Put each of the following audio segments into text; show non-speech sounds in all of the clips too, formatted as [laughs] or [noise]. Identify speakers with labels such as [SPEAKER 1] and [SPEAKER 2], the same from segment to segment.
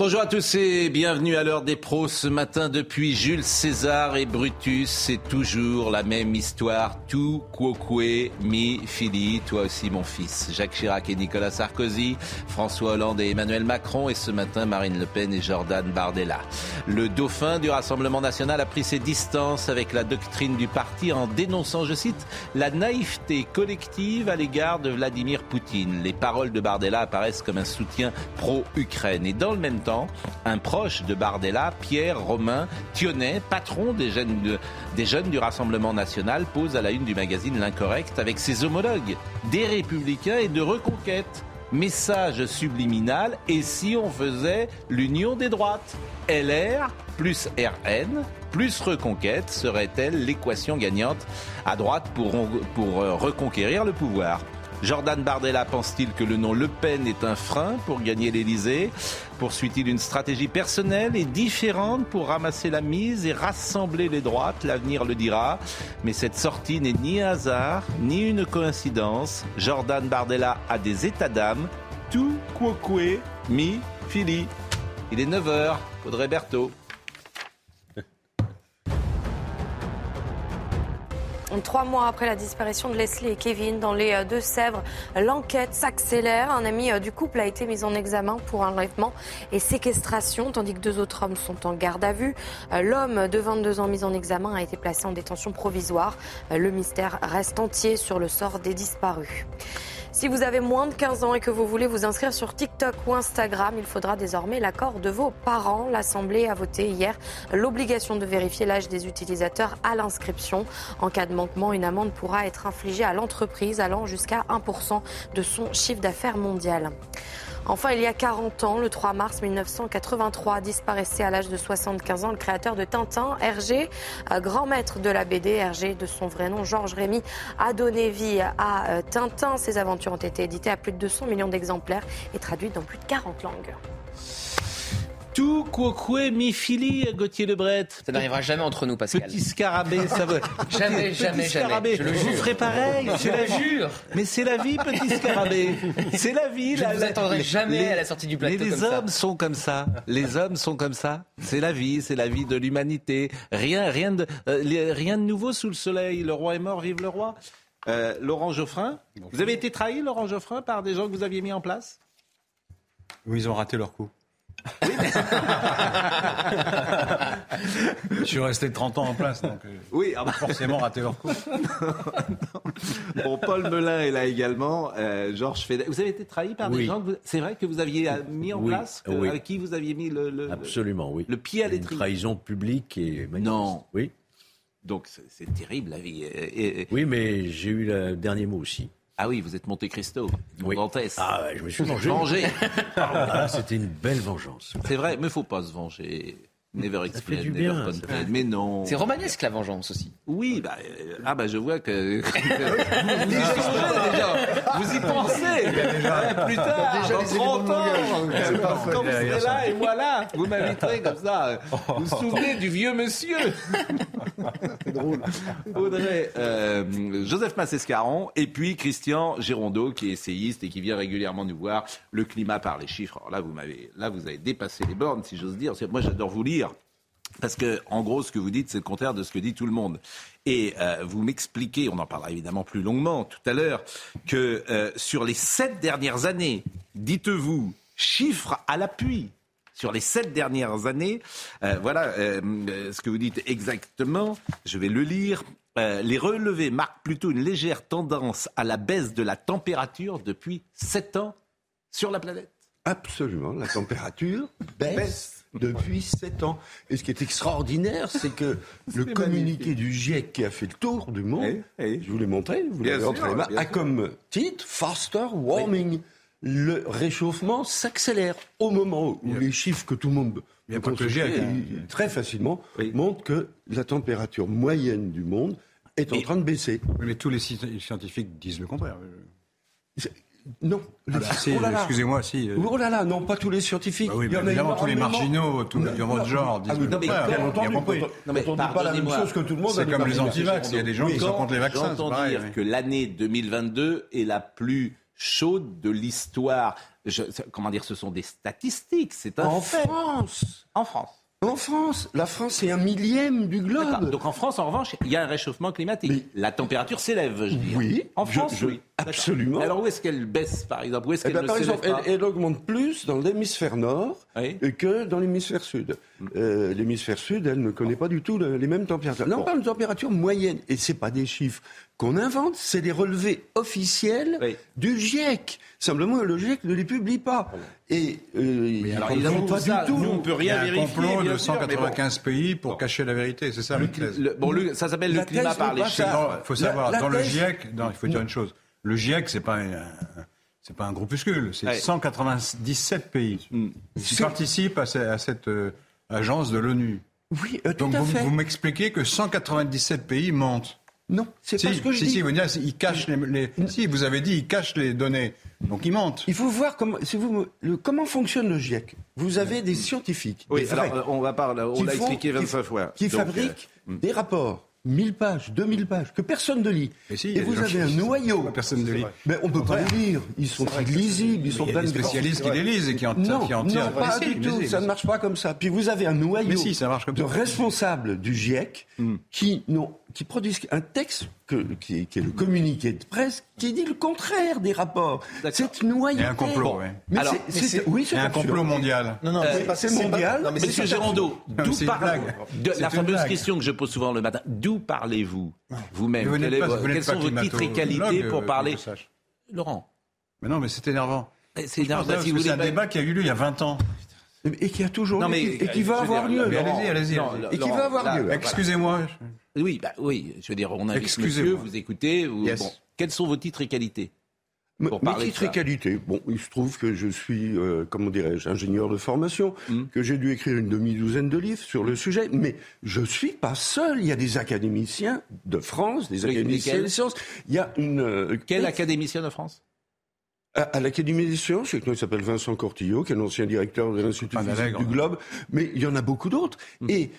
[SPEAKER 1] Bonjour à tous et bienvenue à l'heure des pros ce matin depuis Jules César et Brutus. C'est toujours la même histoire. Tout quoque mi fili. Toi aussi mon fils. Jacques Chirac et Nicolas Sarkozy, François Hollande et Emmanuel Macron et ce matin Marine Le Pen et Jordan Bardella. Le dauphin du Rassemblement national a pris ses distances avec la doctrine du parti en dénonçant, je cite, la naïveté collective à l'égard de Vladimir Poutine. Les paroles de Bardella apparaissent comme un soutien pro-Ukraine et dans le même temps un proche de Bardella, Pierre Romain Thionnet, patron des jeunes, du Rassemblement national, pose à la une du magazine L'Incorrect avec ses homologues des Républicains et de Reconquête. Message subliminal, et si on faisait l'union des droites? LR plus RN plus Reconquête serait-elle l'équation gagnante? À droite pour, reconquérir le pouvoir Jordan Bardella pense-t-il que le nom Le Pen est un frein pour gagner l'Elysée Poursuit-il une stratégie personnelle et différente pour ramasser la mise et rassembler les droites? L'avenir le dira. Mais cette sortie n'est ni un hasard, ni une coïncidence. Jordan Bardella a des états d'âme. Tout quoque mi fili. Il est 9h. Audrey Berthaud.
[SPEAKER 2] Trois mois après la disparition de Leslie et Kevin dans les euh, Deux-Sèvres, l'enquête s'accélère. Un ami euh, du couple a été mis en examen pour enlèvement et séquestration, tandis que deux autres hommes sont en garde à vue. Euh, l'homme de 22 ans mis en examen a été placé en détention provisoire. Le mystère reste entier sur le sort des disparus. Si vous avez moins de 15 ans et que vous voulez vous inscrire sur TikTok ou Instagram, il faudra désormais l'accord de vos parents. L'Assemblée a voté hier l'obligation de vérifier l'âge des utilisateurs à l'inscription. En cas de manquement, une amende pourra être infligée à l'entreprise allant jusqu'à 1% de son chiffre d'affaires mondial. Enfin, il y a 40 ans, le 3 mars 1983, disparaissait à l'âge de 75 ans le créateur de Tintin, Hergé, grand maître de la BD. Hergé, de son vrai nom, Georges Rémy, a donné vie à euh, Tintin. Ses aventures ont été éditées à plus de 200 millions d'exemplaires et traduites dans plus de 40 langues.
[SPEAKER 1] Tout quoque mi fili, Gauthier Lebret.
[SPEAKER 3] Ça n'arrivera jamais entre nous, Pascal.
[SPEAKER 1] Petit scarabée, ça veut. [laughs]
[SPEAKER 3] jamais, jamais, jamais.
[SPEAKER 1] Je le vous ferai pareil.
[SPEAKER 3] Je la jure.
[SPEAKER 1] Mais c'est la vie, petit scarabée. C'est la vie.
[SPEAKER 3] Je ne vous attendrai jamais à la sortie du plateau.
[SPEAKER 1] Mais les hommes sont comme ça. Les hommes sont comme ça. C'est la vie, c'est la vie de l'humanité. Rien, rien de, euh, rien de nouveau sous le soleil. Le roi est mort, vive le roi. Euh, Laurent Geoffrin, vous avez été trahi, Laurent Geoffrin, par des gens que vous aviez mis en place?
[SPEAKER 4] Oui, ils ont raté leur coup. Je suis resté 30 ans en place, donc euh,
[SPEAKER 1] oui, ah bah.
[SPEAKER 4] forcément raté leur coup. [laughs]
[SPEAKER 1] bon, Paul Melun est là également. Euh, Georges Feder. Vous avez été trahi par des gens. C'est vrai que vous aviez euh, mis en place, avec qui vous aviez mis le,
[SPEAKER 5] absolument oui
[SPEAKER 1] le pied à l'étrier.
[SPEAKER 5] Une trahison publique et
[SPEAKER 1] non.
[SPEAKER 5] Oui.
[SPEAKER 1] Donc c'est terrible la vie.
[SPEAKER 5] Oui, mais j'ai eu le dernier mot aussi.
[SPEAKER 1] Ah oui, vous êtes Monte Cristo,
[SPEAKER 5] oui. Ah ouais, je me suis [laughs] vengé. ah, C'était une belle vengeance.
[SPEAKER 1] C'est vrai, mais il faut pas se venger. Never explain, never bien, complain. Mais non.
[SPEAKER 3] C'est romanesque la vengeance aussi.
[SPEAKER 1] Oui, bah, euh, ah bah je vois que. [laughs] [laughs] vous y pensez déjà. plus tard, déjà dans 30 ans. Quand vous serez là et moi là, vous m'inviterez comme ça. [laughs] Vous vous souvenez du vieux monsieur
[SPEAKER 4] C'est drôle.
[SPEAKER 1] Audrey, euh, Joseph Massescaron et puis Christian Gérondeau qui est essayiste et qui vient régulièrement nous voir. Le climat par les chiffres. Alors là, vous m'avez, là, vous avez dépassé les bornes, si j'ose dire. Moi, j'adore vous lire. Parce que, en gros, ce que vous dites, c'est le contraire de ce que dit tout le monde. Et euh, vous m'expliquez, on en parlera évidemment plus longuement tout à l'heure, que euh, sur les sept dernières années, dites-vous, chiffres à l'appui, sur les sept dernières années, euh, voilà ce que vous dites exactement, je vais le lire. les relevés marquent plutôt une légère tendance à la baisse de la température depuis sept ans sur la planète.
[SPEAKER 6] Absolument, la température baisse depuis sept ans. Et ce qui est extraordinaire, c'est que [laughs] le communiqué du GIEC qui a fait le tour du monde, je vous l'ai montré, vous l'avez entre les mains, a comme titre Faster Warming. le réchauffement s'accélère au moment où les chiffres que tout le monde peut consulter, euh, très facilement
[SPEAKER 1] Oui.
[SPEAKER 6] montrent que la température moyenne du monde est en train de baisser.
[SPEAKER 4] Mais tous les sci- scientifiques disent le contraire.
[SPEAKER 6] Non.
[SPEAKER 4] Ah bah, si,
[SPEAKER 6] Oh.
[SPEAKER 4] Excusez-moi, si. euh,
[SPEAKER 6] Oh là là, non, pas tous les scientifiques.
[SPEAKER 4] bah oui,
[SPEAKER 6] Il y en a
[SPEAKER 4] évidemment, tous les marginaux, tous les de votre genre disent
[SPEAKER 6] Ah oui,
[SPEAKER 4] le
[SPEAKER 6] non, mais bien entendu,
[SPEAKER 4] compris.
[SPEAKER 6] on-
[SPEAKER 1] Non, mais
[SPEAKER 6] quand on dit pas la même
[SPEAKER 1] pardonnez-moi.
[SPEAKER 6] chose que tout le monde.
[SPEAKER 4] C'est comme les antivax, il y a des gens qui sont contre les vaccins.
[SPEAKER 1] J'entends dire que l'année 2022 est la plus chaude de l'histoire. Comment dire, ce sont des statistiques, c'est un
[SPEAKER 6] En. France,
[SPEAKER 1] En France.
[SPEAKER 6] En France, la France est un millième du globe.
[SPEAKER 1] Donc en France, en revanche, il y a un réchauffement climatique.
[SPEAKER 6] Mais-
[SPEAKER 1] La température s'élève, je dis.
[SPEAKER 6] Oui,
[SPEAKER 1] En France,
[SPEAKER 6] je-
[SPEAKER 1] oui.
[SPEAKER 6] Absolument.
[SPEAKER 1] Alors où est-ce qu'elle baisse, par exemple? Où est-ce
[SPEAKER 6] Eh
[SPEAKER 1] qu'elle
[SPEAKER 6] ben,
[SPEAKER 1] ne
[SPEAKER 6] par
[SPEAKER 1] s'élève
[SPEAKER 6] exemple,
[SPEAKER 1] pas?
[SPEAKER 6] elle, elle augmente plus dans l'hémisphère nord
[SPEAKER 1] Oui.
[SPEAKER 6] que dans l'hémisphère sud. Euh, l'hémisphère sud, elle ne connaît pas du tout le- les mêmes températures. Là, on parle de température moyenne, et c'est pas des chiffres qu'on invente, c'est des relevés officiels
[SPEAKER 1] Oui.
[SPEAKER 6] du GIEC. Simplement, le GIEC ne les publie pas. Et euh, ils
[SPEAKER 1] alors,
[SPEAKER 6] pas
[SPEAKER 1] ça,
[SPEAKER 6] du tout.
[SPEAKER 1] nous, on peut
[SPEAKER 4] Il y
[SPEAKER 1] rien
[SPEAKER 4] a un
[SPEAKER 1] vérifier.
[SPEAKER 4] complot de
[SPEAKER 1] sûr, mais bon.
[SPEAKER 4] 195 pays pour cacher la vérité, c'est ça la thèse.
[SPEAKER 1] Le- bon, le- ça s'appelle le climat par les.
[SPEAKER 4] Il faut savoir,
[SPEAKER 6] La- la
[SPEAKER 4] dans le GIEC, non, il faut dire une chose. Le GIEC, c'est pas un, c'est pas un groupuscule, c'est
[SPEAKER 1] Ouais.
[SPEAKER 4] 197 pays
[SPEAKER 1] Mm.
[SPEAKER 4] qui participent à, ce- à cette euh, agence de l'ONU.
[SPEAKER 6] Oui, euh, tout
[SPEAKER 4] Donc
[SPEAKER 6] à
[SPEAKER 4] vous,
[SPEAKER 6] fait.
[SPEAKER 4] vous m'expliquez que 197 pays mentent.
[SPEAKER 6] Non, c'est
[SPEAKER 4] Si,
[SPEAKER 6] pas ce que je
[SPEAKER 4] si,
[SPEAKER 6] dis.
[SPEAKER 4] si, vous dites, ils cachent les, les- Si, vous avez dit, ils cachent les données. Donc ils mentent.
[SPEAKER 6] Il faut voir comment, si vous, le- comment fonctionne le GIEC. Vous avez des scientifiques,
[SPEAKER 1] Oui,
[SPEAKER 6] des vrais,
[SPEAKER 1] alors on va parler, on
[SPEAKER 6] qui
[SPEAKER 1] l'a expliqué
[SPEAKER 6] qui-
[SPEAKER 1] 25 fois.
[SPEAKER 6] qui
[SPEAKER 1] Donc,
[SPEAKER 6] fabriquent
[SPEAKER 1] euh,
[SPEAKER 6] des rapports, 1000 pages, 2000 pages, que personne ne lit.
[SPEAKER 4] Mais si, il
[SPEAKER 6] Et vous avez un noyau.
[SPEAKER 4] Personne ne lit.
[SPEAKER 6] Mais on peut pas les lire. Ils sont illisibles, ils sont
[SPEAKER 4] Il y a
[SPEAKER 6] pleins
[SPEAKER 4] des
[SPEAKER 6] de
[SPEAKER 4] spécialistes qui les lisent et qui en,
[SPEAKER 6] Non,
[SPEAKER 4] qui en
[SPEAKER 6] non,
[SPEAKER 4] tirent.
[SPEAKER 6] pas
[SPEAKER 4] Mais si,
[SPEAKER 6] du tout. Ça ne marche pas comme ça. Puis vous avez un noyau
[SPEAKER 4] Mais si, ça marche comme
[SPEAKER 6] de
[SPEAKER 4] ça.
[SPEAKER 6] responsables du GIEC qui, n'ont- qui produisent un texte que- qui, est- qui est le communiqué de presse qui dit le contraire des rapports. C'est noyauté.
[SPEAKER 4] Il y a un complot, ouais.
[SPEAKER 6] Mais
[SPEAKER 1] Alors,
[SPEAKER 6] c'est- oui, c'est
[SPEAKER 4] Il y a un complot mondial.
[SPEAKER 7] Non, non,
[SPEAKER 6] Euh,
[SPEAKER 7] c'est pas-
[SPEAKER 6] c'est
[SPEAKER 7] c'est pas-
[SPEAKER 6] mondial.
[SPEAKER 7] non, mais
[SPEAKER 1] Monsieur
[SPEAKER 4] Non,
[SPEAKER 1] d'où La fameuse
[SPEAKER 4] blague.
[SPEAKER 1] question que je pose souvent le matin. D'où parlez-vous vous-même?
[SPEAKER 4] Vous vous
[SPEAKER 1] Quels
[SPEAKER 4] pas
[SPEAKER 1] sont vos titres et qualités pour
[SPEAKER 4] euh,
[SPEAKER 1] parler? Laurent,
[SPEAKER 4] Mais non, mais c'est énervant.
[SPEAKER 1] c'est énervant, vous
[SPEAKER 4] c'est un débat qui a eu lieu il y a 20 ans.
[SPEAKER 6] Et qui a toujours
[SPEAKER 1] Non,
[SPEAKER 6] lieu,
[SPEAKER 1] mais,
[SPEAKER 6] et qui va avoir
[SPEAKER 1] dire,
[SPEAKER 6] lieu.
[SPEAKER 4] Allez-y, allez-y,
[SPEAKER 6] Et qui va avoir
[SPEAKER 1] là,
[SPEAKER 6] lieu.
[SPEAKER 4] Excusez-moi.
[SPEAKER 1] Oui, bah oui, je veux dire, on invite
[SPEAKER 4] Excusez-moi.
[SPEAKER 1] monsieur, vous écoutez. vous-
[SPEAKER 4] Yes.
[SPEAKER 1] bon, quels sont vos titres et qualités pour
[SPEAKER 6] Mes
[SPEAKER 1] de
[SPEAKER 6] titres et qualités. Bon, il se trouve que je suis, euh, comment dirais-je, ingénieur de formation,
[SPEAKER 1] Mm.
[SPEAKER 6] que j'ai dû écrire une demi-douzaine de livres sur le sujet, mais je suis pas seul. Il y a des académiciens de France, des
[SPEAKER 1] Oui,
[SPEAKER 6] académiciens des sciences. Il y a une... euh,
[SPEAKER 1] Quel académicien de France
[SPEAKER 6] à, à l'Académie des sciences, il s'appelle Vincent Cortillo, qui est l'ancien directeur de l'Institut du Globe, mais il y en a beaucoup d'autres. Et
[SPEAKER 1] D'accord.
[SPEAKER 6] c'est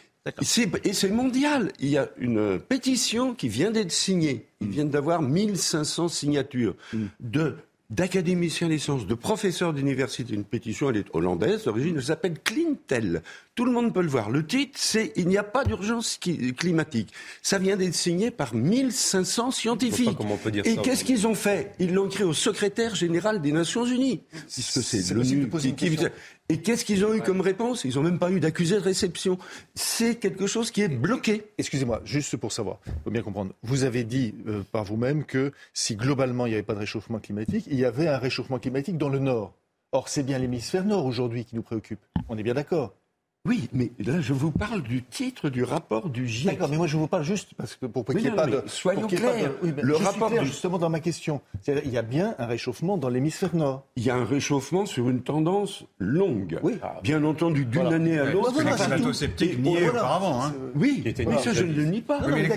[SPEAKER 6] et c'est mondial. Il y a une pétition qui vient d'être signée. Ils viennent d'avoir 1500 signatures de d'académiciens des sciences, de professeurs d'université. Une pétition, elle est hollandaise d'origine, elle s'appelle Clintel. Tout le monde peut le voir. Le titre, c'est Il n'y a pas d'urgence climatique. Ça vient d'être signé par 1500 scientifiques.
[SPEAKER 7] comment on peut dire
[SPEAKER 6] Et qu'est-ce qu'ils ont fait? Ils l'ont écrit au secrétaire général des Nations Unies. Puisque c'est l'ONU qui- qui- Et qu'est-ce qu'ils ont eu comme réponse? Ils n'ont même pas eu d'accusé de réception. C'est quelque chose qui est bloqué.
[SPEAKER 7] Excusez-moi, juste pour savoir, il faut bien comprendre. Vous avez dit euh, par vous-même que si globalement il n'y avait pas de réchauffement climatique, il y avait un réchauffement climatique dans le nord. Or, c'est bien l'hémisphère nord aujourd'hui qui nous préoccupe. On est bien d'accord
[SPEAKER 6] Oui, mais là, je vous parle du titre du rapport du GIEC.
[SPEAKER 7] D'accord, mais moi je vous parle juste parce que pour
[SPEAKER 6] Mais
[SPEAKER 7] qu'il n'y ait pas
[SPEAKER 6] mais
[SPEAKER 7] de.
[SPEAKER 6] soyons
[SPEAKER 7] pour qu'il y ait pas de-
[SPEAKER 6] clairs.
[SPEAKER 7] oui, mais
[SPEAKER 6] Le
[SPEAKER 7] je suis
[SPEAKER 6] rapport
[SPEAKER 7] clair
[SPEAKER 6] du-
[SPEAKER 7] justement dans ma question. C'est-à-dire, il y a bien un réchauffement dans l'hémisphère nord.
[SPEAKER 6] Il y a un réchauffement sur une tendance longue.
[SPEAKER 7] Oui.
[SPEAKER 6] Bien entendu, d'une
[SPEAKER 7] Voilà.
[SPEAKER 6] année à l'autre.
[SPEAKER 7] voilà,
[SPEAKER 4] les climato-sceptiques niaient
[SPEAKER 7] voilà.
[SPEAKER 4] auparavant. Hein.
[SPEAKER 6] Oui,
[SPEAKER 7] une-
[SPEAKER 6] ça je ne le nie pas.
[SPEAKER 7] Non,
[SPEAKER 4] mais les.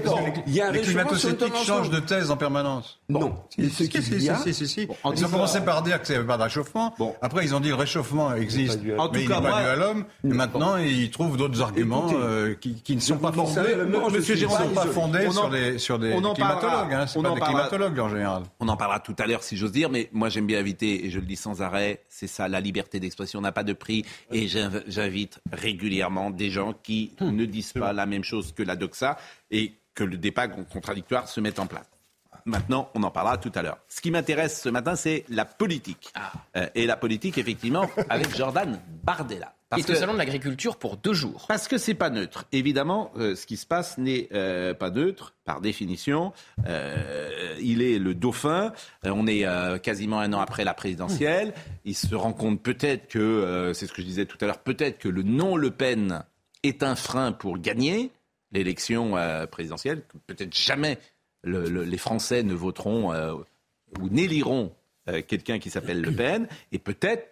[SPEAKER 6] Il y a un
[SPEAKER 4] les climato-sceptiques changent de thèse en permanence.
[SPEAKER 6] Non.
[SPEAKER 4] Si, si, si, Ils ont commencé par dire que ça n'avait pas de réchauffement.
[SPEAKER 1] Bon.
[SPEAKER 4] Après, ils ont dit le réchauffement existe, mais il
[SPEAKER 1] cas,
[SPEAKER 4] n'est pas dû à l'homme. Et maintenant, ils trouvent d'autres arguments
[SPEAKER 6] Écoutez,
[SPEAKER 4] euh, qui, qui ne sont pas fondés.
[SPEAKER 1] Monsieur
[SPEAKER 6] pas
[SPEAKER 4] fondés sur des, sur des
[SPEAKER 1] on en
[SPEAKER 4] climatologues.
[SPEAKER 1] parlera.
[SPEAKER 4] Hein.
[SPEAKER 1] On
[SPEAKER 4] pas
[SPEAKER 1] en
[SPEAKER 4] des
[SPEAKER 1] parlera.
[SPEAKER 4] climatologues en général.
[SPEAKER 1] On en parlera tout à l'heure si j'ose dire, mais moi j'aime bien inviter, et je le dis sans arrêt, c'est ça, la liberté d'expression n'a pas de prix, et j'inv- j'invite régulièrement des gens qui ne disent pas la même chose que la doxa, et que le débat contradictoire se mette en place. Maintenant, on en parlera tout à l'heure. Ce qui m'intéresse ce matin, c'est la politique. Euh, et la politique, effectivement, avec Jordan Bardella. Parce
[SPEAKER 3] est au
[SPEAKER 1] que-
[SPEAKER 3] salon de l'agriculture pour deux jours.
[SPEAKER 1] parce que c'est pas neutre. Évidemment, euh, ce qui se passe n'est euh, pas neutre par définition. Euh, il est le dauphin. On est quasiment un an après la présidentielle. Il se rend compte peut-être que, c'est ce que je disais tout à l'heure, peut-être que le non Le Pen est un frein pour gagner l'élection présidentielle. Peut-être jamais le- le- les Français ne voteront ou n'éliront quelqu'un qui s'appelle Le Pen, et peut-être,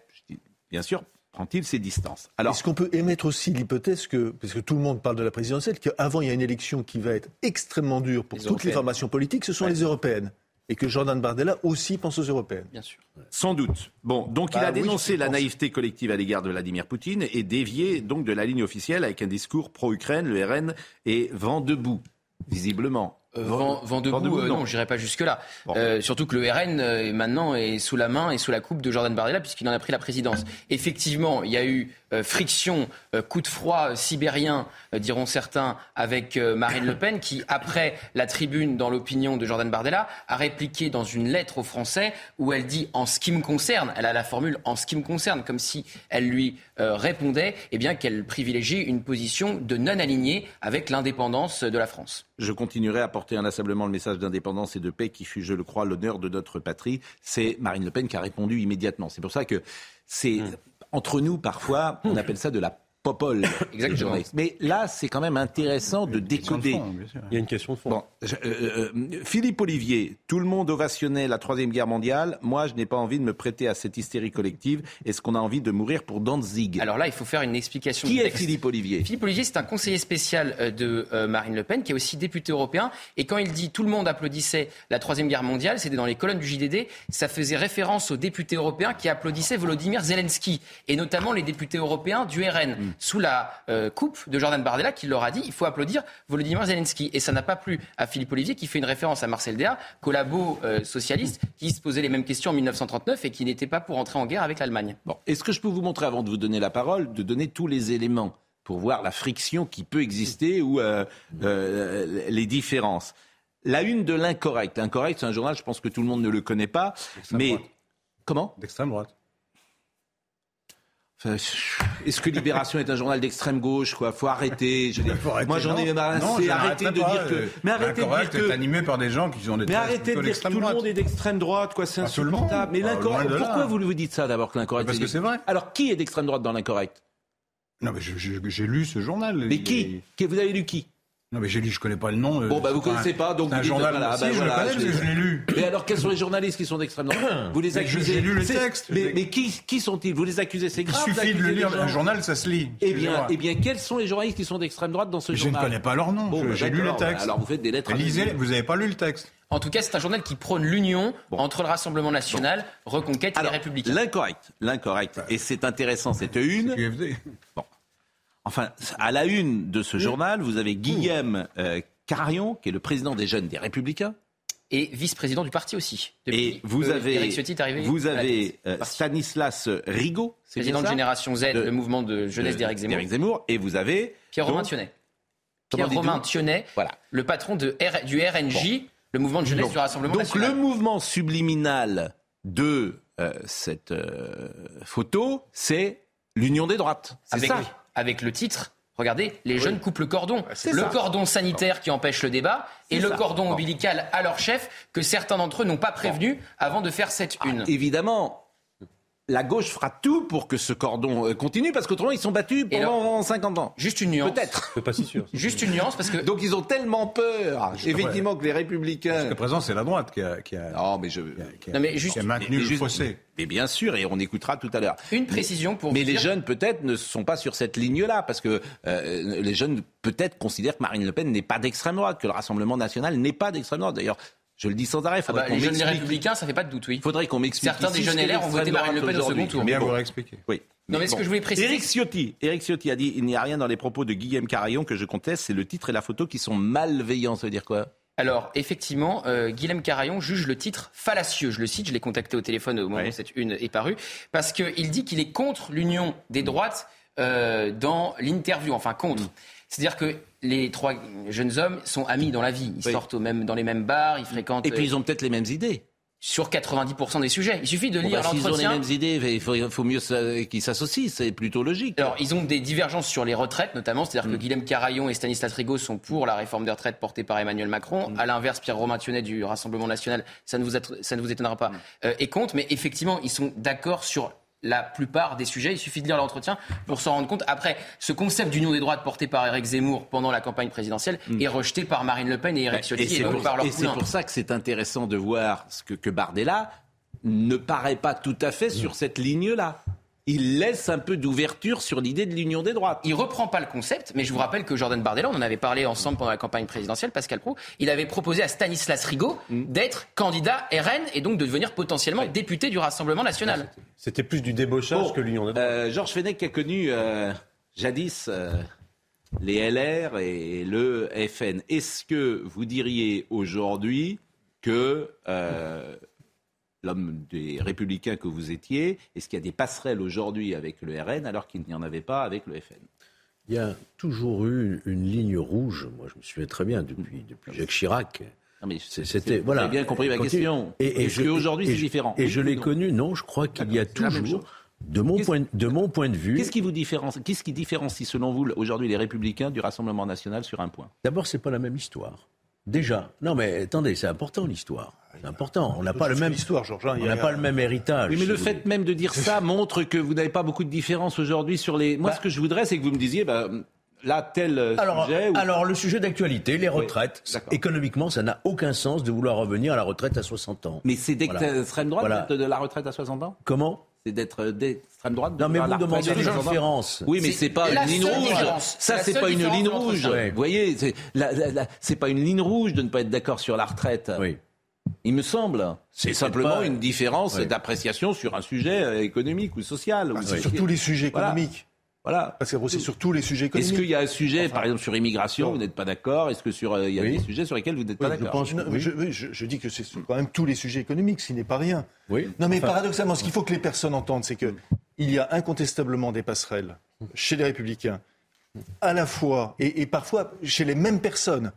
[SPEAKER 1] bien sûr, prend-il ses distances?
[SPEAKER 7] Alors, Est-ce qu'on peut émettre aussi l'hypothèse que, parce que tout le monde parle de la présidentielle, qu'avant il y a une élection qui va être extrêmement dure pour toutes les formations politiques, ce sont les européennes et que Jordan Bardella aussi pense aux européennes.
[SPEAKER 1] Bien sûr. Sans doute. Bon, donc il bah a dénoncé la naïveté collective à l'égard de Vladimir Poutine et dévié donc de la ligne officielle avec un discours pro-Ukraine. Le RN est vent debout, visiblement.
[SPEAKER 3] Euh, vent, debout, euh, non, je n'irai pas jusque-là. Euh, surtout que le RN, maintenant, est sous la main et sous la coupe de Jordan Bardella, puisqu'il en a pris la présidence. Effectivement, il y a eu friction, coup de froid sibérien, diront certains, avec Marine Le Pen, qui, après la tribune dans l'opinion de Jordan Bardella, a répliqué dans une lettre aux Français où elle dit en ce qui me concerne, elle a la formule en ce qui me concerne, comme si elle lui répondait, eh bien qu'elle privilégie une position de non-alignée avec l'indépendance de la France.
[SPEAKER 1] Je continuerai à porter inlassablement le message d'indépendance et de paix qui fut, je le crois, l'honneur de notre patrie. C'est Marine Le Pen qui a répondu immédiatement. C'est pour ça que c'est hmm. Entre nous parfois, on appelle ça de la popole. [coughs]
[SPEAKER 3] Exactement.
[SPEAKER 1] Mais là, c'est quand même intéressant de décoder.
[SPEAKER 5] Il y a une question de fond. Bon,
[SPEAKER 1] euh, euh, Philippe Olivier, tout le monde ovationnait la Troisième Guerre mondiale. Moi, je n'ai pas envie de me prêter à cette hystérie collective. Est-ce qu'on a envie de mourir pour Danzig?
[SPEAKER 3] Alors là, il faut faire une explication.
[SPEAKER 1] Qui est Philippe Olivier?
[SPEAKER 3] Philippe Olivier, c'est un conseiller spécial euh, de Marine Le Pen, qui est aussi député européen. Et quand il dit tout le monde applaudissait la Troisième Guerre mondiale, c'était dans les colonnes du JDD, ça faisait référence aux députés européens qui applaudissaient Volodymyr Zelensky, et notamment les députés européens du RN. Mm sous la euh, coupe de Jordan Bardella qui leur a dit il faut applaudir Volodymyr Zelensky. Et ça n'a pas plu à Philippe Olivier qui fait une référence à Marcel Déa, collabo euh, socialiste, qui se posait les mêmes questions en 1939 et qui n'était pas pour entrer en guerre avec l'Allemagne.
[SPEAKER 1] Bon, est-ce que je peux vous montrer, avant de vous donner la parole, de donner tous les éléments pour voir la friction qui peut exister ou euh, les différences? La une de l'incorrect. L'incorrect, c'est un journal, je pense que tout le monde ne le connaît pas. Mais comment?
[SPEAKER 4] D'extrême droite.
[SPEAKER 1] Est-ce que Libération est un journal d'extrême gauche quoi? Faut arrêter. Je Moi j'en ai marre.
[SPEAKER 4] Arrêtez de dire que. Mais arrêtez de dire que. est animé par des gens qui ont des.
[SPEAKER 1] Mais arrêtez de dire que tout le monde est d'extrême droite quoi. C'est insupportable. Mais l'incorrect. Pourquoi vous vous dites ça d'abord que l'incorrect
[SPEAKER 4] Parce que c'est vrai.
[SPEAKER 1] Alors qui est d'extrême droite dans l'incorrect?
[SPEAKER 4] Non mais j'ai lu ce journal.
[SPEAKER 1] Mais qui? Vous avez lu qui?
[SPEAKER 4] Non, mais j'ai lu, je connais pas le nom.
[SPEAKER 1] Euh, bon, bah, vous connaissez pas, donc
[SPEAKER 4] vous un journal. Voilà, si, bah, je le connais je l'ai lu.
[SPEAKER 1] Mais alors, quels sont les journalistes qui sont d'extrême droite [coughs] Vous les accusez.
[SPEAKER 4] J'ai lu le texte.
[SPEAKER 1] Mais, mais qui, qui sont-ils Vous les accusez, c'est grave.
[SPEAKER 4] Il suffit de le lire. Un journal, ça se lit.
[SPEAKER 1] Eh bien, eh bien, quels sont les journalistes qui sont d'extrême droite dans ce journal
[SPEAKER 4] Je ne connais pas leur nom. Bon, j'ai lu le texte.
[SPEAKER 1] Alors, vous faites des lettres.
[SPEAKER 4] Lisez, vous n'avez pas lu le texte.
[SPEAKER 3] En tout cas, c'est un journal qui prône l'union entre le Rassemblement national, Reconquête et les Républicains.
[SPEAKER 1] L'incorrect, l'incorrect. Et c'est intéressant, cette une. Bon. Enfin, à la une de ce journal, vous avez Guillaume euh, Cararion, qui est le président des jeunes des Républicains.
[SPEAKER 3] Et vice-président du parti aussi.
[SPEAKER 1] Et vous avez, vous avez euh, Stanislas Rigaud,
[SPEAKER 3] président de Génération Z, le mouvement de jeunesse d'Éric Zemmour.
[SPEAKER 1] Zemmour. Et vous avez
[SPEAKER 3] Pierre-Romain Thionnet. Pierre-Romain Thionnet, voilà. le patron de du RNJ, le mouvement de jeunesse du Rassemblement
[SPEAKER 1] donc le mouvement subliminal de euh, cette photo, c'est l'union des droites.
[SPEAKER 3] C'est ça. Avec le titre Regardez, les jeunes coupent le cordon. Le cordon sanitaire qui empêche le débat et le cordon ombilical à leur chef que certains d'entre eux n'ont pas prévenu avant de faire cette une.
[SPEAKER 1] Ah, évidemment, la gauche fera tout pour que ce cordon euh, continue, parce qu'autrement, ils sont battus pendant 50 ans.
[SPEAKER 3] Juste une nuance.
[SPEAKER 1] Peut-être.
[SPEAKER 5] pas si sûr. [laughs]
[SPEAKER 3] Juste une nuance, parce que.
[SPEAKER 1] Donc, ils ont tellement peur, effectivement, que les républicains.
[SPEAKER 4] Jusqu'à présent, c'est la droite qui a, qui
[SPEAKER 1] a, non, mais je...
[SPEAKER 4] non, mais juste... maintenu le fossé.
[SPEAKER 1] Mais bien sûr, et on écoutera tout à l'heure.
[SPEAKER 3] Une précision pour.
[SPEAKER 1] Mais les jeunes, peut-être, ne sont pas sur cette ligne-là, parce que euh, les jeunes, peut-être, considèrent que Marine Le Pen n'est pas d'extrême droite, que le Rassemblement national n'est pas d'extrême droite. D'ailleurs, je le dis sans arrêt.
[SPEAKER 3] Ah bah, les jeunes républicains, ça fait pas de doute, oui.
[SPEAKER 1] Il faudrait qu'on m'explique.
[SPEAKER 3] Certains des jeunes LR ont voté Marine Le Pen au second tour.
[SPEAKER 4] Bien vous expliquer.
[SPEAKER 1] Oui.
[SPEAKER 3] Non, mais ce que je voulais préciser.
[SPEAKER 1] Éric Ciotti, Eric Ciotti a dit il n'y a rien dans les propos de Guillaume Carayon que je conteste, c'est le titre et la photo qui sont malveillants. Ça veut dire quoi?
[SPEAKER 3] Alors, effectivement, euh, Guillaume Carayon juge le titre fallacieux. Je le cite, je l'ai contacté au téléphone au moment où cette une est parue, parce qu'il dit qu'il est contre l'union des droites euh, dans l'interview, enfin contre. Mm. C'est-à-dire que les trois jeunes hommes sont amis dans la vie. Ils sortent même, dans les mêmes bars, ils fréquentent.
[SPEAKER 1] Et puis ils ont peut-être les mêmes idées.
[SPEAKER 3] Sur 90% des sujets. Il suffit de lire
[SPEAKER 1] bah,
[SPEAKER 3] l'entretien.
[SPEAKER 1] S'ils ont les mêmes idées, il faut, mieux qu'ils s'associent. C'est plutôt logique.
[SPEAKER 3] Alors, ils ont des divergences sur les retraites, notamment. C'est-à-dire que mm. Guillaume Carayon et Stanislas Rigaud sont pour la réforme des retraites portée par Emmanuel Macron. Mm. À l'inverse, Pierre Romain Thionnet du Rassemblement National, ça ne vous, ça ne vous étonnera pas, mm. euh, est contre. Mais effectivement, ils sont d'accord sur la plupart des sujets. Il suffit de lire l'entretien pour s'en rendre compte. Après, ce concept d'union des droites porté par Eric Zemmour pendant la campagne présidentielle mm. est rejeté par Marine Le Pen et Eric Ciotti
[SPEAKER 1] et, c'est pour, ça que c'est intéressant de voir ce que, que Bardella ne paraît pas tout à fait sur cette ligne-là il laisse un peu d'ouverture sur l'idée de l'union des droites.
[SPEAKER 3] Il reprend pas le concept, mais je vous rappelle que Jordan Bardella, on en avait parlé ensemble pendant la campagne présidentielle, Pascal Pro, il avait proposé à Stanislas Rigaud mm. d'être candidat RN et donc de devenir potentiellement député du Rassemblement national.
[SPEAKER 5] C'était plus du débauchage que l'union des droites.
[SPEAKER 1] Euh, Georges Fenech qui a connu euh, jadis euh, les LR et le FN. Est-ce que vous diriez aujourd'hui que l'homme des républicains que vous étiez, est-ce qu'il y a des passerelles aujourd'hui avec le RN alors qu'il n'y en avait pas avec le FN
[SPEAKER 5] Il y a toujours eu une, ligne rouge, moi je me souviens très bien, depuis, depuis Jacques Chirac.
[SPEAKER 1] C'était voilà. Bien compris ma question. Et, est-ce qu'aujourd'hui c'est différent
[SPEAKER 5] Et je l'ai connu, non, je crois qu'il y a toujours, de mon, point, de mon point de vue.
[SPEAKER 1] Qu'est-ce qui vous différencie Qu'est-ce qui différencie selon vous aujourd'hui les Républicains du Rassemblement national sur un point?
[SPEAKER 5] D'abord, c'est pas la même histoire. Déjà. Non, mais attendez, c'est important l'histoire. C'est important. On n'a pas le même
[SPEAKER 7] histoire, Georges.
[SPEAKER 5] Hein, on n'a pas le même héritage.
[SPEAKER 1] Oui, mais le fait même de dire ça montre que vous n'avez pas beaucoup de différence aujourd'hui sur les. Moi, bah ce que je voudrais, c'est que vous me disiez, bah, là, tel
[SPEAKER 5] alors,
[SPEAKER 1] sujet.
[SPEAKER 5] Alors, le sujet d'actualité, les retraites. économiquement, ça n'a aucun sens de vouloir revenir à la retraite à 60 ans.
[SPEAKER 1] Mais c'est d'extrême droite de la retraite à 60 ans?
[SPEAKER 5] Comment?
[SPEAKER 1] C'est d'être d'extrême droite.
[SPEAKER 5] non, mais vous demandez des différences.
[SPEAKER 1] Oui, mais c'est pas une ligne rouge. Ça, c'est pas une ligne rouge. Vous voyez, c'est pas une ligne rouge de ne pas être d'accord sur la retraite. Oui. Il me semble. C'est simplement une différence d'appréciation sur un sujet euh, économique ou social.
[SPEAKER 7] Sur tous les sujets économiques. Voilà. Parce que c'est sur tous les sujets économiques.
[SPEAKER 1] Est-ce qu'il y a un sujet, par exemple, sur immigration, vous n'êtes pas d'accord? Est-ce que sur euh, il y a des sujets sur lesquels vous n'êtes pas d'accord?
[SPEAKER 7] je, je, dis que c'est quand même tous les sujets économiques, ce qui n'est pas rien. Oui. Non, mais paradoxalement, ce qu'il faut que les personnes entendent, c'est que il y a incontestablement des passerelles chez les Républicains, à la fois et, parfois chez les mêmes personnes,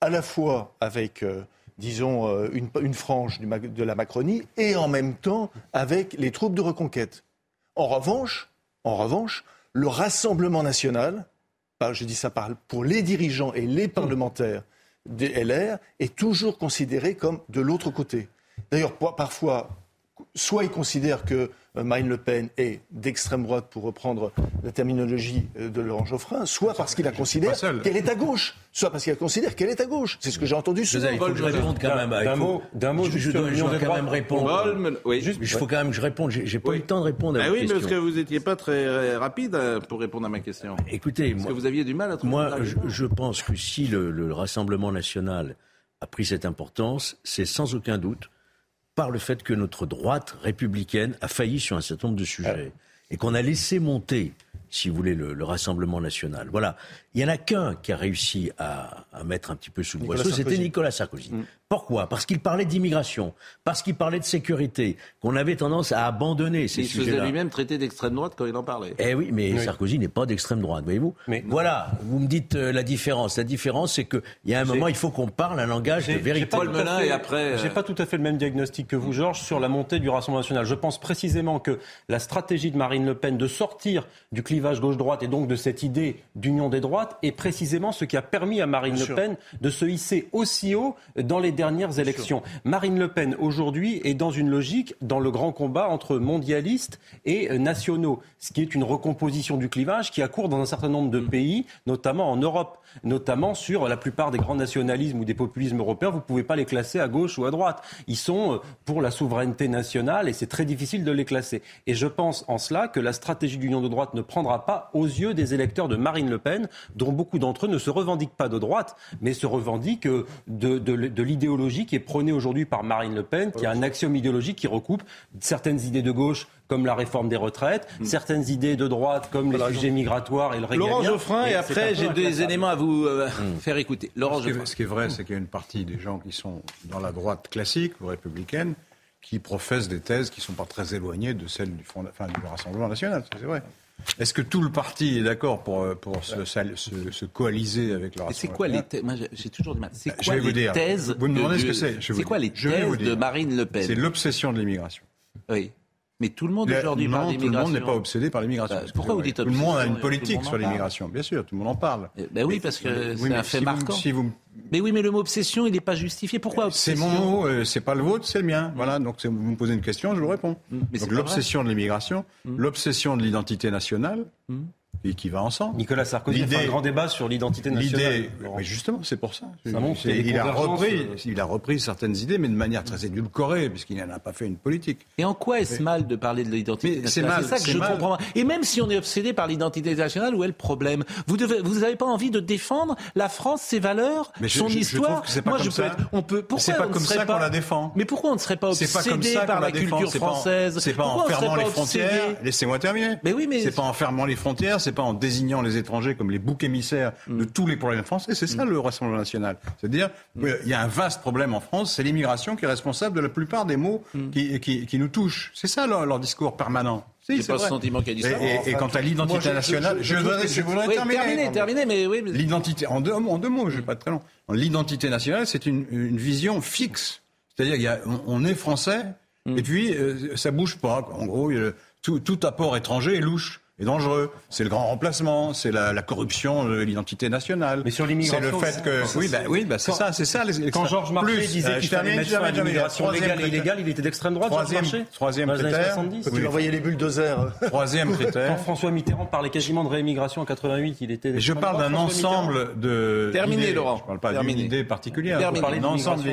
[SPEAKER 7] à la fois avec euh, disons, euh, une, une frange de la Macronie, et en même temps avec les troupes de reconquête. En revanche, en revanche, le Rassemblement national, je dis ça pour les dirigeants et les parlementaires des LR, est toujours considéré comme de l'autre côté. D'ailleurs, parfois, soit ils considèrent que Marine Le Pen est d'extrême droite, pour reprendre la terminologie euh, de Laurent Geoffrin, soit parce qu'il la considère qu'elle est à gauche, soit parce qu'il considère qu'elle est à gauche. C'est ce que j'ai entendu
[SPEAKER 5] souvent. Il faut que je réponde quand même. D'un mot, d'un mot, je, dois, quand même répondre. Il faut quand même que je réponde. J'ai pas eu le temps de répondre à ah
[SPEAKER 1] oui,
[SPEAKER 5] question.
[SPEAKER 1] Oui, parce que vous n'étiez pas très euh, rapide pour répondre à ma question.
[SPEAKER 5] Écoutez,
[SPEAKER 1] parce que vous aviez du mal à trouver.
[SPEAKER 5] Moi, je, pense que si le Rassemblement national a pris cette importance, c'est sans aucun doute par le fait que notre droite républicaine a failli sur un certain nombre de sujets et qu'on a laissé monter si vous voulez, le, Rassemblement national. Voilà. Il n'y en a qu'un qui a réussi à, mettre un petit peu sous le boisseau, c'était Nicolas Sarkozy. Mm. Pourquoi? Parce qu'il parlait d'immigration, parce qu'il parlait de sécurité, qu'on avait tendance à abandonner ces sujets-là. Il
[SPEAKER 1] se faisait lui-même traiter d'extrême droite quand il en parlait.
[SPEAKER 5] Eh oui, mais Sarkozy n'est pas d'extrême droite, voyez-vous? Mais voilà, vous me dites euh, la différence. La différence, c'est qu'il y a un moment, il faut qu'on parle un langage de vérité.
[SPEAKER 1] Paul Melun et après...
[SPEAKER 8] J'ai euh, pas tout à fait le même diagnostic que vous, Georges, sur la montée du Rassemblement national. Je pense précisément que la stratégie de Marine Le Pen de sortir du clivage gauche-droite et donc de cette idée d'union des droites est précisément ce qui a permis à Marine Le Pen de se hisser aussi haut dans les dernières élections. Marine Le Pen, aujourd'hui, est dans une logique, dans le grand combat entre mondialistes et euh, nationaux, ce qui est une recomposition du clivage qui a cours dans un certain nombre de pays, notamment en Europe, notamment sur la plupart des grands nationalismes ou des populismes européens. Vous ne pouvez pas les classer à gauche ou à droite. Ils sont euh, pour la souveraineté nationale et c'est très difficile de les classer. Et je pense en cela que la stratégie d'union de droite ne prendra pas aux yeux des électeurs de Marine Le Pen, dont beaucoup d'entre eux ne se revendiquent pas de droite, mais se revendiquent de, de, l'idéologie qui est prônée aujourd'hui par Marine Le Pen, qui a un axiome idéologique qui recoupe certaines idées de gauche comme la réforme des retraites, mm. certaines idées de droite comme les sujets migratoires et le régalien.
[SPEAKER 1] Laurent Geoffrin, et après j'ai des éléments à vous euh, mm. faire écouter. Laurent
[SPEAKER 4] ce, qui est, ce qui est vrai, c'est qu'il y a une partie des gens qui sont dans la droite classique ou républicaine qui professent des thèses qui ne sont pas très éloignées de celles du, fond, enfin, du Rassemblement national, c'est vrai. Est-ce que tout le parti est d'accord pour, euh, pour se, se, coaliser avec le
[SPEAKER 1] C'est quoi les thèses Moi, j'ai toujours du mal. C'est quoi les thèses
[SPEAKER 4] Vous me demandez ce que c'est.
[SPEAKER 1] C'est quoi les thèses de Marine Le Pen?
[SPEAKER 4] C'est l'obsession de l'immigration.
[SPEAKER 1] Oui. Mais tout le monde aujourd'hui parle d'immigration.
[SPEAKER 4] Tout le monde n'est pas obsédé par l'immigration. Bah,
[SPEAKER 1] pourquoi vous dites
[SPEAKER 4] Tout le monde a une politique sur l'immigration, bien sûr, tout le monde en parle.
[SPEAKER 1] Ben oui, parce que c'est un fait marquant. Mais oui, mais le mot obsession, il n'est pas justifié. Pourquoi obsession
[SPEAKER 4] C'est mon mot, euh, c'est pas le vôtre, c'est le mien. Voilà, donc vous me posez une question, je vous réponds. Mm. donc l'obsession de l'immigration, mm. l'obsession de l'identité nationale, mm. Et qui va ensemble.
[SPEAKER 8] Nicolas Sarkozy a fait un grand débat sur l'identité nationale.
[SPEAKER 4] L'idée, mais justement, c'est pour ça.
[SPEAKER 8] ça montre
[SPEAKER 4] il, a repris,
[SPEAKER 8] euh,
[SPEAKER 4] il a repris certaines idées, mais de manière très édulcorée, puisqu'il n'en a pas fait une politique.
[SPEAKER 1] Et en quoi est-ce mal de parler de l'identité nationale C'est ça que je mal. comprends. Et même si on est obsédé par l'identité nationale, où est le problème Vous n'avez vous pas envie de défendre la France, ses valeurs,
[SPEAKER 4] mais
[SPEAKER 1] son
[SPEAKER 4] je,
[SPEAKER 1] histoire
[SPEAKER 4] je Moi, je peux être.
[SPEAKER 1] On peut. Pourquoi
[SPEAKER 4] c'est pas
[SPEAKER 1] on
[SPEAKER 4] comme ça qu'on la défend.
[SPEAKER 1] Mais pourquoi on ne serait pas obsédé par la, culture française
[SPEAKER 4] C'est pas en fermant les frontières. Laissez-moi terminer.
[SPEAKER 1] Mais oui, mais
[SPEAKER 4] c'est pas en fermant les frontières, c'est pas en désignant les étrangers comme les boucs émissaires de tous les problèmes français. C'est ça mm. le Rassemblement national. C'est-à-dire, il y a un vaste problème en France, c'est l'immigration qui est responsable de la plupart des maux mm. qui, nous touchent. C'est ça leur, discours permanent.
[SPEAKER 1] C'est pas ce sentiment qui a dit ça.
[SPEAKER 4] Et, quant à l'identité nationale, je, voudrais,
[SPEAKER 1] terminer. terminer, mais oui.
[SPEAKER 4] L'identité, en deux, en deux mots, je vais pas très long. L'identité nationale, c'est une, vision fixe. C'est-à-dire, on, est français, mm. et puis euh, ça bouge pas. En gros, tout, tout apport étranger est louche est dangereux. C'est le grand remplacement, c'est la, la, corruption de l'identité nationale.
[SPEAKER 8] Mais sur l'immigration,
[SPEAKER 4] c'est le fait que oui, bah, oui, bah, c'est ça, c'est ça. Les,
[SPEAKER 8] quand Georges Marchais disait euh, qu'il fallait mettre fin à l'immigration légale et illégale, il était d'extrême droite.
[SPEAKER 4] Troisième,
[SPEAKER 8] Georges
[SPEAKER 4] troisième critère.
[SPEAKER 7] Quand il envoyait les bulldozers.
[SPEAKER 4] Troisième [laughs] critère.
[SPEAKER 8] Quand François Mitterrand parlait quasiment de réimmigration en 88, il était.
[SPEAKER 4] Je parle d'un ensemble de.
[SPEAKER 1] Terminé, Laurent.
[SPEAKER 4] Je parle pas d'une idée particulière.
[SPEAKER 1] Terminé.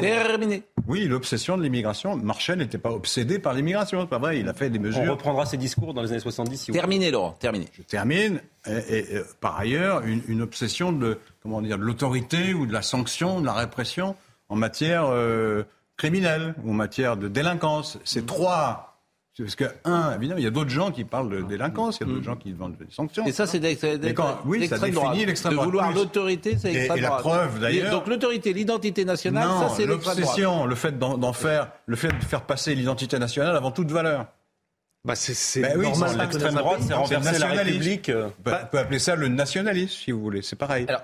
[SPEAKER 1] Terminé.
[SPEAKER 4] Oui, l'obsession de l'immigration. Marchais n'était pas obsédé par l'immigration, c'est pas vrai. Il a fait des mesures.
[SPEAKER 8] On reprendra ses discours dans les années 70.
[SPEAKER 1] Terminé, Laurent. Terminé.
[SPEAKER 4] Je termine et, par ailleurs une, obsession de comment dire de l'autorité ou de la sanction, de la répression en matière euh, criminelle ou en matière de délinquance. C'est trois. Parce que, un, évidemment, il y a d'autres gens qui parlent de délinquance, il y a d'autres gens qui demandent des sanctions.
[SPEAKER 1] Et ça, c'est
[SPEAKER 4] Oui, ça définit l'extrême droite.
[SPEAKER 1] De vouloir l'autorité, c'est l'extrême
[SPEAKER 4] droite. Et la preuve, d'ailleurs.
[SPEAKER 1] Donc l'autorité, l'identité nationale, ça, c'est l'extrême droite.
[SPEAKER 4] L'obsession, le fait d'en faire, le fait de faire passer l'identité nationale avant toute valeur.
[SPEAKER 8] Bah c'est
[SPEAKER 4] bah oui,
[SPEAKER 8] normal. L'extrême droite, c'est renverser la République.
[SPEAKER 4] Euh. On peut appeler ça le nationalisme, si vous voulez. C'est pareil.
[SPEAKER 7] Alors,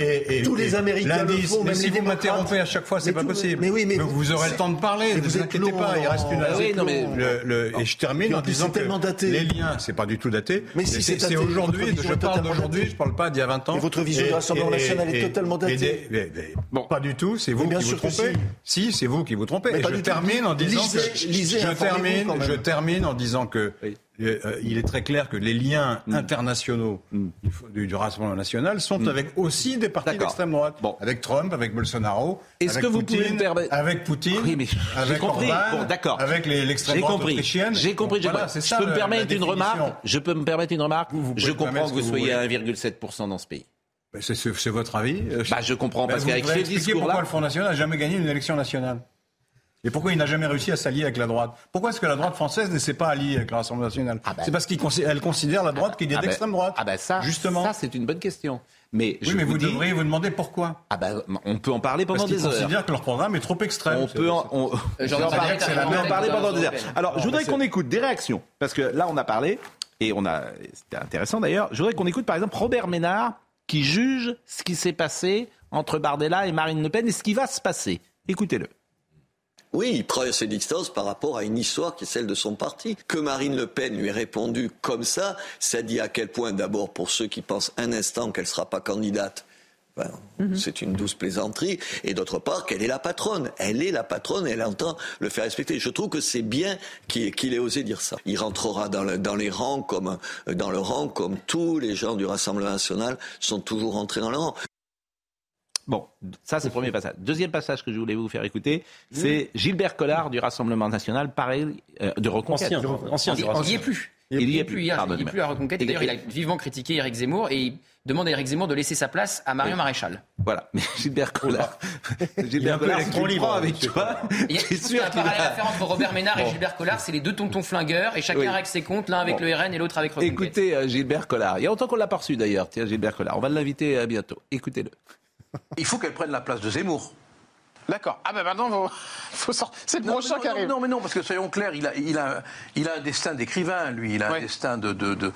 [SPEAKER 7] et, et, tous les Américains le font,
[SPEAKER 4] mais si vous m'interrompez à chaque fois, c'est pas possible. Mais oui, mais vous aurez le temps de parler. Ne vous inquiétez pas, il reste une.
[SPEAKER 1] heure. oui, non, mais
[SPEAKER 4] et je termine en disant que les liens, c'est pas du tout daté. Mais si c'est aujourd'hui, je parle d'aujourd'hui, je parle pas d'il y a 20 ans.
[SPEAKER 7] votre vision du Rassemblement national est totalement datée.
[SPEAKER 4] Bon, pas du tout. C'est vous qui vous trompez. Si, c'est vous qui vous trompez. Et je termine en disant que je termine, je termine en disant que euh, euh, il est très clair que les liens mm. internationaux mm. Du, Rassemblement national sont mm. avec aussi des partis d'extrême droite. Bon. Avec Trump, avec Bolsonaro,
[SPEAKER 1] Est-ce que vous pouvez me permettre...
[SPEAKER 4] avec Poutine,
[SPEAKER 1] oui, mais
[SPEAKER 4] avec
[SPEAKER 1] compris.
[SPEAKER 4] Orban,
[SPEAKER 1] d'accord.
[SPEAKER 4] avec l'extrême droite autrichienne.
[SPEAKER 1] J'ai compris. Voilà, je, peux me permettre une remarque. Je peux me permettre une remarque. je comprends que vous, soyez à 1,7% dans ce pays.
[SPEAKER 4] C'est votre avis
[SPEAKER 1] bah, Je comprends, parce qu'avec ces discours-là...
[SPEAKER 4] pourquoi le Front National n'a jamais gagné une élection nationale et pourquoi il n'a jamais réussi à s'allier avec la droite? Pourquoi est-ce que la droite française ne s'est pas alliée avec le Rassemblement national ah ben. C'est parce qu'elle considère la droite qu'il est ah ben. d'extrême droite.
[SPEAKER 1] Ah ben ça, justement. Ça, c'est une bonne question.
[SPEAKER 4] Mais oui, mais vous, devriez vous demander pourquoi.
[SPEAKER 1] Ah ben, on peut en parler pendant des heures. Parce
[SPEAKER 4] considèrent que leur programme est trop extrême.
[SPEAKER 1] On peut en, on... en parler pendant des heures. Alors, je voudrais qu'on écoute des réactions, parce que là, on a parlé, et on a, c'était intéressant d'ailleurs. Je voudrais qu'on écoute par exemple Robert Ménard, qui juge ce qui s'est passé entre Bardella et Marine Le Pen et ce qui va se passer. Écoutez-le.
[SPEAKER 9] Oui, il prend ses distances par rapport à une histoire qui est celle de son parti. Que Marine Le Pen lui ait répondu comme ça, ça dit à quel point, d'abord, pour ceux qui pensent un instant qu'elle ne sera pas candidate, ben, mhm. C'est une douce plaisanterie. Et d'autre part, qu'elle est la patronne. Elle est la patronne et elle entend le faire respecter. Je trouve que c'est bien qu'il ait osé dire ça. Il rentrera dans, dans, les rangs comme, dans le rang comme tous les gens du Rassemblement national sont toujours entrés dans le rang.
[SPEAKER 1] Bon, ça c'est le premier passage. Deuxième passage que je voulais vous faire écouter, c'est Gilbert Collard du Rassemblement national, pareil, euh, de Reconquête.
[SPEAKER 3] Ancien, il n'y est plus. Il n'y est plus. Il n'est plus à Reconquête. D'ailleurs, il a vivement critiqué Eric Zemmour et il demande à Eric Zemmour de laisser sa place à Marion Maréchal.
[SPEAKER 1] Voilà. [laughs] Mais Gilbert Collard, [laughs] Gilbert Collard,
[SPEAKER 4] est libre
[SPEAKER 1] avec toi.
[SPEAKER 3] Il y a [laughs] un parallèle à faire entre Robert Ménard et Gilbert Collard. C'est les deux tontons flingueurs et chacun règle ses comptes, l'un avec le RN et l'autre avec Reconquête.
[SPEAKER 1] Écoutez euh, Gilbert Collard. Il y a longtemps qu'on l'a pas reçu d'ailleurs. Tiens, Gilbert Collard. On va l'inviter euh, bientôt. Écoutez-le.
[SPEAKER 10] Il faut qu'elle prenne la place de Zemmour.
[SPEAKER 11] D'accord. Ah ben maintenant, [laughs] faut c'est le prochain qui arrive.
[SPEAKER 10] Non, mais non, parce que soyons clairs, il a, il a, il a un destin d'écrivain, lui. Il a un destin de, de, de,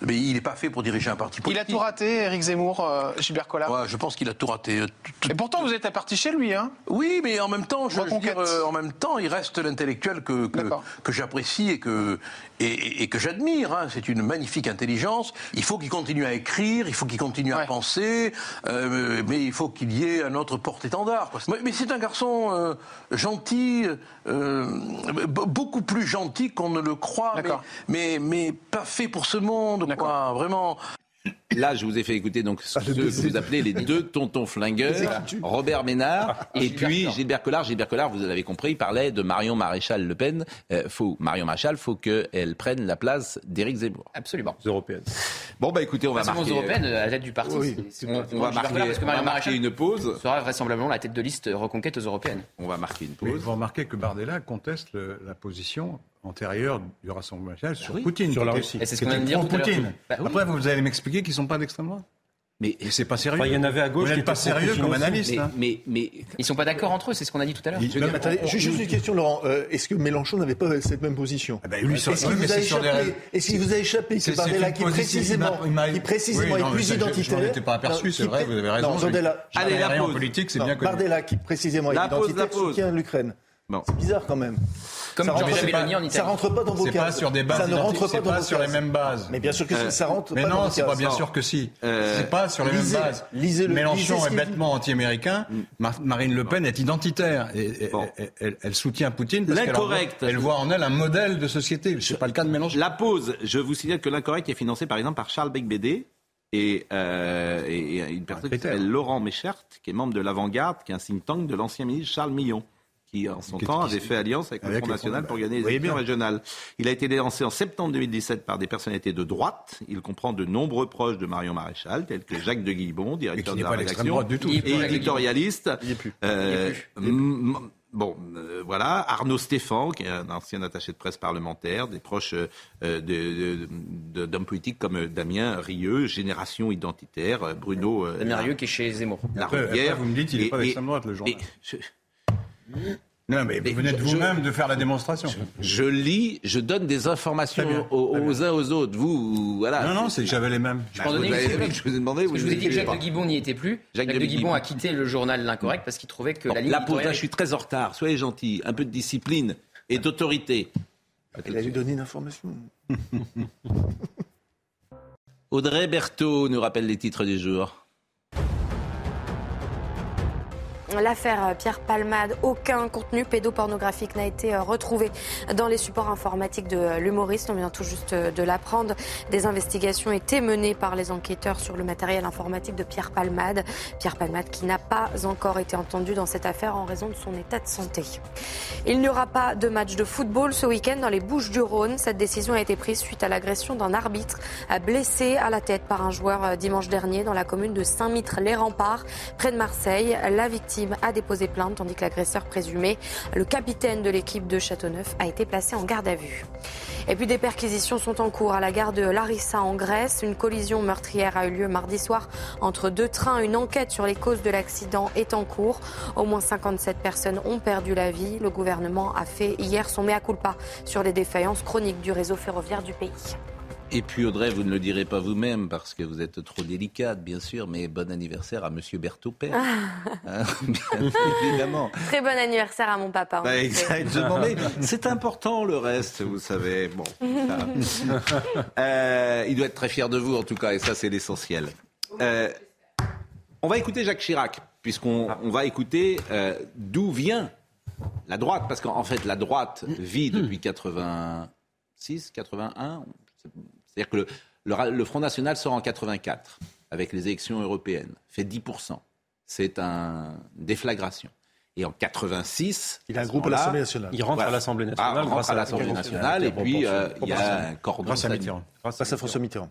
[SPEAKER 10] Mais il n'est pas fait pour diriger un parti politique.
[SPEAKER 11] Il a tout raté, Éric Zemmour, euh, Gilbert Collard
[SPEAKER 10] ouais, je pense qu'il a tout raté.
[SPEAKER 11] Et pourtant, vous êtes parti chez lui, hein
[SPEAKER 10] Oui, mais en même temps, je dire, euh, en même temps, il reste l'intellectuel que, que, que j'apprécie et que, et, et que j'admire. Hein. C'est une magnifique intelligence. Il faut qu'il continue à écrire, il faut qu'il continue à penser, euh, mais il faut qu'il y ait un autre porte-étendard. Mais, c'est un garçon euh, gentil, euh, beaucoup plus gentil qu'on ne le croit, mais, mais, mais, pas fait pour ce monde, quoi, vraiment.
[SPEAKER 1] Là, je vous ai fait écouter donc ce que vous appelez les [laughs] deux tontons flingueurs, Robert Ménard et, puis Gilbert Collard. Gilbert Collard, vous l'avez compris, il parlait de Marion Maréchal Le Pen. Euh, faut, Marion Maréchal, faut qu'elle prenne la place d'Éric Zemmour.
[SPEAKER 3] Absolument.
[SPEAKER 8] Européennes.
[SPEAKER 1] Bon, bah écoutez, on va marquer...
[SPEAKER 3] européennes à la tête du parti.
[SPEAKER 1] On, va marquer, parce que Marion Maréchal une pause.
[SPEAKER 3] sera vraisemblablement la tête de liste reconquête aux européennes.
[SPEAKER 1] On va marquer une pause.
[SPEAKER 4] vous remarquez que Bardella conteste la position antérieure du Rassemblement national sur Poutine.
[SPEAKER 8] Sur la Russie.
[SPEAKER 3] C'est ce qu'on vient de dire tout
[SPEAKER 4] Poutine. Bah Après, vous allez m'expliquer qu'ils ne sont pas d'extrême droite mais c'est pas sérieux.
[SPEAKER 8] il y en avait à gauche.
[SPEAKER 4] Vous n'êtes pas sérieux comme analyste.
[SPEAKER 1] Mais,
[SPEAKER 4] hein.
[SPEAKER 1] mais, mais,
[SPEAKER 3] ils sont pas d'accord entre eux, c'est ce qu'on a dit tout à l'heure.
[SPEAKER 7] Juste une question, Laurent. Euh, est-ce que Mélenchon n'avait pas cette même position
[SPEAKER 4] ah ben, lui, Est-ce
[SPEAKER 7] qu'il vous, a échappé, est vous a échapé que Bardella, qui précisément, qui précisément est plus identitaire.
[SPEAKER 4] Je n'étais pas aperçu, c'est vrai, vous avez raison.
[SPEAKER 1] Allez, la
[SPEAKER 4] pause. politique, c'est bien connu.
[SPEAKER 7] Bardella, qui précisément est identitaire, soutient l'Ukraine. C'est bizarre quand même.
[SPEAKER 3] Comme Giorgia Meloni
[SPEAKER 7] en Italie. Ça rentre pas dans vos
[SPEAKER 4] cas. sur des bases.
[SPEAKER 7] Ça ne rentre pas,
[SPEAKER 4] pas sur les mêmes bases.
[SPEAKER 7] Mais bien sûr que euh, ça rentre
[SPEAKER 4] mais
[SPEAKER 7] pas
[SPEAKER 4] non,
[SPEAKER 7] dans vos
[SPEAKER 4] c'est pas bien sûr que si. Euh, c'est pas sur les mêmes bases.
[SPEAKER 7] Lisez le,
[SPEAKER 4] Mélenchon est bêtement anti-américain. Mm. Marine Le Pen est identitaire. Et, elle, soutient Poutine parce qu'elle elle voit en elle un modèle de société. C'est pas le cas de Mélenchon.
[SPEAKER 1] La pause. Je vous signale que l'incorrect est financé par exemple par Charles Becbédé. Et, euh, et, une personne qui s'appelle Laurent Méchert, qui est membre de l'Avant-Garde, qui est un think tank de l'ancien ministre Charles Millon qui en son temps avait fait alliance avec, le Front National pour gagner les élections régionales. Il a été lancé en septembre 2017 par des personnalités de droite. Il comprend de nombreux proches de Marion Maréchal, tels que Jacques de Guillebon, directeur de la rédaction,
[SPEAKER 4] du tout.
[SPEAKER 1] et éditorialiste.
[SPEAKER 4] Il est plus.
[SPEAKER 1] Euh, Bon, euh, voilà, Arnaud Stéphane, qui est un ancien attaché de presse parlementaire, des proches euh, d'hommes politiques comme Damien Rieu, Génération Identitaire, Bruno...
[SPEAKER 3] Damien Rieu qui est chez Zemmour.
[SPEAKER 4] La vous me dites, il n'est pas d'extrême droite, le journal. Non, mais vous venez vous-même de faire la démonstration.
[SPEAKER 1] Je, lis, je donne des informations aux, uns aux autres. Vous, voilà.
[SPEAKER 4] Non, non, j'avais les mêmes.
[SPEAKER 3] Je, bah, vous, ai, je vous ai demandé. Vous je vous ai dit que Jacques de Guibon n'y était plus. Jacques, de, Guibon a quitté le journal L'Incorrect parce qu'il trouvait que la ligne.
[SPEAKER 1] La pause, je suis très en retard. Soyez gentil. Un peu de discipline et d'autorité.
[SPEAKER 7] Il a lui donné une information. [laughs]
[SPEAKER 1] Audrey Berthaud nous rappelle les titres du jour.
[SPEAKER 2] L'affaire Pierre Palmade, aucun contenu pédopornographique n'a été euh, retrouvé dans les supports informatiques de l'humoriste. On vient tout juste de l'apprendre. Des investigations étaient menées par les enquêteurs sur le matériel informatique de Pierre Palmade. Pierre Palmade qui n'a pas encore été entendu dans cette affaire en raison de son état de santé. Il n'y aura pas de match de football ce week-end dans les Bouches du Rhône. Cette décision a été prise suite à l'agression d'un arbitre blessé à la tête par un joueur euh, dimanche dernier dans la commune de Saint-Mitre-les-Remparts, près de Marseille. La victime a déposé plainte, tandis que l'agresseur présumé, le capitaine de l'équipe de Châteauneuf, a été placé en garde à vue. Et puis des perquisitions sont en cours à la gare de Larissa en Grèce. Une collision meurtrière a eu lieu mardi soir entre deux trains. Une enquête sur les causes de l'accident est en cours. Au moins 57 personnes ont perdu la vie. Le gouvernement a fait hier son mea culpa sur les défaillances chroniques du réseau ferroviaire du pays.
[SPEAKER 1] Et puis Audrey, vous ne le direz pas vous-même parce que vous êtes trop délicate, bien sûr, mais bon anniversaire à Monsieur Berthaud Père. Ah. [laughs] Hein, évidemment.
[SPEAKER 2] Très bon anniversaire à mon papa.
[SPEAKER 1] Bah, exactement. c'est important le reste, vous savez. Bon. [laughs] Euh, il doit être très fier de vous en tout cas, et ça c'est l'essentiel. Euh, on va écouter Jacques Chirac, puisqu'on on va écouter euh, d'où vient la droite, parce qu'en fait la droite vit depuis 86, 81 c'est-à-dire que le, Front National sort en 84 avec les élections européennes, fait 10%. C'est une déflagration. Et en 86,
[SPEAKER 7] il a un groupe à l'Assemblée nationale.
[SPEAKER 8] Il rentre à l'Assemblée nationale.
[SPEAKER 1] il rentre à l'Assemblée nationale, et puis euh, il y a un cordon.
[SPEAKER 7] Grâce à Mitterrand. Grâce à François Mitterrand.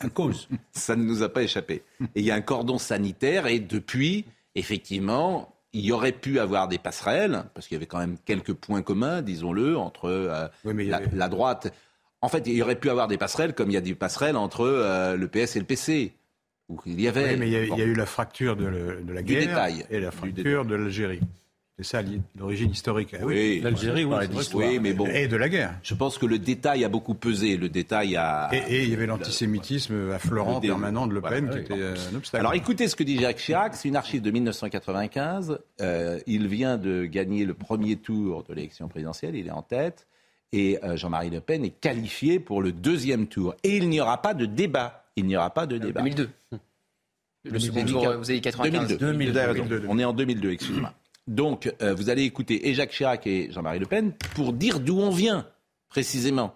[SPEAKER 1] à cause. [laughs] Ça ne nous a pas échappé. Et il y a un cordon sanitaire, et depuis, effectivement, il y aurait pu avoir des passerelles, parce qu'il y avait quand même quelques points communs, disons-le, entre euh, la, droite en fait, il y aurait pu avoir des passerelles comme il y a des passerelles entre euh, le PS et le PC.
[SPEAKER 4] Où il y avait. Oui, mais il y, a, eu la fracture de, la guerre détail, et la fracture de l'Algérie. C'est ça l'origine historique.
[SPEAKER 1] Ah oui,
[SPEAKER 8] l'Algérie, oui,
[SPEAKER 1] oui, mais bon.
[SPEAKER 4] Et de la guerre.
[SPEAKER 1] Je pense que le détail a beaucoup pesé. Le détail a.
[SPEAKER 4] Et, il y avait l'antisémitisme affleurant permanent de Le Pen qui était euh, un obstacle.
[SPEAKER 1] Alors écoutez ce que dit Jacques Chirac. C'est une archive de 1995. Euh, il vient de gagner le premier tour de l'élection présidentielle. Il est en tête et euh, Jean-Marie Le Pen est qualifié pour le deuxième tour. Et il n'y aura pas de débat. Il n'y aura pas de débat.
[SPEAKER 3] 2002. Le second tour, vous avez 95.
[SPEAKER 1] 2002. On est en 2002, excusez-moi. Donc, euh, vous allez écouter et Jacques Chirac et Jean-Marie Le Pen pour dire d'où on vient, précisément.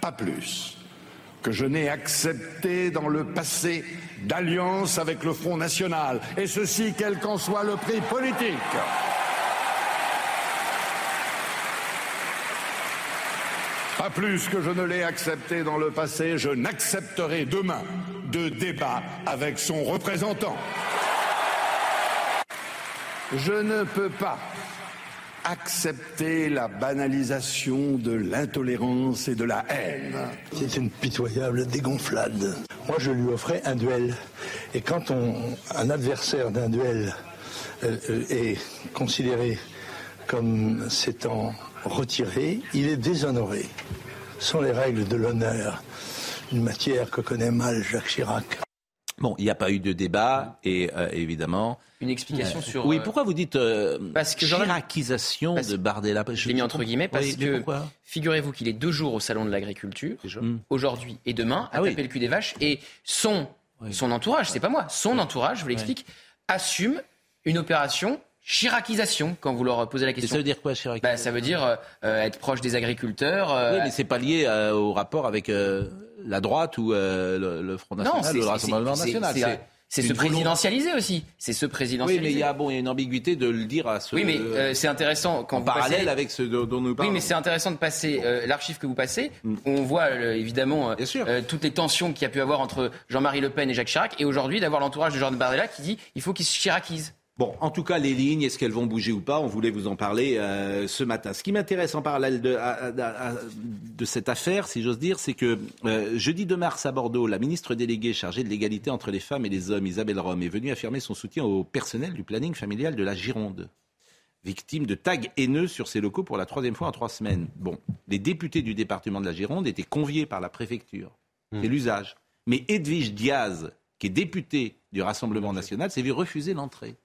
[SPEAKER 12] Pas plus que je n'ai accepté dans le passé d'alliance avec le Front National, et ceci quel qu'en soit le prix politique. Pas plus que je ne l'ai accepté dans le passé, je n'accepterai demain de débat avec son représentant. Je ne peux pas accepter la banalisation de l'intolérance et de la haine.
[SPEAKER 13] C'est une pitoyable dégonflade. Moi, je lui offrais un duel. Et quand un adversaire d'un duel euh, euh, est considéré comme s'étant retiré, il est déshonoré. Ce sont les règles de l'honneur, une matière que connaît mal Jacques Chirac.
[SPEAKER 1] Bon, il n'y a pas eu de débat et euh, évidemment.
[SPEAKER 3] Une explication sur.
[SPEAKER 1] Oui, pourquoi vous dites euh, parce que chiracisation de Bardella?
[SPEAKER 3] Je l'ai mis entre guillemets parce que figurez-vous qu'il est deux jours au salon de l'agriculture hmm. aujourd'hui et demain à ah taper le cul des vaches et son son entourage, c'est pas moi, son entourage, je vous l'explique, assume une opération chiracisation quand vous leur posez la question.
[SPEAKER 1] ça veut dire quoi, chiracisation
[SPEAKER 3] bah, Ça veut dire euh, euh, être proche des agriculteurs. Euh,
[SPEAKER 1] oui, mais c'est pas lié au rapport avec la droite ou le, Front National
[SPEAKER 3] ou
[SPEAKER 1] le Rassemblement National.
[SPEAKER 3] C'est se présidentialiser aussi. C'est se présidentialiser.
[SPEAKER 1] Oui, mais il y a bon, il y a une ambiguïté de le dire à ce.
[SPEAKER 3] Oui, mais c'est intéressant quand
[SPEAKER 1] en parallèle avec ce dont nous parlons.
[SPEAKER 3] Oui, mais c'est intéressant de passer l'archive que vous passez. Mm. On voit évidemment toutes les tensions qu'il y a pu avoir entre Jean-Marie Le Pen et Jacques Chirac, et aujourd'hui d'avoir l'entourage de Jordan Bardella qui dit il faut qu'il se chiracise.
[SPEAKER 1] Bon, en tout cas, les lignes, est-ce qu'elles vont bouger ou pas On voulait vous en parler euh, ce matin. Ce qui m'intéresse en parallèle de, de, cette affaire, si j'ose dire, c'est que euh, jeudi 2 mars à Bordeaux, la ministre déléguée chargée de l'égalité entre les femmes et les hommes, Isabelle Rome, est venue affirmer son soutien au personnel du planning familial de la Gironde, victime de tags haineux sur ses locaux pour la troisième fois en trois semaines. Bon, les députés du département de la Gironde étaient conviés par la préfecture. C'est hmm. l'usage. Mais Edwige Diaz, qui est députée du Rassemblement national, s'est vu refuser l'entrée.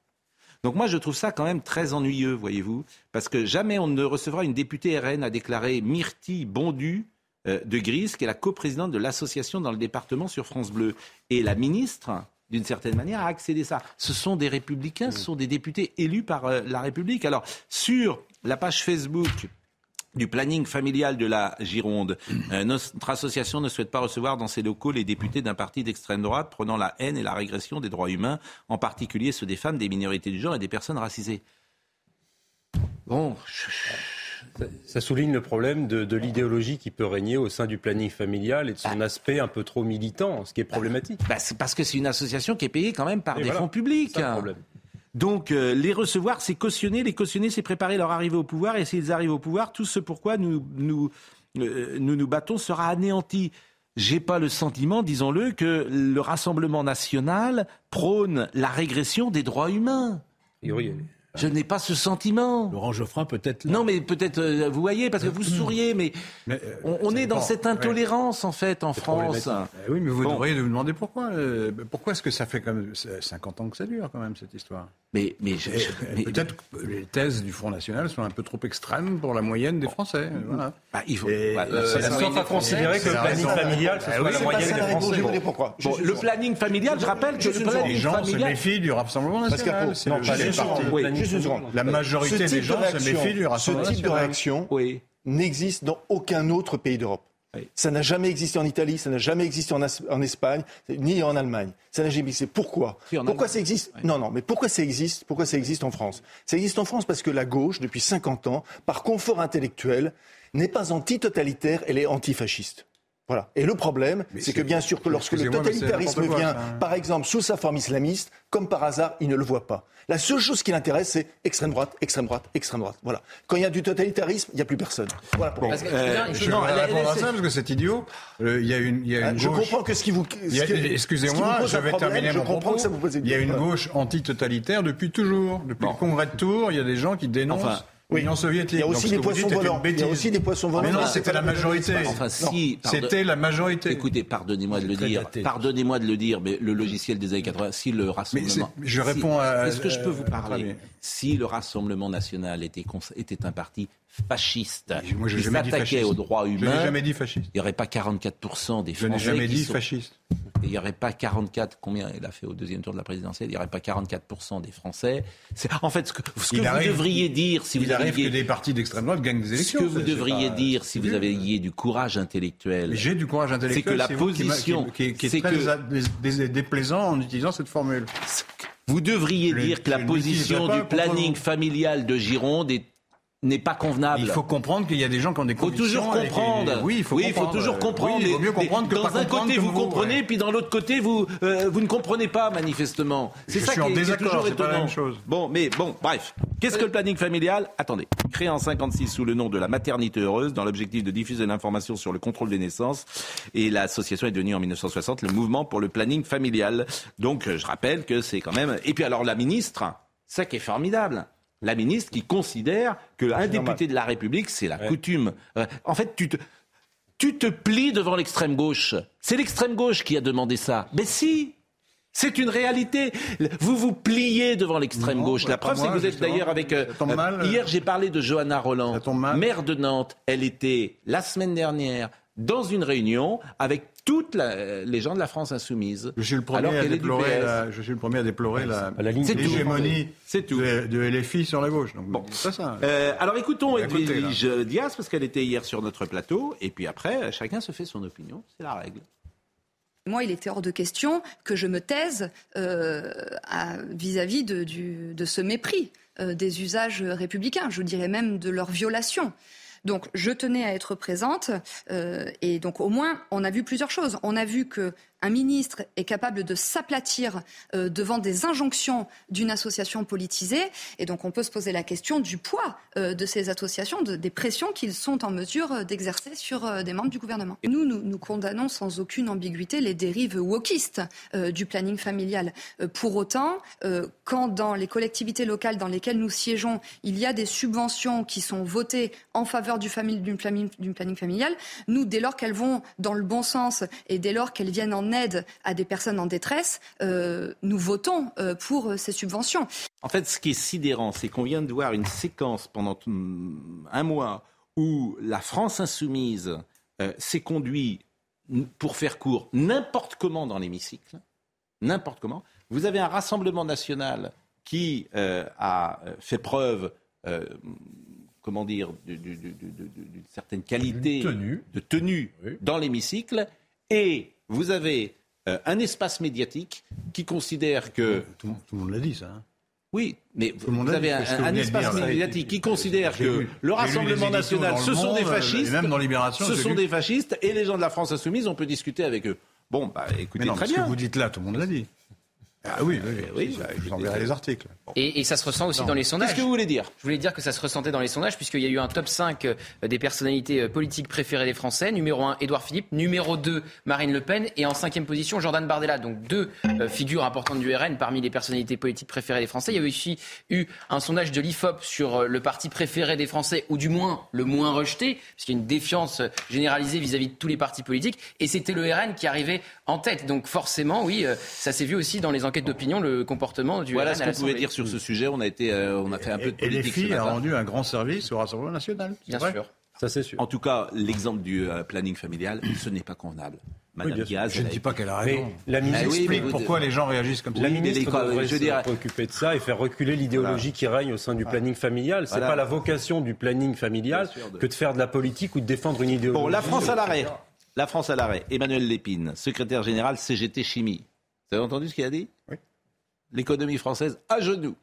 [SPEAKER 1] Donc moi, je trouve ça quand même très ennuyeux, voyez-vous, parce que jamais on ne recevra une députée RN, a déclaré Myrtille Bondu euh, de Grise, qui est la coprésidente de l'association dans le département sur France Bleu. Et la ministre, d'une certaine manière, a accédé ça. Ce sont des républicains, ce sont des députés élus par euh, la République. Alors, sur la page Facebook du planning familial de la Gironde. Euh, notre association ne souhaite pas recevoir dans ses locaux les députés d'un parti d'extrême droite prenant la haine et la régression des droits humains, en particulier ceux des femmes, des minorités du genre et des personnes racisées.
[SPEAKER 8] Bon. Ça souligne le problème de, l'idéologie qui peut régner au sein du planning familial et de son bah. aspect un peu trop militant, ce qui est problématique.
[SPEAKER 1] Bah, c'est parce que c'est une association qui est payée quand même par des fonds publics. C'est problème. Donc euh, les recevoir, c'est cautionner. Les cautionner, c'est préparer leur arrivée au pouvoir. Et s'ils arrivent au pouvoir, tout ce pourquoi nous nous, euh, nous, nous battons sera anéanti. J'ai pas le sentiment, disons-le, que le Rassemblement national prône la régression des droits humains. Je n'ai pas ce sentiment.
[SPEAKER 5] Laurent Geoffrin peut-être.
[SPEAKER 1] Non, mais peut-être, euh, vous voyez, parce que vous souriez, mais, euh, on, est dans cette intolérance, en fait, en France.
[SPEAKER 4] Eh oui, mais vous devriez vous demander pourquoi. Euh, pourquoi est-ce que ça fait quand même 50 ans que ça dure, quand même, cette histoire?
[SPEAKER 1] Mais, mais,
[SPEAKER 4] peut-être que les thèses du Front National sont un peu trop extrêmes pour la moyenne des Français. Voilà.
[SPEAKER 8] Bah, il faut. Bah, sauf à considérer que le planning familial, c'est la moyenne des Français. Je
[SPEAKER 1] pourquoi. le planning familial, je rappelle que le planning
[SPEAKER 4] Les gens se méfient du Rassemblement National. La majorité des gens se méfient du
[SPEAKER 13] Ce type de réaction n'existe dans aucun autre pays d'Europe. Ça n'a jamais existé en Italie, ça n'a jamais existé en, Espagne, ni en Allemagne. Ça n'a jamais existé. Pourquoi Pourquoi ça existe Non, non, mais pourquoi ça existe Pourquoi ça existe en France? Ça existe en France parce que la gauche, depuis 50 ans, par confort intellectuel, n'est pas anti-totalitaire, elle est antifasciste. Voilà. Et le problème, c'est que bien sûr que lorsque le totalitarisme vient, par exemple, sous sa forme islamiste, comme par hasard, il ne le voit pas. La seule chose qui l'intéresse, c'est extrême droite, extrême droite, extrême droite. Voilà. Quand il y a du totalitarisme, il n'y a plus personne. Voilà
[SPEAKER 4] bon, euh, je vais répondre à ça parce que c'est idiot. Euh, il y a une, il y a une
[SPEAKER 13] Je comprends que ce qui vous.
[SPEAKER 4] Excusez-moi, je vais terminer mon propos. il y a une gauche antitotalitaire depuis toujours. Depuis le congrès de Tours, il y a des gens qui dénoncent. Oui. soviétique.
[SPEAKER 13] Il y a aussi des poissons volants. Il y a aussi des poissons volants.
[SPEAKER 4] Mais non, c'était la majorité. Enfin, si. C'était la majorité.
[SPEAKER 1] Écoutez, pardonnez-moi de le dire. Pardonnez-moi de le dire, mais le logiciel des années 80, si le Rassemblement.
[SPEAKER 4] Mais je réponds à.
[SPEAKER 1] Est-ce que je peux vous parler Si le Rassemblement national était, était un parti fasciste,
[SPEAKER 4] Moi, qui
[SPEAKER 1] s'attaquait aux droits humains,
[SPEAKER 4] je jamais dit fasciste.
[SPEAKER 1] il n'y aurait pas 44% des Français.
[SPEAKER 4] Je n'ai jamais dit fasciste.
[SPEAKER 1] Il n'y aurait pas 44, combien il a fait au deuxième tour de la présidentielle, il n'y aurait pas 44% des Français. En fait, ce que, vous devriez dire, si
[SPEAKER 4] il
[SPEAKER 1] vous
[SPEAKER 4] arrive que des partis d'extrême droite gagnent des élections.
[SPEAKER 1] Ce que vous devriez dire, si vous aviez du courage intellectuel.
[SPEAKER 4] J'ai du courage intellectuel.
[SPEAKER 1] C'est que la position.
[SPEAKER 4] Qui, qui, est, très déplaisant en utilisant cette formule.
[SPEAKER 1] Vous devriez dire que la position du planning familial de Gironde est n'est pas convenable.
[SPEAKER 4] Il faut comprendre qu'il y a des gens qui ont des
[SPEAKER 1] convictions. Il faut toujours comprendre.
[SPEAKER 4] Oui, il faut,
[SPEAKER 1] oui, faut toujours comprendre.
[SPEAKER 4] Oui, il vaut mieux comprendre que
[SPEAKER 1] dans un côté vous, comprenez, puis dans l'autre côté vous euh, vous ne comprenez pas manifestement.
[SPEAKER 4] C'est ça qui est, toujours étonnant. Pas la même chose.
[SPEAKER 1] Bon, mais bon, bref. Qu'est-ce que le planning familial? Attendez. Créé en 56 sous le nom de la maternité heureuse, dans l'objectif de diffuser l'information sur le contrôle des naissances, et l'association est devenue en 1960 le mouvement pour le planning familial. Donc, je rappelle que c'est quand même. Et puis alors la ministre, ça qui est formidable la ministre qui considère qu'un député de la République, c'est la coutume. Euh, en fait, tu te, tu te plies devant l'extrême gauche. C'est l'extrême gauche qui a demandé ça. Mais si, c'est une réalité. Vous vous pliez devant l'extrême gauche. La preuve, c'est que vous êtes d'ailleurs avec. Euh, euh, hier, j'ai parlé de Johanna Roland, maire de Nantes. Elle était la semaine dernière dans une réunion avec toutes les gens de la France insoumise.
[SPEAKER 4] Je suis le premier, à, déplorer la, je suis le premier à déplorer la, l'hégémonie de, de, LFI sur la gauche. Donc,
[SPEAKER 1] bon. ça. Euh, alors écoutons Edwige Diaz, parce qu'elle était hier sur notre plateau, et puis après, chacun se fait son opinion, c'est la règle.
[SPEAKER 14] Moi, il était hors de question que je me taise euh, vis-à-vis de, de, ce mépris euh, des usages républicains, je dirais même de leur violation. Donc je tenais à être présente euh, et donc au moins on a vu plusieurs choses. On a vu que un ministre est capable de s'aplatir euh, devant des injonctions d'une association politisée. Et donc on peut se poser la question du poids euh, de ces associations, des pressions qu'ils sont en mesure euh, d'exercer sur des membres du gouvernement. nous, nous, condamnons sans aucune ambiguïté les dérives wokistes du planning familial. pour autant, quand dans les collectivités locales dans lesquelles nous siégeons, il y a des subventions qui sont votées en faveur du, planning, du planning familial, nous, dès lors qu'elles vont dans le bon sens et dès lors qu'elles viennent en aide à des personnes en détresse, euh, nous votons euh, pour ces subventions.
[SPEAKER 1] En fait, ce qui est sidérant, c'est qu'on vient de voir une séquence pendant un mois où la France insoumise euh, s'est conduite, pour faire court, n'importe comment dans l'hémicycle, n'importe comment. Vous avez un Rassemblement national qui a fait preuve comment dire, d'une certaine qualité de tenue dans l'hémicycle, et vous avez euh, un espace médiatique qui considère que...
[SPEAKER 4] Tout, le monde l'a dit, ça. Hein.
[SPEAKER 1] oui, mais vous avez un, espace médiatique qui considère que le Rassemblement national, ce sont des fascistes,
[SPEAKER 4] même dans Libération,
[SPEAKER 1] ce sont des fascistes, et les gens de la France insoumise, on peut discuter avec eux. Bon, bah écoutez, très bien. Ce
[SPEAKER 4] que vous dites là, tout le monde l'a dit. Ah oui, oui, oui, je vous enverrai les articles.
[SPEAKER 3] Et, ça se ressent aussi dans les sondages.
[SPEAKER 1] Qu'est-ce que vous voulez dire?
[SPEAKER 3] Je voulais dire que ça se ressentait dans les sondages, puisqu'il y a eu un top 5 euh, des personnalités euh, politiques préférées des Français. Numéro 1, Édouard Philippe. Numéro 2, Marine Le Pen. Et en cinquième position, Jordan Bardella. Donc deux euh, figures importantes du RN parmi les personnalités politiques préférées des Français. Il y avait aussi eu un sondage de l'IFOP sur le parti préféré des Français, ou du moins le moins rejeté, puisqu'il y a une défiance généralisée vis-à-vis de tous les partis politiques. Et c'était le RN qui arrivait en tête. Donc forcément, oui, ça s'est vu aussi dans les enquêtes d'opinion. Le comportement du
[SPEAKER 1] Voilà ce qu'on pouvait dire sur ce sujet. On a, été, euh, on a fait un peu de politique.
[SPEAKER 4] Et les filles ont rendu un grand service au Rassemblement national.
[SPEAKER 3] Bien sûr.
[SPEAKER 1] Ça, c'est sûr. En tout cas, l'exemple du euh, planning familial, ce n'est pas convenable. Madame oui, Diaz,
[SPEAKER 4] je ne dis pas qu'elle a raison. Mais la ministre explique pourquoi les gens réagissent comme ça.
[SPEAKER 8] La ministre devrait je se préoccuper de ça et faire reculer l'idéologie qui règne au sein du planning familial. C'est n'est pas la vocation du planning familial que de faire de la politique ou de défendre une idéologie.
[SPEAKER 1] Bon, la France à l'arrêt. La France à l'arrêt. Emmanuel Lépine, secrétaire général CGT Chimie. Vous avez entendu ce qu'il a dit? Oui l'économie française à genoux.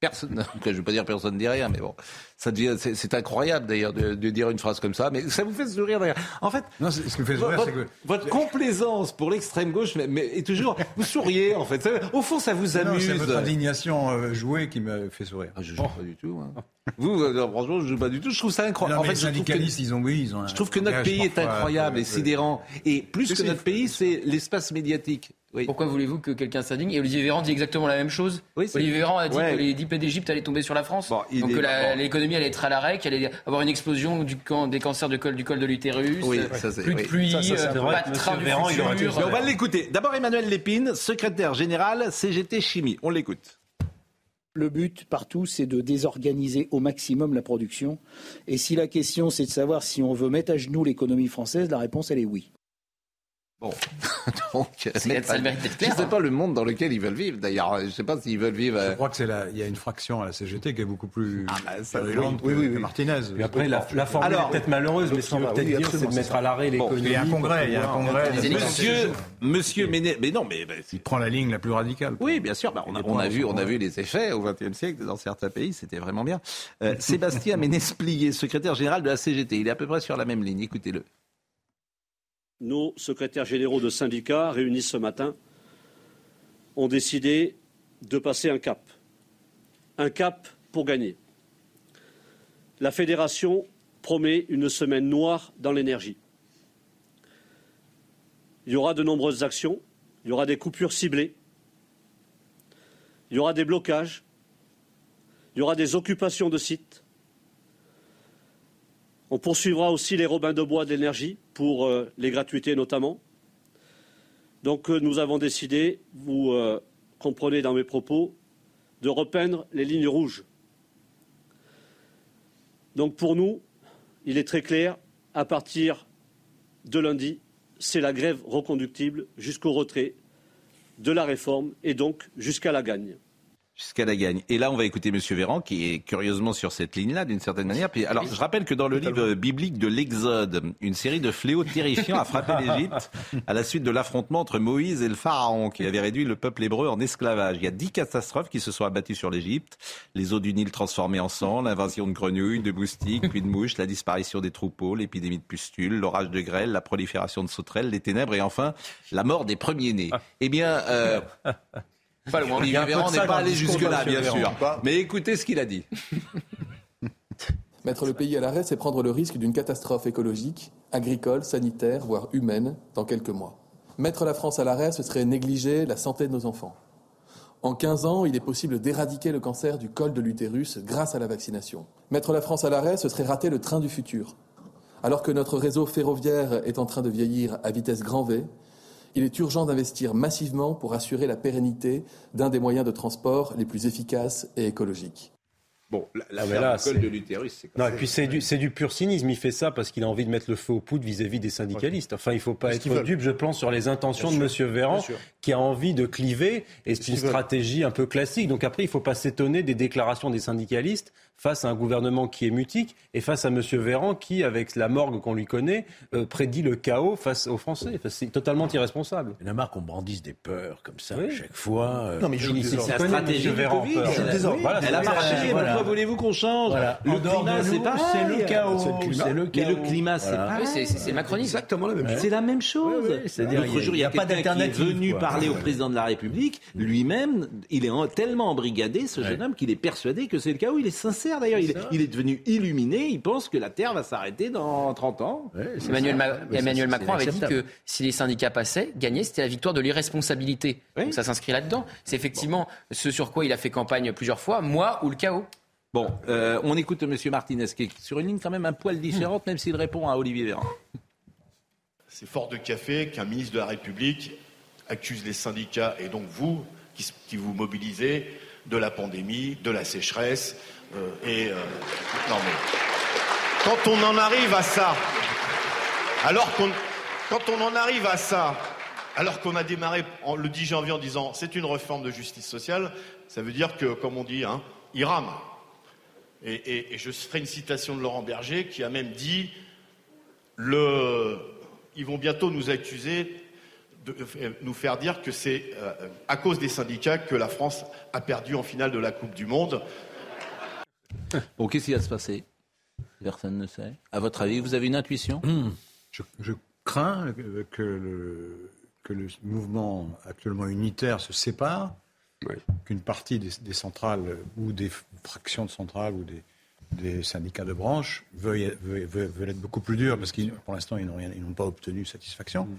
[SPEAKER 1] Personne, [laughs] je ne veux pas dire personne ne dit rien, mais bon, ça devient, c'est, incroyable d'ailleurs de, dire une phrase comme ça, mais ça vous fait sourire d'ailleurs. En fait,
[SPEAKER 4] non, ce qui me fait sourire,
[SPEAKER 1] votre,
[SPEAKER 4] c'est que
[SPEAKER 1] votre complaisance pour l'extrême gauche, mais, est toujours, [laughs] vous souriez en fait. Au fond, ça vous amuse.
[SPEAKER 4] c'est votre indignation euh, jouée qui me fait sourire.
[SPEAKER 1] Ah, je joue pas du tout. Hein. Vous, euh, franchement, je joue pas du tout. Je trouve ça incroyable.
[SPEAKER 4] en fait, les syndicalistes, ils ont oui, ils ont.
[SPEAKER 1] Je trouve que notre pays est incroyable et sidérant. Et plus que notre pays, c'est l'espace médiatique.
[SPEAKER 3] Pourquoi voulez-vous que quelqu'un s'indigne? Et Olivier Véran dit exactement la même chose. Olivier Véran a dit que les 10 d'Égypte allaient tomber sur la France. donc que l'économie allait être à l'arrêt, qu'il allait avoir une explosion du des cancers du col, du col de l'utérus, plus de pluie, euh, pas de train du futur.
[SPEAKER 1] on va l'écouter. D'abord Emmanuel Lépine, secrétaire général CGT Chimie. On l'écoute.
[SPEAKER 15] Le but partout, c'est de désorganiser au maximum la production. Et si la question, c'est de savoir si on veut mettre à genoux l'économie française, la réponse, elle est oui.
[SPEAKER 1] Bon, [laughs] donc, d'être clair. Je ne sais pas le monde dans lequel ils veulent vivre. D'ailleurs, je ne sais pas s'ils veulent vivre.
[SPEAKER 4] Je crois que c'est il y a une fraction à la CGT qui est beaucoup plus ah bah,
[SPEAKER 1] ça, oui, oui,
[SPEAKER 4] oui, que Martinez.
[SPEAKER 8] Et après, la, la formule est peut-être malheureuse, mais ce qu'on veut peut-être dire, c'est de mettre à l'arrêt l'économie.
[SPEAKER 4] il y a un congrès, il y a un congrès.
[SPEAKER 1] Monsieur, monsieur Méné, mais non, mais
[SPEAKER 4] il prend la ligne la plus radicale.
[SPEAKER 1] Oui, bien sûr. Bah, on, a, on a vu, on a vu les effets au XXe siècle dans certains pays. C'était vraiment bien. Euh, Sébastien [laughs] Ménès-Plié, secrétaire général de la CGT, il est à peu près sur la même ligne. Écoutez-le
[SPEAKER 16] nos secrétaires généraux de syndicats réunis ce matin ont décidé de passer un cap. Un cap pour gagner. La fédération promet une semaine noire dans l'énergie. Il y aura de nombreuses actions, il y aura des coupures ciblées, il y aura des blocages, il y aura des occupations de sites, on poursuivra aussi les robins de bois d'énergie pour euh, les gratuités notamment. Donc euh, nous avons décidé, vous euh, comprenez dans mes propos, de repeindre les lignes rouges. Donc pour nous, il est très clair, à partir de lundi, c'est la grève reconductible jusqu'au retrait de la réforme et donc jusqu'à la gagne
[SPEAKER 1] jusqu'à la gagne. Et là, on va écouter M. Véran, qui est curieusement sur cette ligne-là, d'une certaine manière. Puis, alors, je rappelle que dans le livre biblique de l'Exode, une série de fléaux terrifiants a frappé [laughs] l'Égypte à la suite de l'affrontement entre Moïse et le Pharaon, qui avait réduit le peuple hébreu en esclavage. Il y a dix catastrophes qui se sont abattues sur l'Égypte. Les eaux du Nil transformées en sang, l'invasion de grenouilles, de moustiques, puis de mouches, la disparition des troupeaux, l'épidémie de pustules, l'orage de grêle, la prolifération de sauterelles, les ténèbres et enfin la mort des premiers-nés. Eh bien, euh, [laughs] pas loin. Olivier Véran n'est pas allé jusque-là, bien sûr. Mais écoutez ce qu'il a dit. [laughs]
[SPEAKER 17] Mettre le pays à l'arrêt, c'est prendre le risque d'une catastrophe écologique, agricole, sanitaire, voire humaine, dans quelques mois. Mettre la France à l'arrêt, ce serait négliger la santé de nos enfants. En 15 ans, il est possible d'éradiquer le cancer du col de l'utérus grâce à la vaccination. Mettre la France à l'arrêt, ce serait rater le train du futur. Alors que notre réseau ferroviaire est en train de vieillir à vitesse grand V, il est urgent d'investir massivement pour assurer la pérennité d'un des moyens de transport les plus efficaces et écologiques.
[SPEAKER 1] Bon, la, là, de l'utérus, c'est
[SPEAKER 8] Non, et puis c'est du, du, pur cynisme. Il fait ça parce qu'il a envie de mettre le feu aux poudres vis-à-vis des syndicalistes. Enfin, il ne faut pas être dupe, je pense, sur les intentions de M. Véran, qui a envie de cliver. Et c'est une stratégie un peu classique. Donc après, il ne faut pas s'étonner des déclarations des syndicalistes face à un gouvernement qui est mutique et face à M. Véran qui, avec la morgue qu'on lui connaît, euh, prédit le chaos face aux Français. c'est totalement irresponsable.
[SPEAKER 5] Il y en a marre qu'on brandisse des peurs comme ça à chaque fois.
[SPEAKER 1] Euh. Non, mais je c'est la stratégie Véran. Elle a marché. Pourquoi voulez-vous qu'on change Le climat, c'est pas
[SPEAKER 5] C'est le chaos.
[SPEAKER 1] C'est le chaos. le climat, c'est pas.
[SPEAKER 3] C'est macroniste.
[SPEAKER 1] Exactement la même chose. C'est la même chose. L'autre jour, il y a pas est venu parler au président de la République. Lui-même, il est tellement embrigadé, ce jeune homme, qu'il est persuadé que c'est le chaos. Il est sincère d'ailleurs. Il, est devenu illuminé. Il pense que la Terre va s'arrêter dans 30 ans.
[SPEAKER 3] Emmanuel, Macron avait dit que si les syndicats passaient, gagner, c'était la victoire de l'irresponsabilité. Donc ça s'inscrit là-dedans. C'est effectivement ce sur quoi il a fait campagne plusieurs fois, moi ou le chaos.
[SPEAKER 1] Bon, euh, on écoute M. Martinez qui est sur une ligne quand même un poil différente, même s'il répond à Olivier Véran.
[SPEAKER 18] C'est fort de café qu'un ministre de la République accuse les syndicats et donc vous, qui vous mobilisez, de la pandémie, de la sécheresse, et euh, non mais quand on en arrive à ça, alors qu'on quand on en arrive à ça, alors qu'on a démarré le 10 janvier en disant c'est une réforme de justice sociale, ça veut dire que, comme on dit, hein, il rame. Et, je ferai une citation de Laurent Berger qui a même dit ils vont bientôt nous accuser de euh, nous faire dire que c'est à cause des syndicats que la France a perdu en finale de la Coupe du Monde. [laughs]
[SPEAKER 1] Bon, qu'est-ce qui va se passer? Personne ne sait. À votre avis, vous avez une intuition? Hmm.
[SPEAKER 4] je, crains que le, que le mouvement actuellement unitaire se sépare, qu'une partie des, centrales ou des fractions de centrales ou des, des syndicats de branche veuillent, être beaucoup plus durs parce qu'ils, pour l'instant, ils n'ont pas obtenu satisfaction. Hmm.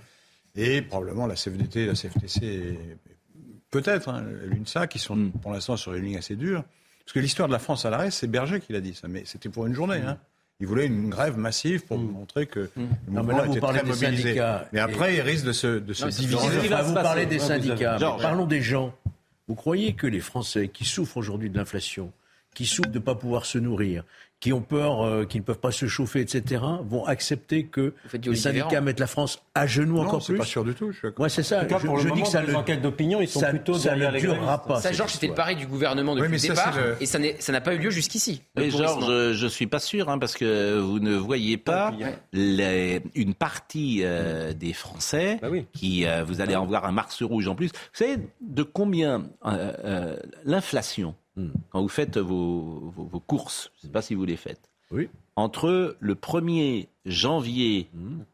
[SPEAKER 4] Et probablement la CFDT, la CFTC, peut-être hein, l'UNSA, qui sont hmm. pour l'instant sur une ligne assez dure. Parce que l'histoire de la France à l'arrêt, c'est Berger qui l'a dit ça, mais c'était pour une journée. Hein. Il voulait une grève massive pour mm. montrer que mm. le mouvement était très mobilisé. Syndicats mais après, il risque de se, de se diviser.
[SPEAKER 5] vous parlez des syndicats. parlons des gens. Vous croyez que les Français qui souffrent aujourd'hui de l'inflation, qui souffrent de ne pas pouvoir se nourrir, qui ont peur, euh, qui ne peuvent pas se chauffer, etc., vont accepter que les syndicats mettent la France à genoux
[SPEAKER 4] non,
[SPEAKER 5] encore plus.
[SPEAKER 4] pas sûr du tout. Je
[SPEAKER 5] ouais, c'est ça.
[SPEAKER 8] En tout cas, pour
[SPEAKER 5] je,
[SPEAKER 8] le
[SPEAKER 5] je
[SPEAKER 8] moment,
[SPEAKER 5] dis que ça
[SPEAKER 8] les
[SPEAKER 5] le,
[SPEAKER 8] enquêtes d'opinion, ils sont
[SPEAKER 5] ça,
[SPEAKER 8] plutôt
[SPEAKER 5] ça
[SPEAKER 8] derrière
[SPEAKER 5] ne
[SPEAKER 8] les
[SPEAKER 5] pas.
[SPEAKER 3] Ça, Georges, c'était le pari du gouvernement depuis
[SPEAKER 4] Oui, mais
[SPEAKER 3] le départ,
[SPEAKER 4] le-
[SPEAKER 3] et ça n'a pas eu lieu jusqu'ici. le
[SPEAKER 1] Mais. Georges, je, je suis pas sûr, hein, parce que vous ne voyez pas les- une partie euh, des Français
[SPEAKER 8] Bah oui.
[SPEAKER 1] qui, euh, vous allez en voir un Mars rouge en plus. Vous savez de combien euh, euh, l'inflation, quand vous faites vos, vos- vos courses, je ne sais pas si vous les faites,
[SPEAKER 5] Oui.
[SPEAKER 1] entre le 1er janvier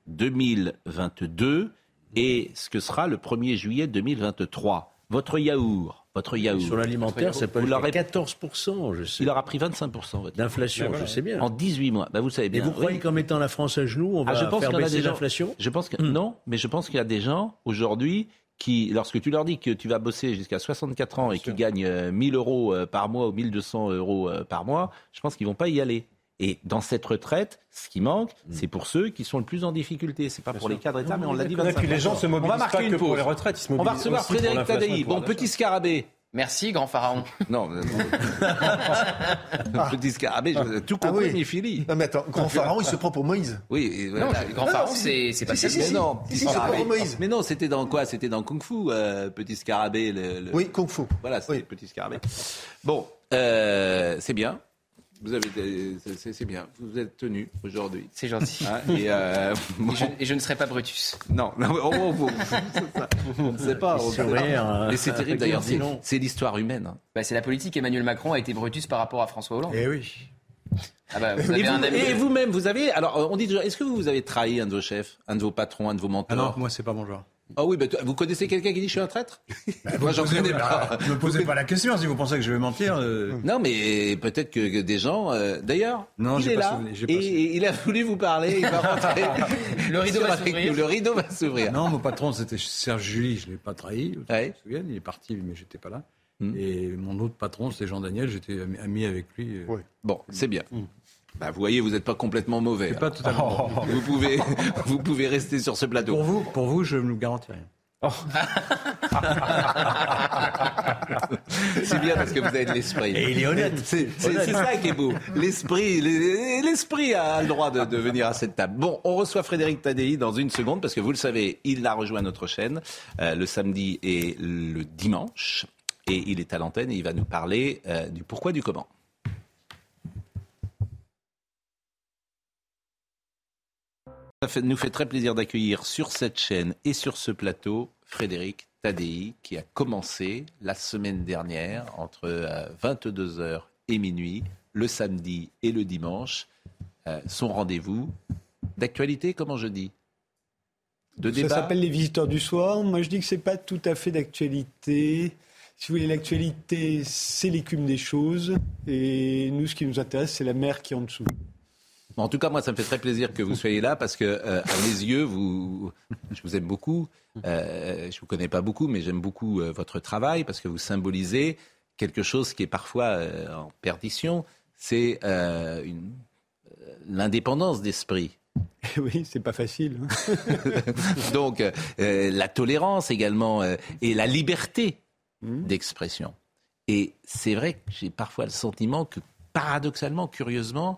[SPEAKER 1] 2022 et ce que sera le 1er juillet 2023, votre yaourt, votre yaourt,
[SPEAKER 5] Sur l'alimentaire, c'est pas
[SPEAKER 1] vous l'aurez
[SPEAKER 5] 14%, je sais.
[SPEAKER 1] il aura pris 25% votre
[SPEAKER 5] D'inflation, je sais bien.
[SPEAKER 1] en 18 mois. Bah, vous savez
[SPEAKER 5] Et
[SPEAKER 1] bien.
[SPEAKER 5] vous croyez
[SPEAKER 1] oui.
[SPEAKER 5] qu'en mettant la France à genoux, on va
[SPEAKER 1] Ah, je pense
[SPEAKER 5] faire
[SPEAKER 1] qu'il y en a
[SPEAKER 5] baisser l'inflation?
[SPEAKER 1] Je pense que non, mais je pense qu'il y a des gens aujourd'hui qui, lorsque tu leur dis que tu vas bosser jusqu'à 64 ans et qu'ils gagnent euh, 1000 euros euh, par mois ou 1200 euros euh, par mois, je pense qu'ils vont pas y aller. Et dans cette retraite, ce qui manque, c'est pour ceux qui sont le plus en difficulté. C'est pas pour les cadres d'État, mais on l'a dit.
[SPEAKER 8] Et puis les gens se
[SPEAKER 1] 25%. On va
[SPEAKER 8] mobilisent
[SPEAKER 1] marquer
[SPEAKER 8] pas
[SPEAKER 1] une
[SPEAKER 8] que pour
[SPEAKER 1] pause.
[SPEAKER 8] les retraites, ils se
[SPEAKER 1] On va
[SPEAKER 8] mobilisent
[SPEAKER 1] recevoir Frédéric Tadei. Bon, petit scarabée.
[SPEAKER 3] Merci, grand pharaon. [laughs]
[SPEAKER 1] Non, non. petit scarabée, je- tout
[SPEAKER 13] Ah
[SPEAKER 1] compris,
[SPEAKER 13] oui.
[SPEAKER 1] mais Philly.
[SPEAKER 13] Non mais attends, grand pharaon, il se prend pour Moïse.
[SPEAKER 1] Oui,
[SPEAKER 3] Non,
[SPEAKER 1] voilà.
[SPEAKER 3] grand pharaon, c'est c'est pas
[SPEAKER 13] si, si,
[SPEAKER 3] ça.
[SPEAKER 13] si.
[SPEAKER 1] Mais non,
[SPEAKER 13] Si,
[SPEAKER 1] petit scarabée.
[SPEAKER 13] Moïse.
[SPEAKER 1] Mais non, c'était dans quoi? C'était dans Kung Fu, euh, petit scarabée. Le, le-
[SPEAKER 13] Oui, Kung Fu.
[SPEAKER 1] Voilà, c'était
[SPEAKER 13] Oui.
[SPEAKER 1] petit scarabée. Bon, euh, c'est bien. Vous avez, c'est- bien. Vous êtes tenu aujourd'hui.
[SPEAKER 3] C'est gentil.
[SPEAKER 1] Et, euh, bon, [laughs]
[SPEAKER 3] Et je, et je ne serai pas Brutus.
[SPEAKER 1] non, non, oh, oh, oh, c'est [laughs] ça. on ne sait pas. on ne sait pas.
[SPEAKER 5] Sourire,
[SPEAKER 1] Mais c'est terrible d'ailleurs. C'est l'histoire humaine. hein.
[SPEAKER 3] Bah, c'est la politique. Emmanuel Macron a été Brutus par rapport à François Hollande.
[SPEAKER 4] Eh oui.
[SPEAKER 3] Ah bah, vous
[SPEAKER 1] Et
[SPEAKER 3] avez un
[SPEAKER 1] vous-
[SPEAKER 3] ami.
[SPEAKER 1] et vous-même, vous avez. Alors, on dit toujours, est-ce que vous vous avez trahi un de vos chefs, un de vos patrons, un de vos
[SPEAKER 4] Ah non,
[SPEAKER 1] mentors
[SPEAKER 4] moi, c'est pas mon genre.
[SPEAKER 1] Ah oui, bah, vous connaissez quelqu'un qui dit je suis un traître? Moi, j'en connais
[SPEAKER 4] bah,
[SPEAKER 1] pas.
[SPEAKER 4] Ne me posez pas la question si vous pensez que je vais mentir. euh,
[SPEAKER 1] Non, mais peut-être que, que des gens. euh, D'ailleurs,
[SPEAKER 4] Non,
[SPEAKER 1] il
[SPEAKER 4] j'ai
[SPEAKER 1] est
[SPEAKER 4] pas
[SPEAKER 1] là
[SPEAKER 4] souvenir,
[SPEAKER 1] et, il a voulu vous parler. Il va rentrer. [laughs]
[SPEAKER 3] Le rideau va s'ouvrir.
[SPEAKER 1] Le rideau va s'ouvrir.
[SPEAKER 4] Non, mon patron, c'était Serge Julie, je ne l'ai pas trahi. Je
[SPEAKER 1] Ouais.
[SPEAKER 4] me souviens, il est parti, mais j'étais pas là.
[SPEAKER 1] Hmm.
[SPEAKER 4] Et mon autre patron, c'était Jean Daniel, j'étais ami- avec lui. euh.
[SPEAKER 1] Bon, c'est bien. Bah, vous voyez, vous n'êtes pas complètement mauvais.
[SPEAKER 4] Pas totalement. [laughs] bon.
[SPEAKER 1] Vous pouvez, [laughs] vous pouvez rester sur ce plateau.
[SPEAKER 4] Pour vous, pour vous, je ne vous garantis rien. [laughs]
[SPEAKER 1] C'est bien parce que vous avez de l'esprit.
[SPEAKER 5] Et il est honnête.
[SPEAKER 1] C'est c'est-
[SPEAKER 5] Honnête.
[SPEAKER 1] c'est ça qui est beau. L'esprit, l'esprit a le droit de, de venir à cette table. Bon, on reçoit Frédéric Tadei dans une seconde parce que vous le savez, il a rejoint notre chaîne euh, le samedi et le dimanche. Et il est à l'antenne et il va nous parler euh, du pourquoi du comment. Ça nous fait très plaisir d'accueillir sur cette chaîne et sur ce plateau Frédéric Tadei qui a commencé la semaine dernière entre euh, 22h et minuit, le samedi et le dimanche, euh, son rendez-vous d'actualité, comment je dis? De
[SPEAKER 19] Ça s'appelle Les Visiteurs du Soir. Moi, je dis que c'est pas tout à fait d'actualité. Si vous voulez, l'actualité, c'est l'écume des choses. Et nous, ce qui nous intéresse, c'est la mer qui est en dessous.
[SPEAKER 1] En tout cas, moi, ça me fait très plaisir que vous soyez là parce que, euh, à mes yeux, vous, je vous aime beaucoup. Euh, je vous connais pas beaucoup, mais j'aime beaucoup euh, votre travail parce que vous symbolisez quelque chose qui est parfois euh, en perdition. C'est une- l'indépendance d'esprit.
[SPEAKER 19] oui, c'est pas facile. hein. [laughs]
[SPEAKER 1] Donc, la tolérance également et la liberté d'expression. Et c'est vrai que j'ai parfois le sentiment que, paradoxalement, curieusement,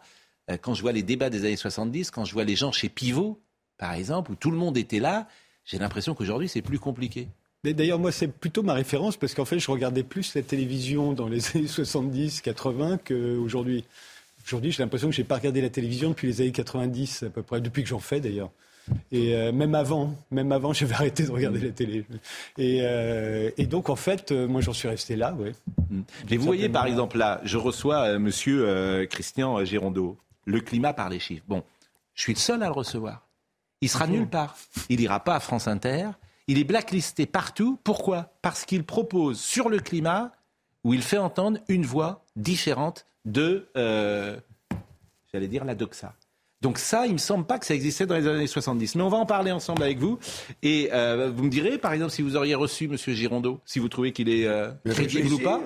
[SPEAKER 1] quand je vois les débats des années 70, quand je vois les gens chez Pivot, par exemple, où tout le monde était là, j'ai l'impression qu'aujourd'hui, c'est plus compliqué.
[SPEAKER 19] D'ailleurs, moi, c'est plutôt ma référence parce qu'en fait, je regardais plus la télévision dans les [laughs] années 70, 80 qu'aujourd'hui. Aujourd'hui, j'ai l'impression que j'ai pas regardé la télévision depuis les années 90 à peu près, depuis que j'en fais d'ailleurs. Et euh, même avant, même avant, [laughs] j'avais arrêté de regarder la télé. Et, euh, et donc, en fait, euh, moi, j'en suis resté là, ouais.
[SPEAKER 1] Mais vous voyez, par exemple, là, je reçois euh, monsieur euh, Christian Girondeau, le climat par les chiffres. Bon, je suis le seul à le recevoir. Il sera nulle part. Il ira pas à France Inter. Il est blacklisté partout. Pourquoi? Parce qu'il propose sur le climat, où il fait entendre une voix différente de, euh, j'allais dire, la doxa. Donc ça, il me semble pas que ça existait dans les années 70. Mais on va en parler ensemble avec vous. Et euh, vous me direz, par exemple, si vous auriez reçu Monsieur Girondeau, si vous trouvez qu'il est euh, crédible ou pas.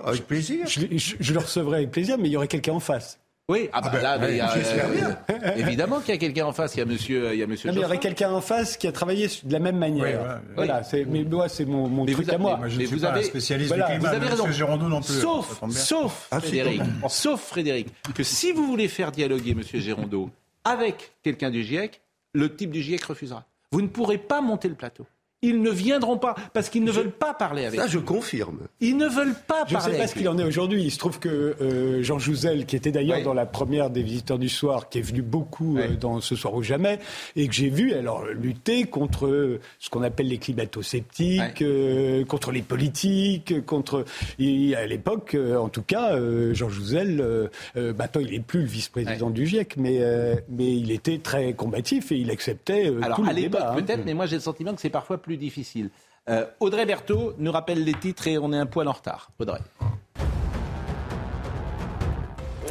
[SPEAKER 19] Je, je- je le recevrai avec plaisir, mais il y aurait quelqu'un en face.
[SPEAKER 1] Oui, ah bah,
[SPEAKER 4] Ah ben,
[SPEAKER 1] là, mais il y a, euh,
[SPEAKER 4] bien.
[SPEAKER 1] évidemment qu'il y a quelqu'un en face. Il y a Monsieur, il y a Monsieur.
[SPEAKER 19] Non, mais il y aurait quelqu'un en face qui a travaillé de la même manière.
[SPEAKER 4] Oui,
[SPEAKER 19] voilà, c'est, mais moi, c'est mon, mon
[SPEAKER 1] Mais
[SPEAKER 19] truc
[SPEAKER 1] vous
[SPEAKER 19] à
[SPEAKER 1] avez-
[SPEAKER 19] moi.
[SPEAKER 4] Moi, je
[SPEAKER 1] Mais
[SPEAKER 4] ne suis
[SPEAKER 1] vous
[SPEAKER 4] pas un
[SPEAKER 1] avez-
[SPEAKER 4] spécialiste
[SPEAKER 19] voilà,
[SPEAKER 4] du climat,
[SPEAKER 1] vous avez raison.
[SPEAKER 4] Non plus.
[SPEAKER 1] Sauf,
[SPEAKER 4] tombe bien.
[SPEAKER 1] sauf
[SPEAKER 4] Ah,
[SPEAKER 1] Frédéric,
[SPEAKER 4] bon.
[SPEAKER 1] sauf Frédéric, que si vous voulez faire dialoguer Monsieur Gérondeau avec quelqu'un du GIEC, le type du GIEC refusera. Vous ne pourrez pas monter le plateau. Ils ne viendront pas parce qu'ils ne veulent pas parler avec.
[SPEAKER 6] Ça, je confirme.
[SPEAKER 1] Ils ne veulent pas
[SPEAKER 19] Je ne
[SPEAKER 1] parler.
[SPEAKER 19] sais pas ce qu'il en est aujourd'hui. Il se trouve que euh, Jean Jouzel, qui était d'ailleurs
[SPEAKER 1] Oui.
[SPEAKER 19] dans la première des visiteurs du soir, qui est venu beaucoup euh, dans Ce soir ou jamais, et que j'ai vu alors lutter contre euh, ce qu'on appelle les climato-sceptiques, euh, contre les politiques, contre. Et à l'époque, euh, en tout cas, euh, Jean Jouzel, euh, euh, maintenant il n'est plus le vice-président du GIEC, mais, euh, mais il était très combatif et il acceptait euh,
[SPEAKER 1] Alors
[SPEAKER 19] tout
[SPEAKER 1] à
[SPEAKER 19] le
[SPEAKER 1] l'époque
[SPEAKER 19] débat. hein.
[SPEAKER 1] peut-être, mais moi j'ai le sentiment que c'est parfois plus difficile. Euh, Audrey Berthaud nous rappelle les titres et on est un poil en retard. Audrey.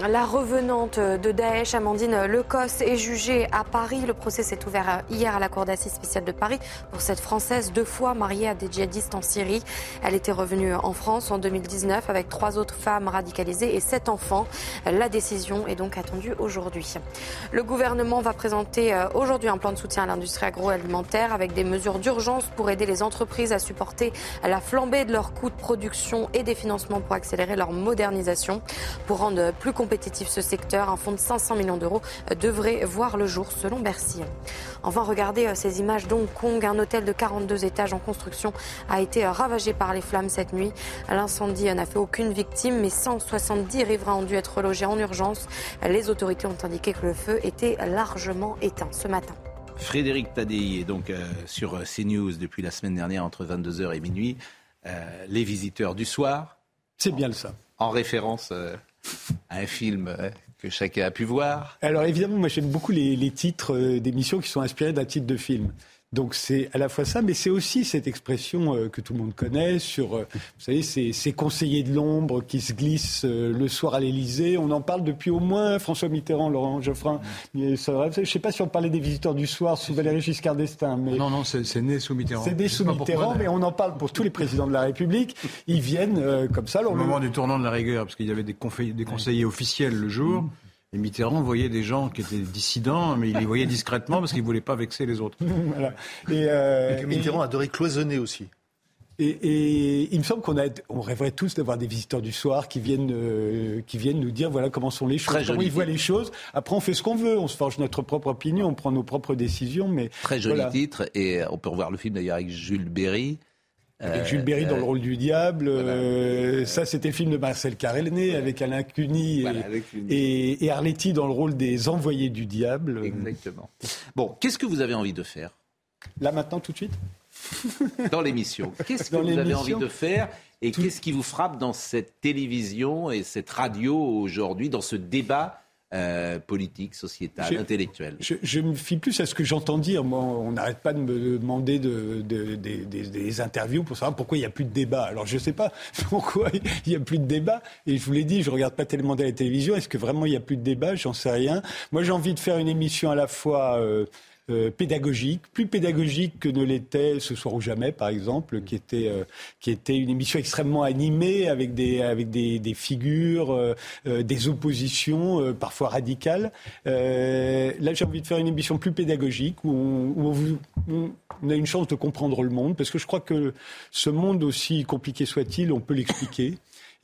[SPEAKER 2] La revenante de Daesh, Amandine Lecos, est jugée à Paris. Le procès s'est ouvert hier à la Cour d'assises spéciale de Paris pour cette Française deux fois mariée à des djihadistes en Syrie. Elle était revenue en France en 2019 avec trois autres femmes radicalisées et sept enfants. La décision est donc attendue aujourd'hui. Le gouvernement va présenter euh, aujourd'hui un plan de soutien à l'industrie agroalimentaire avec des mesures d'urgence pour aider les entreprises à supporter la flambée de leurs coûts de production et des financements pour accélérer leur modernisation. Pour rendre plus compétitif ce secteur, un fonds de 500 millions d'euros devrait voir le jour selon Bercy. Enfin, regardez euh, ces images d'Hong Kong. Un hôtel de 42 étages en construction a été euh, ravagé par les flammes cette nuit. L'incendie euh, n'a fait aucune victime, mais 170 riverains ont dû être logés en urgence. Les autorités ont indiqué que le feu était largement éteint ce matin.
[SPEAKER 1] Frédéric Tadei est donc euh, sur euh, CNews depuis la semaine dernière entre 22h et minuit. Euh, les visiteurs du soir.
[SPEAKER 19] C'est bien ça.
[SPEAKER 1] En référence euh, un film euh, que chacun a pu voir.
[SPEAKER 19] Alors évidemment, moi j'aime beaucoup les, titres euh, d'émissions qui sont inspirés d'un titre de film. Donc c'est à la fois ça, mais c'est aussi cette expression euh, que tout le monde connaît sur, euh, vous savez, ces, ces conseillers de l'ombre qui se glissent euh, le soir à l'Élysée. On en parle depuis au moins François Mitterrand, Laurent Geoffrin. Mais ça, je ne sais pas si on parlait des visiteurs du soir sous Valéry Giscard d'Estaing. Mais
[SPEAKER 4] Non, non, c'est né sous Mitterrand.
[SPEAKER 19] c'est
[SPEAKER 4] Je
[SPEAKER 19] sous
[SPEAKER 4] pourquoi,
[SPEAKER 19] Mitterrand, mais on en parle pour tous les présidents de la République. Ils viennent euh, comme ça.
[SPEAKER 4] Au moment du tournant de la rigueur, parce qu'il y avait des, conseillers officiels le jour, et Mitterrand voyait des gens qui étaient dissidents, mais il les voyait discrètement parce qu'il ne voulait pas vexer les autres. [laughs]
[SPEAKER 19] Voilà. Et, euh,
[SPEAKER 7] Et que Mitterrand adorait cloisonner aussi.
[SPEAKER 19] Et, et il me semble qu'on a, on rêverait tous d'avoir des visiteurs du soir qui viennent, euh, qui viennent nous dire voilà comment sont les choses,
[SPEAKER 1] Très
[SPEAKER 19] comment ils voient les choses. Après, on fait ce qu'on veut, on se forge notre propre opinion, on prend nos propres décisions, mais
[SPEAKER 1] Très joli
[SPEAKER 19] voilà.
[SPEAKER 1] titre. Et on peut revoir le film d'ailleurs avec Jules Berry.
[SPEAKER 19] Avec
[SPEAKER 1] Euh,
[SPEAKER 19] Jules Berry dans
[SPEAKER 1] euh,
[SPEAKER 19] le rôle du diable. euh, ça, c'était le film de Marcel Caréné avec Alain Cuny et,
[SPEAKER 1] avec
[SPEAKER 19] Arletty dans le rôle des envoyés du diable.
[SPEAKER 1] Exactement. Bon, qu'est-ce que vous avez envie de faire?
[SPEAKER 19] Là, maintenant, tout de suite?
[SPEAKER 1] Dans l'émission Qu'est-ce que
[SPEAKER 19] Dans
[SPEAKER 1] vous avez envie de faire Et qu'est-ce qui vous frappe dans cette télévision et cette radio aujourd'hui, dans ce débat euh, politique, sociétal,
[SPEAKER 19] J'ai-
[SPEAKER 1] intellectuel
[SPEAKER 19] Je, je me fie plus à ce que j'entends dire. Moi, on n'arrête pas de me demander de, de- des- des- des interviews pour savoir pourquoi il n'y a plus de débat. Alors, je ne sais pas [laughs] pourquoi il n'y a plus de débat. Et je vous l'ai dit, je ne regarde pas tellement de la télévision. Est-ce que vraiment il n'y a plus de débat? J'en sais rien. Moi, j'ai envie de faire une émission à la fois... euh, euh, pédagogique, plus pédagogique que ne l'était Ce soir ou jamais, par exemple, qui était, euh, qui était une émission extrêmement animée avec des, avec des, des figures, euh, des oppositions, parfois radicales. Là, j'ai envie de faire une émission plus pédagogique où, on a une chance de comprendre le monde, parce que je crois que ce monde, aussi compliqué soit-il, on peut l'expliquer.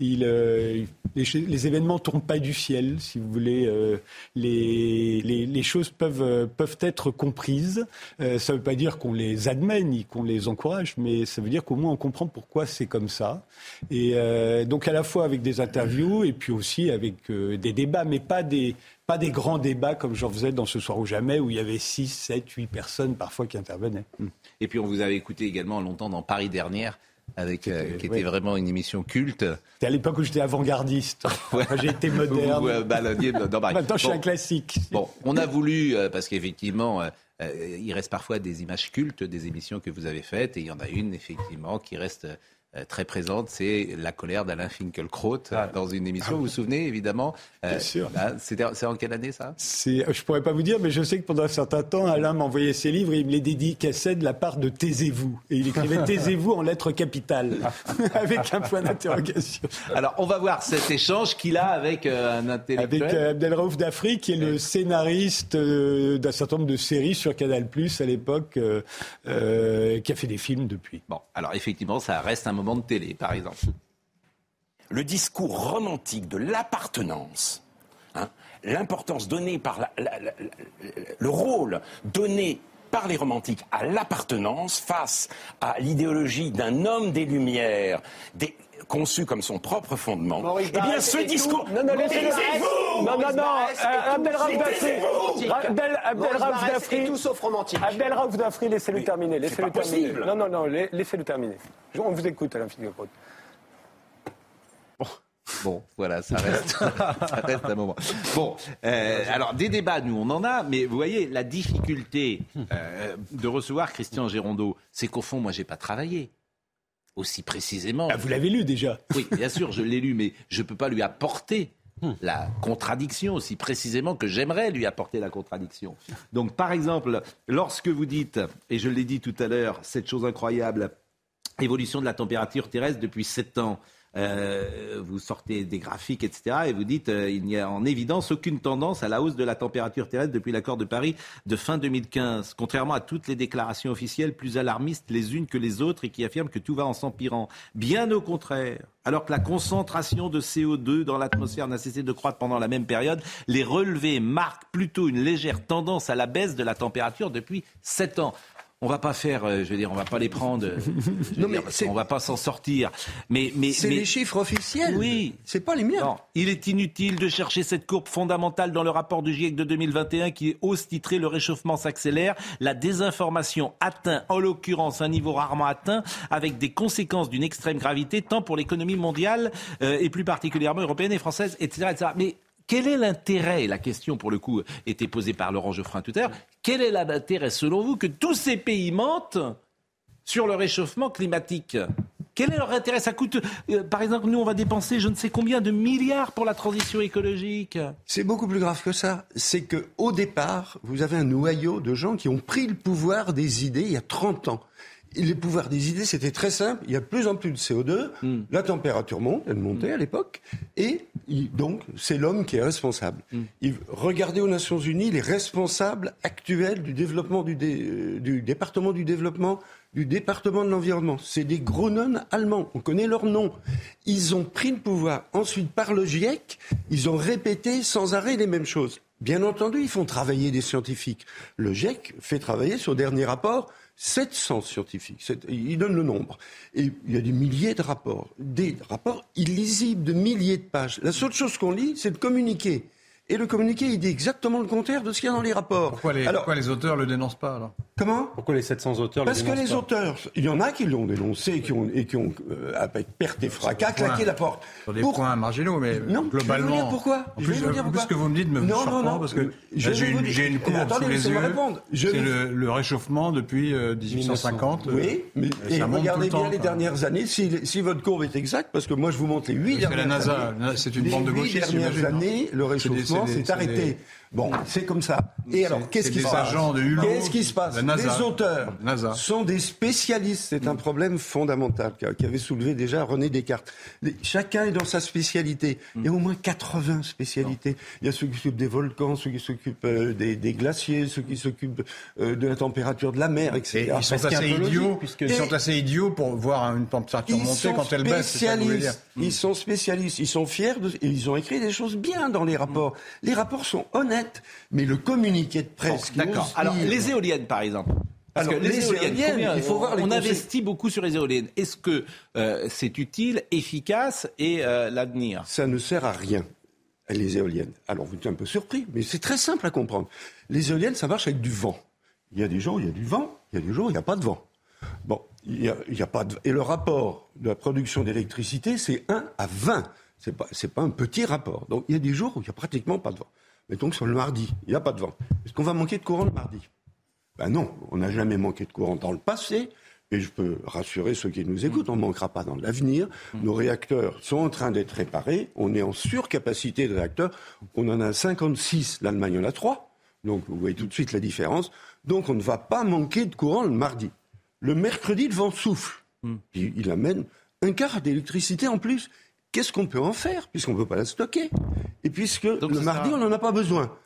[SPEAKER 19] Euh, les, les événements ne tombent pas du ciel, si vous voulez. euh, les, choses peuvent, euh, peuvent être comprises. Ça ne veut pas dire qu'on les admet ni qu'on les encourage, mais ça veut dire qu'au moins on comprend pourquoi c'est comme ça. Et donc à la fois avec des interviews et puis aussi avec des débats, mais pas des, pas des grands débats comme j'en faisais dans Ce Soir ou Jamais, où il y avait 6, 7, 8 personnes parfois qui intervenaient.
[SPEAKER 1] Et puis on vous avait écouté également longtemps dans Paris dernière, avec, euh, qui était vraiment une émission culte.
[SPEAKER 19] C'était à l'époque où j'étais avant-gardiste. [laughs] Enfin, J'ai été moderne.
[SPEAKER 1] Euh, baladiez dans Paris.
[SPEAKER 19] Maintenant, je suis un classique.
[SPEAKER 1] Bon, on a voulu, euh, parce qu'effectivement, il reste parfois des images cultes des émissions que vous avez faites, et il y en a une, effectivement, qui reste très présente, c'est la colère d'Alain Finkielkraut ah. dans une émission. Vous vous souvenez, évidemment
[SPEAKER 19] euh, Bien sûr.
[SPEAKER 1] C'est en quelle année, ça?
[SPEAKER 19] Je ne pourrais pas vous dire, mais je sais que pendant un certain temps, Alain m'envoyait ses livres et il me les dédicaçait de la part de Taisez-vous. Et il écrivait [laughs] Taisez-vous en lettres capitales, [laughs] avec un point d'interrogation.
[SPEAKER 1] Alors, on va voir cet échange qu'il a avec un intellectuel.
[SPEAKER 19] Avec Abdelraouf Dafri, qui est le scénariste d'un certain nombre de séries sur Canal+, à l'époque, qui a fait des films depuis.
[SPEAKER 1] Bon, alors effectivement, ça reste un moment télé, par exemple.
[SPEAKER 20] Le discours romantique de l'appartenance, hein, l'importance donnée par le rôle donné par les romantiques à l'appartenance face à l'idéologie d'un homme des Lumières, conçu comme son propre fondement. eh bien, ce discours.
[SPEAKER 21] Non, non, laissez-vous Non, non, non. Abdel Dafri. Abdel Dafri.
[SPEAKER 22] tout sauf romantique.
[SPEAKER 21] Abdel Dafri, laissez-le terminer. Laissez-le terminer. Non, non, non, laissez-le terminer. On vous écoute, Alain Finkielkraut.
[SPEAKER 1] Bon, voilà, ça reste, [laughs] ça reste un moment. Bon, euh, alors des débats, nous, on en a, mais vous voyez, la difficulté euh, de recevoir Christian Gérondeau, c'est qu'au fond, moi, j'ai pas travaillé aussi précisément.
[SPEAKER 19] Ah, vous l'avez lu déjà
[SPEAKER 1] Oui, bien sûr, je l'ai lu, mais je ne peux pas lui apporter hmm. la contradiction aussi précisément que j'aimerais lui apporter la contradiction. Donc, par exemple, lorsque vous dites, et je l'ai dit tout à l'heure, cette chose incroyable, évolution de la température terrestre depuis 7 ans, euh, vous sortez des graphiques, etc., et vous dites euh, il n'y a en évidence aucune tendance à la hausse de la température terrestre depuis l'accord de Paris de fin 2015, contrairement à toutes les déclarations officielles plus alarmistes les unes que les autres et qui affirment que tout va en s'empirant. Bien au contraire, alors que la concentration de CO2 dans l'atmosphère n'a cessé de croître pendant la même période, les relevés marquent plutôt une légère tendance à la baisse de la température depuis 7 ans on va pas faire, euh, je veux dire, on va pas les prendre. Euh, [laughs] non, mais on va pas s'en sortir. Mais, mais
[SPEAKER 6] c'est les chiffres officiels.
[SPEAKER 1] Oui,
[SPEAKER 6] c'est pas les miens.
[SPEAKER 1] il est inutile de chercher cette courbe fondamentale dans le rapport du GIEC de 2021 qui est hausse titré le réchauffement s'accélère. La désinformation atteint, en l'occurrence, un niveau rarement atteint, avec des conséquences d'une extrême gravité, tant pour l'économie mondiale euh, et plus particulièrement européenne et française, etc., etc. Mais quel est l'intérêt, la question pour le coup était posée par Laurent Geoffrin tout à l'heure, quel est l'intérêt selon vous que tous ces pays mentent sur le réchauffement climatique? Quel est leur intérêt? Ça coûte, euh, par exemple, nous, on va dépenser je ne sais combien de milliards pour la transition écologique.
[SPEAKER 6] C'est beaucoup plus grave que ça. C'est que au départ, vous avez un noyau de gens qui ont pris le pouvoir des idées il y a 30 ans les pouvoirs des idées, c'était très simple. Il y a de plus en plus de CO2, hmm. la température monte, elle montait à l'époque, et donc c'est l'homme qui est responsable. Hmm. regardez aux Nations Unies les responsables actuels du développement du, euh, du département du développement, du département de l'environnement. C'est des gros nonnes allemands, on connaît leur nom. Ils ont pris le pouvoir. Ensuite, par le GIEC, ils ont répété sans arrêt les mêmes choses. Bien entendu, ils font travailler des scientifiques. Le GIEC fait travailler son dernier rapport 700 scientifiques, il donne le nombre. Et il y a des milliers de rapports, des rapports illisibles de milliers de pages. La seule chose qu'on lit, c'est de communiquer. Et le communiqué, il dit exactement le contraire de ce qu'il y a dans les rapports.
[SPEAKER 4] Pourquoi les, alors, pourquoi les auteurs ne le dénoncent pas alors?
[SPEAKER 6] Comment?
[SPEAKER 8] Pourquoi les 700 auteurs
[SPEAKER 6] Parce que les auteurs, il y en a qui l'ont dénoncé et qui ont, et qui ont euh, avec perte et fracas, claqué la porte.
[SPEAKER 4] Sur des points marginaux, mais
[SPEAKER 6] non,
[SPEAKER 4] globalement. Je
[SPEAKER 6] vais vous dire pourquoi.
[SPEAKER 4] En plus, ce que vous me dites me
[SPEAKER 6] non,
[SPEAKER 4] non, non, parce que j'ai une, j'ai une courbe sous les yeux. C'est le, le, réchauffement depuis 1850.
[SPEAKER 6] Euh, oui, mais et regardez bien les dernières années, si, si, votre courbe est exacte, parce que moi je vous montre les huit dernières années.
[SPEAKER 4] c'est une bande de gauchistes.
[SPEAKER 6] Les dernières années, le réchauffement s'est arrêté. Bon, c'est comme ça. Et alors, qu'est-ce qui se passe Qu'est-ce qui se passe Les auteurs sont des spécialistes. C'est un problème fondamental qu'avait soulevé déjà René Descartes. Chacun est dans sa spécialité. Il y a au moins 80 spécialités. Il y a ceux qui s'occupent des volcans, ceux qui s'occupent euh, des, glaciers, ceux qui s'occupent euh, de la température de la mer, etc.
[SPEAKER 4] ils sont assez idiots, ils sont assez idiots pour voir une température monter quand elle baisse.
[SPEAKER 6] Ils sont spécialistes. Ils sont fiers et ils ont écrit des choses bien dans les rapports. Les rapports sont honnêtes, mais le communiqué de presse.
[SPEAKER 1] D'accord. Alors, les éoliennes, par exemple. Parce que les, éoliennes, il faut voir on investit beaucoup sur les éoliennes. Est-ce que euh, c'est utile, efficace et euh, l'avenir?
[SPEAKER 6] Ça ne sert à rien, les éoliennes. Alors vous êtes un peu surpris, mais c'est très simple à comprendre. Les éoliennes, ça marche avec du vent. Il y a des jours où il y a du vent, il y a des jours où il n'y a pas de vent. Bon, il y a, pas de... Et le rapport de la production d'électricité, c'est 1 à 20. Ce n'est pas, pas un petit rapport. Donc il y a des jours où il n'y a pratiquement pas de vent. Mettons que sur le mardi, il n'y a pas de vent. Est-ce qu'on va manquer de courant le mardi? Ben non, on n'a jamais manqué de courant dans le passé. et je peux rassurer ceux qui nous écoutent, on ne manquera pas dans l'avenir. Nos réacteurs sont en train d'être réparés. On est en surcapacité de réacteurs. On en a 56, l'Allemagne en a 3. Donc vous voyez tout de suite la différence. Donc on ne va pas manquer de courant le mardi. Le mercredi, le vent souffle. Il, il amène un quart d'électricité en plus. Qu'est-ce qu'on peut en faire puisqu'on ne peut pas la stocker Et puisque le mardi, on n'en a pas besoin.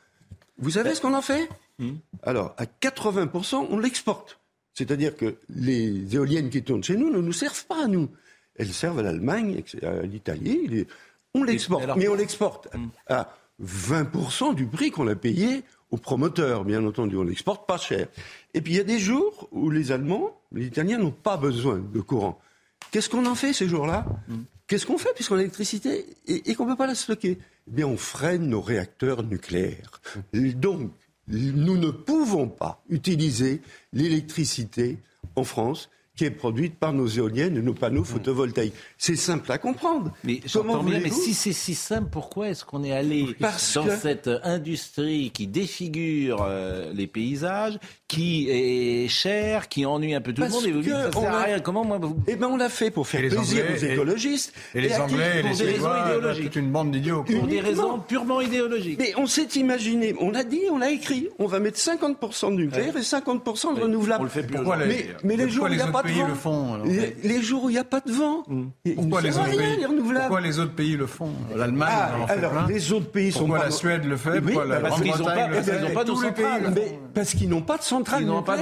[SPEAKER 6] Vous savez ce qu'on en fait Alors, à 80%, on l'exporte. C'est-à-dire que les éoliennes qui tournent chez nous ne nous servent pas à nous. Elles servent à l'Allemagne, à l'Italie. On l'exporte, mais on l'exporte à 20% du prix qu'on a payé aux promoteurs, bien entendu. On l'exporte pas cher. Et puis il y a des jours où les Allemands, les Italiens n'ont pas besoin de courant. Qu'est-ce qu'on en fait ces jours-là Qu'est-ce qu'on fait puisqu'on a l'électricité et, qu'on ne peut pas la stocker? Eh bien, on freine nos réacteurs nucléaires. Donc, nous ne pouvons pas utiliser l'électricité en France qui est produite par nos éoliennes et nos panneaux photovoltaïques. C'est simple à comprendre.
[SPEAKER 1] Mais
[SPEAKER 6] Comment
[SPEAKER 1] j'entends bien, mais
[SPEAKER 6] voulez-vous
[SPEAKER 1] si c'est si simple, pourquoi est-ce qu'on est allé
[SPEAKER 6] Parce
[SPEAKER 1] dans
[SPEAKER 6] que-
[SPEAKER 1] cette industrie qui défigure euh, les paysages, qui est chère, qui ennuie un peu tout
[SPEAKER 6] Parce
[SPEAKER 1] le monde et vous dites
[SPEAKER 6] que
[SPEAKER 1] ça
[SPEAKER 6] on
[SPEAKER 1] sert à
[SPEAKER 6] a-
[SPEAKER 1] rien Comment moi vous...
[SPEAKER 6] Eh ben, on l'a fait pour faire plaisir
[SPEAKER 4] Anglais,
[SPEAKER 6] aux écologistes.
[SPEAKER 4] Et les Anglais, et
[SPEAKER 6] pour
[SPEAKER 4] les
[SPEAKER 6] des raisons
[SPEAKER 4] Suédois,
[SPEAKER 6] idéologiques.
[SPEAKER 4] toute une bande d'idiots.
[SPEAKER 1] Pour des raisons purement idéologiques.
[SPEAKER 6] Mais on s'est imaginé, on a dit, on a écrit, on va mettre 50% de nucléaire et 50% de renouvelable.
[SPEAKER 4] On le fait plus Pourquoi les-
[SPEAKER 6] mais, mais les où il n'y a pas de
[SPEAKER 4] pays le font, alors
[SPEAKER 6] les, les jours où il n'y a pas de vent, ils
[SPEAKER 4] Pourquoi les, autres
[SPEAKER 6] rien,
[SPEAKER 4] pays,
[SPEAKER 6] les renouvelables.
[SPEAKER 4] pourquoi les autres pays le font? L'Allemagne
[SPEAKER 6] Ah,
[SPEAKER 4] en fait
[SPEAKER 6] alors,
[SPEAKER 4] plein.
[SPEAKER 6] les autres pays sont
[SPEAKER 4] Pourquoi
[SPEAKER 6] pas-
[SPEAKER 4] la Suède le fait?
[SPEAKER 6] Oui,
[SPEAKER 4] Pourquoi la
[SPEAKER 6] bah, parce qu'ils ont
[SPEAKER 4] Grande-Bretagne
[SPEAKER 6] pas-
[SPEAKER 4] le fait
[SPEAKER 6] ils
[SPEAKER 1] pas.
[SPEAKER 6] Mais parce qu'ils n'ont pas de centrale
[SPEAKER 1] Ils n'ont pas.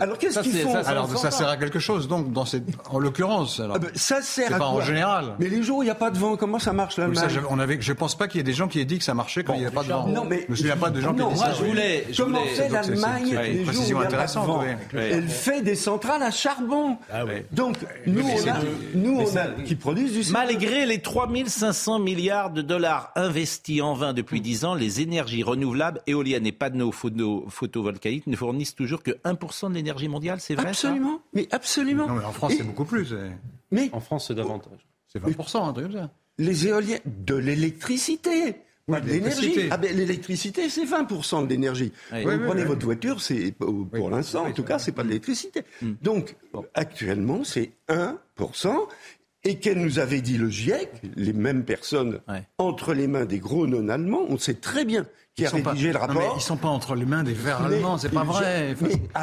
[SPEAKER 6] Alors qu'est-ce
[SPEAKER 1] Ça,
[SPEAKER 6] qu'ils font
[SPEAKER 4] Alors ça sert à quelque chose, donc, dans cette, en l'occurrence. alors.
[SPEAKER 6] Ah ben, Ça sert à
[SPEAKER 4] pas
[SPEAKER 6] quoi
[SPEAKER 4] en général.
[SPEAKER 6] Mais les jours où il n'y a pas de vent, comment ça marche l'Allemagne
[SPEAKER 4] je, on avait, je pense pas qu'il y ait des gens qui aient dit que ça marchait quand il n'y avait pas de vent.
[SPEAKER 6] Non, mais-
[SPEAKER 4] je me souviens pas de gens qui
[SPEAKER 6] Non,
[SPEAKER 4] aient dit
[SPEAKER 6] moi,
[SPEAKER 4] ça.
[SPEAKER 1] je voulais- je
[SPEAKER 6] Comment
[SPEAKER 1] voulais-
[SPEAKER 6] fait l'Allemagne les jours où il
[SPEAKER 4] précision
[SPEAKER 6] y a pas de
[SPEAKER 4] intéressante,
[SPEAKER 6] vent. Elle fait des centrales à charbon. Donc, nous, on a,
[SPEAKER 4] du-
[SPEAKER 6] nous, on a, qui produisent du
[SPEAKER 1] Malgré les 3500 milliards de dollars investis en vain depuis 10 ans, les énergies renouvelables, éoliennes et panneaux photo- photovoltaïques ne fournissent toujours que 1% de l'énergie mondiale, c'est vrai ça?
[SPEAKER 6] Absolument, mais absolument.
[SPEAKER 4] Non, mais en France,
[SPEAKER 6] Et-
[SPEAKER 4] c'est beaucoup plus.
[SPEAKER 6] Mais
[SPEAKER 8] En France, c'est davantage.
[SPEAKER 4] C'est 20%, un truc comme ça.
[SPEAKER 6] les éoliennes, de l'électricité. L'énergie. Ah ben, l'électricité, c'est 20% de l'énergie.
[SPEAKER 1] Oui.
[SPEAKER 6] Vous
[SPEAKER 4] Oui,
[SPEAKER 6] prenez
[SPEAKER 4] oui,
[SPEAKER 6] votre voiture, c'est pour pour l'instant, en tout cas, c'est pas de l'électricité. Donc, actuellement, c'est 1%. Et qu'elle nous avait dit le GIEC, les mêmes personnes, entre les mains des gros non-allemands, on sait très bien qui
[SPEAKER 4] Ils
[SPEAKER 6] a
[SPEAKER 4] sont pas- non, mais ils sont pas entre les mains des verts allemands, c'est pas vrai.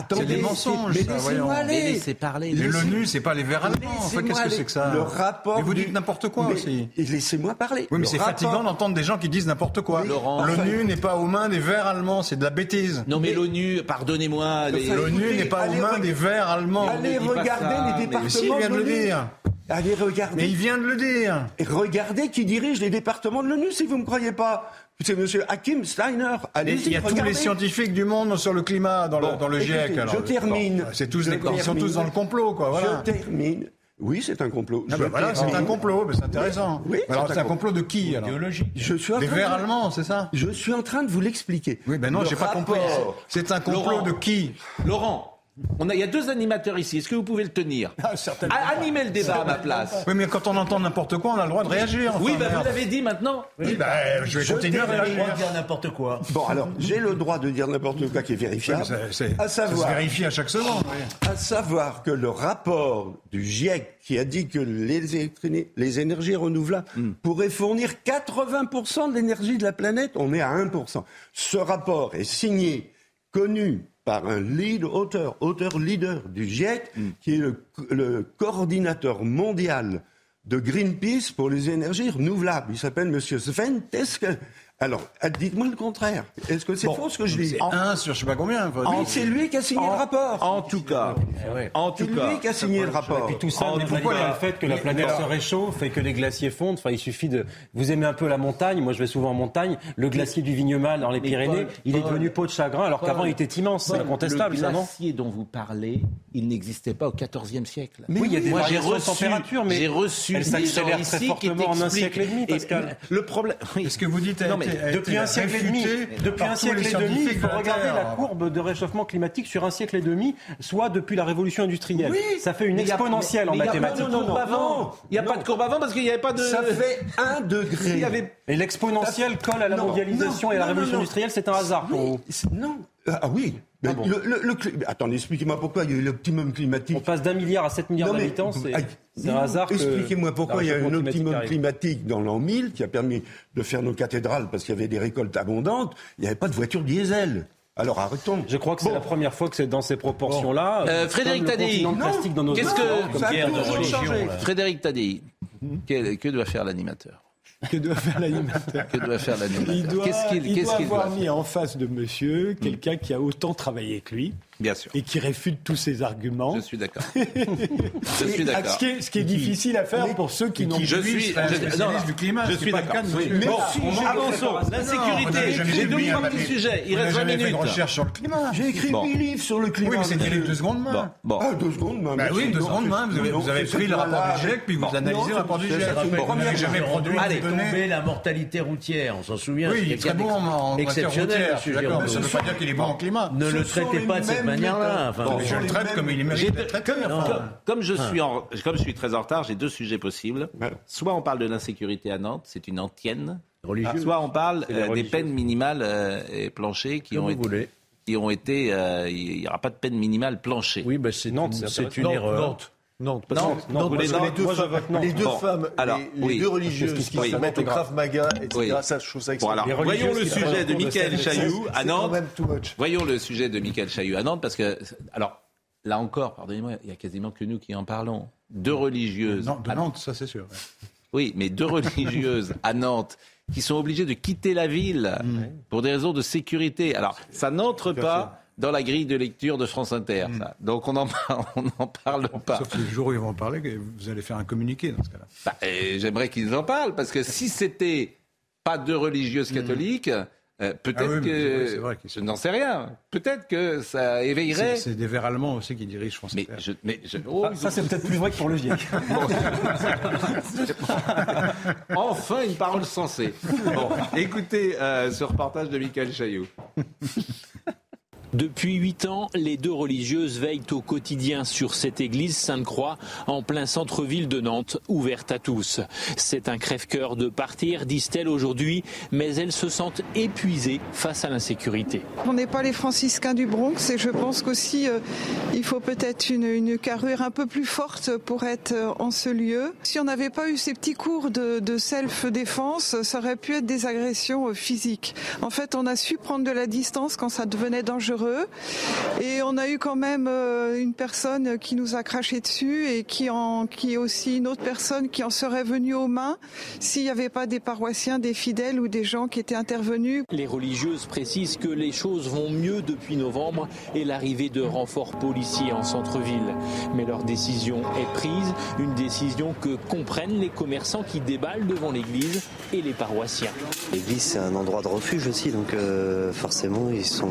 [SPEAKER 4] c'est des mensonges,
[SPEAKER 6] mais
[SPEAKER 4] ça,
[SPEAKER 6] laissez-moi aller.
[SPEAKER 1] Mais laissez parler.
[SPEAKER 4] L'ONU, c'est pas les verts allemands. Enfin, qu'est-ce que c'est que ça
[SPEAKER 6] Le rapport
[SPEAKER 4] Mais vous dites n'importe quoi
[SPEAKER 6] Mais-
[SPEAKER 4] aussi.
[SPEAKER 6] Et laissez-moi parler.
[SPEAKER 4] Oui, mais c'est fatigant d'entendre des gens qui disent n'importe quoi. L'ONU n'est pas aux mains des verts allemands, c'est de la bêtise.
[SPEAKER 1] Non mais l'ONU, pardonnez-moi.
[SPEAKER 4] L'ONU n'est pas aux mains des verts allemands.
[SPEAKER 6] Allez regarder les départements
[SPEAKER 4] Mais si, il vient de le dire.
[SPEAKER 6] Allez regarder.
[SPEAKER 4] Mais il vient de le dire.
[SPEAKER 6] Et regardez qui dirige les départements de l'ONU si vous ne me croyez pas. C'est M. Hakim Steiner.
[SPEAKER 4] Et
[SPEAKER 6] Allez-y,
[SPEAKER 4] il y a tous les scientifiques du monde sur le climat dans
[SPEAKER 6] Bon,
[SPEAKER 4] le, dans le
[SPEAKER 6] écoutez,
[SPEAKER 4] GIEC. alors.
[SPEAKER 6] je termine.
[SPEAKER 4] Bon, c'est tous
[SPEAKER 6] Je
[SPEAKER 4] des- ils sont tous dans le complot, quoi. Voilà.
[SPEAKER 6] Je termine. Oui, c'est un complot.
[SPEAKER 4] Ah ben voilà, c'est un complot, mais c'est intéressant.
[SPEAKER 6] Oui,
[SPEAKER 4] alors
[SPEAKER 6] c'est un complot.
[SPEAKER 4] de qui alors
[SPEAKER 6] Je suis en
[SPEAKER 4] Des
[SPEAKER 6] train
[SPEAKER 4] verts
[SPEAKER 6] de-
[SPEAKER 4] allemands, c'est ça
[SPEAKER 6] Je suis en train de vous l'expliquer.
[SPEAKER 4] Oui, ben non, j'ai pas compris. C'est un complot
[SPEAKER 1] Laurent.
[SPEAKER 4] de qui
[SPEAKER 1] Laurent, on a, il y a deux animateurs ici. Est-ce que vous pouvez le tenir
[SPEAKER 4] certainement
[SPEAKER 1] Ah, Animez le débat à ma place.
[SPEAKER 4] Oui, mais quand on entend n'importe quoi, on a le droit de réagir. enfin,
[SPEAKER 1] Oui, bah, vous l'avez dit maintenant.
[SPEAKER 4] Oui, bah, je vais
[SPEAKER 6] Je
[SPEAKER 4] continuer à réagir.
[SPEAKER 5] dire n'importe quoi.
[SPEAKER 6] Bon, alors, j'ai le droit de dire n'importe quoi qui est
[SPEAKER 4] Oui,
[SPEAKER 6] vérifiable.
[SPEAKER 4] ça- c'est-
[SPEAKER 6] à
[SPEAKER 4] ça se
[SPEAKER 6] savoir,
[SPEAKER 4] vérifie à chaque seconde. oui.
[SPEAKER 6] à savoir que le rapport du GIEC qui a dit que les énergies renouvelables
[SPEAKER 4] Hmm.
[SPEAKER 6] pourraient fournir 80% de l'énergie de la planète, on est à 1%. Ce rapport est signé, connu par un lead auteur, auteur leader du GIEC,
[SPEAKER 4] Hmm.
[SPEAKER 6] qui est le, le coordinateur mondial de Greenpeace pour les énergies renouvelables. Il s'appelle Monsieur Sven Teske. Alors, ah, dites-moi le contraire. Est-ce que c'est faux ce que je dis
[SPEAKER 4] C'est un sur je sais pas combien. enfin,
[SPEAKER 6] Oui,
[SPEAKER 4] oui.
[SPEAKER 6] c'est lui qui a signé
[SPEAKER 1] en-
[SPEAKER 6] le rapport.
[SPEAKER 1] En tout cas, en
[SPEAKER 6] C'est
[SPEAKER 1] tout cas,
[SPEAKER 6] lui qui a signé le rapport.
[SPEAKER 8] Et puis tout ça
[SPEAKER 1] En tout cas-
[SPEAKER 8] au fait que la planète se réchauffe et que les glaciers fondent. Enfin, il suffit de. Vous aimez un peu la montagne. Moi, je vais souvent en montagne. Le glacier du Vignemal dans les Pyrénées,
[SPEAKER 1] Paul,
[SPEAKER 8] il est devenu peau de chagrin, alors qu'avant il était immense. C'est
[SPEAKER 1] Paul,
[SPEAKER 8] incontestable,
[SPEAKER 1] le
[SPEAKER 8] ça, non
[SPEAKER 1] glacier dont vous parlez, il n'existait pas au XIVe siècle.
[SPEAKER 8] Mais oui, il y a des
[SPEAKER 1] Moi, j'ai
[SPEAKER 8] variations de température, mais
[SPEAKER 1] j'ai reçu
[SPEAKER 8] elle s'accélère
[SPEAKER 1] ici
[SPEAKER 8] très
[SPEAKER 1] qui
[SPEAKER 8] fortement en un siècle et demi, Pascal.
[SPEAKER 1] le problème.
[SPEAKER 4] Ce que vous dites
[SPEAKER 1] Non, mais
[SPEAKER 8] Depuis un siècle et demi, depuis un siècle et demi, il faut regarder la courbe de réchauffement climatique sur un siècle et demi, soit depuis la révolution industrielle.
[SPEAKER 6] Oui,
[SPEAKER 8] ça fait une
[SPEAKER 1] a-
[SPEAKER 8] exponentielle en
[SPEAKER 1] mais il y a pas de
[SPEAKER 8] mathématiques.
[SPEAKER 1] courbe avant. Il n'y a pas de courbe avant parce qu'il n'y avait pas de.
[SPEAKER 6] Ça fait un degré.
[SPEAKER 1] Il y avait
[SPEAKER 8] Et l'exponentielle colle à la mondialisation et à la révolution industrielle, c'est un hasard pour vous.
[SPEAKER 6] Non, Ah oui, ah attendez, expliquez-moi pourquoi il y a eu l'optimum climatique.
[SPEAKER 8] On passe d'un milliard à 7 milliards d'habitants, c'est un hasard.
[SPEAKER 6] Expliquez-moi pourquoi il y a eu un optimum climatique dans l'an 1000 qui a permis de faire nos cathédrales parce qu'il y avait des récoltes abondantes. Il n'y avait pas de voitures diesel. Alors arrêtons.
[SPEAKER 8] Je crois que c'est la première fois que c'est dans ces proportions-là.
[SPEAKER 1] Euh, Frédéric Taddy, qu'est-ce que Frédéric Taddy, que doit faire l'animateur? [laughs]
[SPEAKER 19] que doit faire l'animateur
[SPEAKER 1] Que doit faire l'animateur
[SPEAKER 19] Il doit, il doit avoir mis en face de monsieur quelqu'un qui a autant travaillé que lui.
[SPEAKER 1] Bien sûr.
[SPEAKER 19] Et qui réfute tous ses arguments.
[SPEAKER 1] Je suis d'accord. [laughs] je suis d'accord.
[SPEAKER 19] Ce, qui est, ce qui est difficile à faire pour ceux qui n'ont
[SPEAKER 1] Je suis je, du climat. Je suis d'accord. Oui. Bon, avançons. L'insécurité. J'ai deux trois petits sujets. Il reste 20 minutes.
[SPEAKER 6] recherche sur le climat. J'ai écrit bon. 8 livres sur le climat.
[SPEAKER 4] Oui, mais c'est des livres de seconde main.
[SPEAKER 6] Bon. Ah, de seconde main.
[SPEAKER 4] Bah oui, de seconde main. Vous avez pris le rapport du GIEC, puis vous analysez le rapport du GIEC.
[SPEAKER 5] Premier jamais produit. Allez, tomber la mortalité routière. On s'en souvient.
[SPEAKER 4] Oui, il est très bon en exceptionnel.
[SPEAKER 5] D'accord,
[SPEAKER 4] ça ne veut pas dire qu'il est bon en climat.
[SPEAKER 5] Ne le traitez pas de cette manière-là
[SPEAKER 4] je le traite comme il mérite
[SPEAKER 1] Comme je suis comme je suis très en retard, j'ai deux sujets possibles. Soit on parle de l'insécurité à Nantes, c'est une antienne. Religieuse. Soit on parle euh, des peines minimales euh, et planchées qui ont été, qui ont été. Euh, il n'y aura pas de peine minimale planchée.
[SPEAKER 5] Oui, bah c'est Nantes, c'est une erreur.
[SPEAKER 13] Non, Nantes, non, les, deux, les deux femmes, alors, les, deux religieuses qui se mettent au Krav Maga, etc. Ça, je trouve ça
[SPEAKER 1] bon, alors, Voyons le sujet de Michael Chailloux à Nantes. Voyons le sujet de Michael Chailloux à Nantes, parce que, alors, là encore, pardonnez-moi, il y a quasiment que nous qui en parlons. Deux religieuses.
[SPEAKER 4] Non, de Nantes, ça c'est sûr.
[SPEAKER 1] Oui, mais deux religieuses à Nantes qui sont obligées de quitter la ville pour des raisons de sécurité. Alors, ça n'entre pas dans la grille de lecture de France Inter. Hmm. Donc on [laughs] n'en on parle pas.
[SPEAKER 4] Sauf que le jour où ils vont en parler, vous allez faire un communiqué dans ce cas-là.
[SPEAKER 1] Bah, J'aimerais qu'ils en parlent, parce que si c'était pas deux religieuses hmm. catholiques, euh, peut-être ah que je n'en sais rien. Peut-être que ça éveillerait.
[SPEAKER 4] C'est des vers allemands aussi qui dirigent France
[SPEAKER 1] mais
[SPEAKER 4] Inter.
[SPEAKER 1] mais
[SPEAKER 8] oh, ah, ça, c'est peut-être plus vrai que pour le GIEC. [laughs]
[SPEAKER 1] enfin une parole sensée. Bon, écoutez euh, ce reportage de Michael Chaillot.
[SPEAKER 23] Depuis huit ans, les deux religieuses veillent au quotidien sur cette église Sainte-Croix en plein centre-ville de Nantes, ouverte à tous. C'est un crève-cœur de partir, disent-elles aujourd'hui, mais elles se sentent épuisées face à l'insécurité.
[SPEAKER 24] On n'est pas les franciscains du Bronx et je pense qu'aussi euh, il faut peut-être une, carrure un peu plus forte pour être euh, en ce lieu. Si on n'avait pas eu ces petits cours de, de self-défense, ça aurait pu être des agressions euh, physiques. En fait, on a su prendre de la distance quand ça devenait dangereux et on a eu quand même euh, une personne qui nous a craché dessus et qui, en, qui est aussi une autre personne qui en serait venue aux mains s'il n'y avait pas des paroissiens, des fidèles ou des gens qui étaient intervenus.
[SPEAKER 23] Les religieuses précisent que les choses vont mieux depuis novembre et l'arrivée de renforts policiers en centre-ville. Mais leur décision est prise, une décision que comprennent les commerçants qui déballent devant l'église et les paroissiens.
[SPEAKER 22] L'église, c'est un endroit de refuge aussi, donc euh, forcément, ils sont,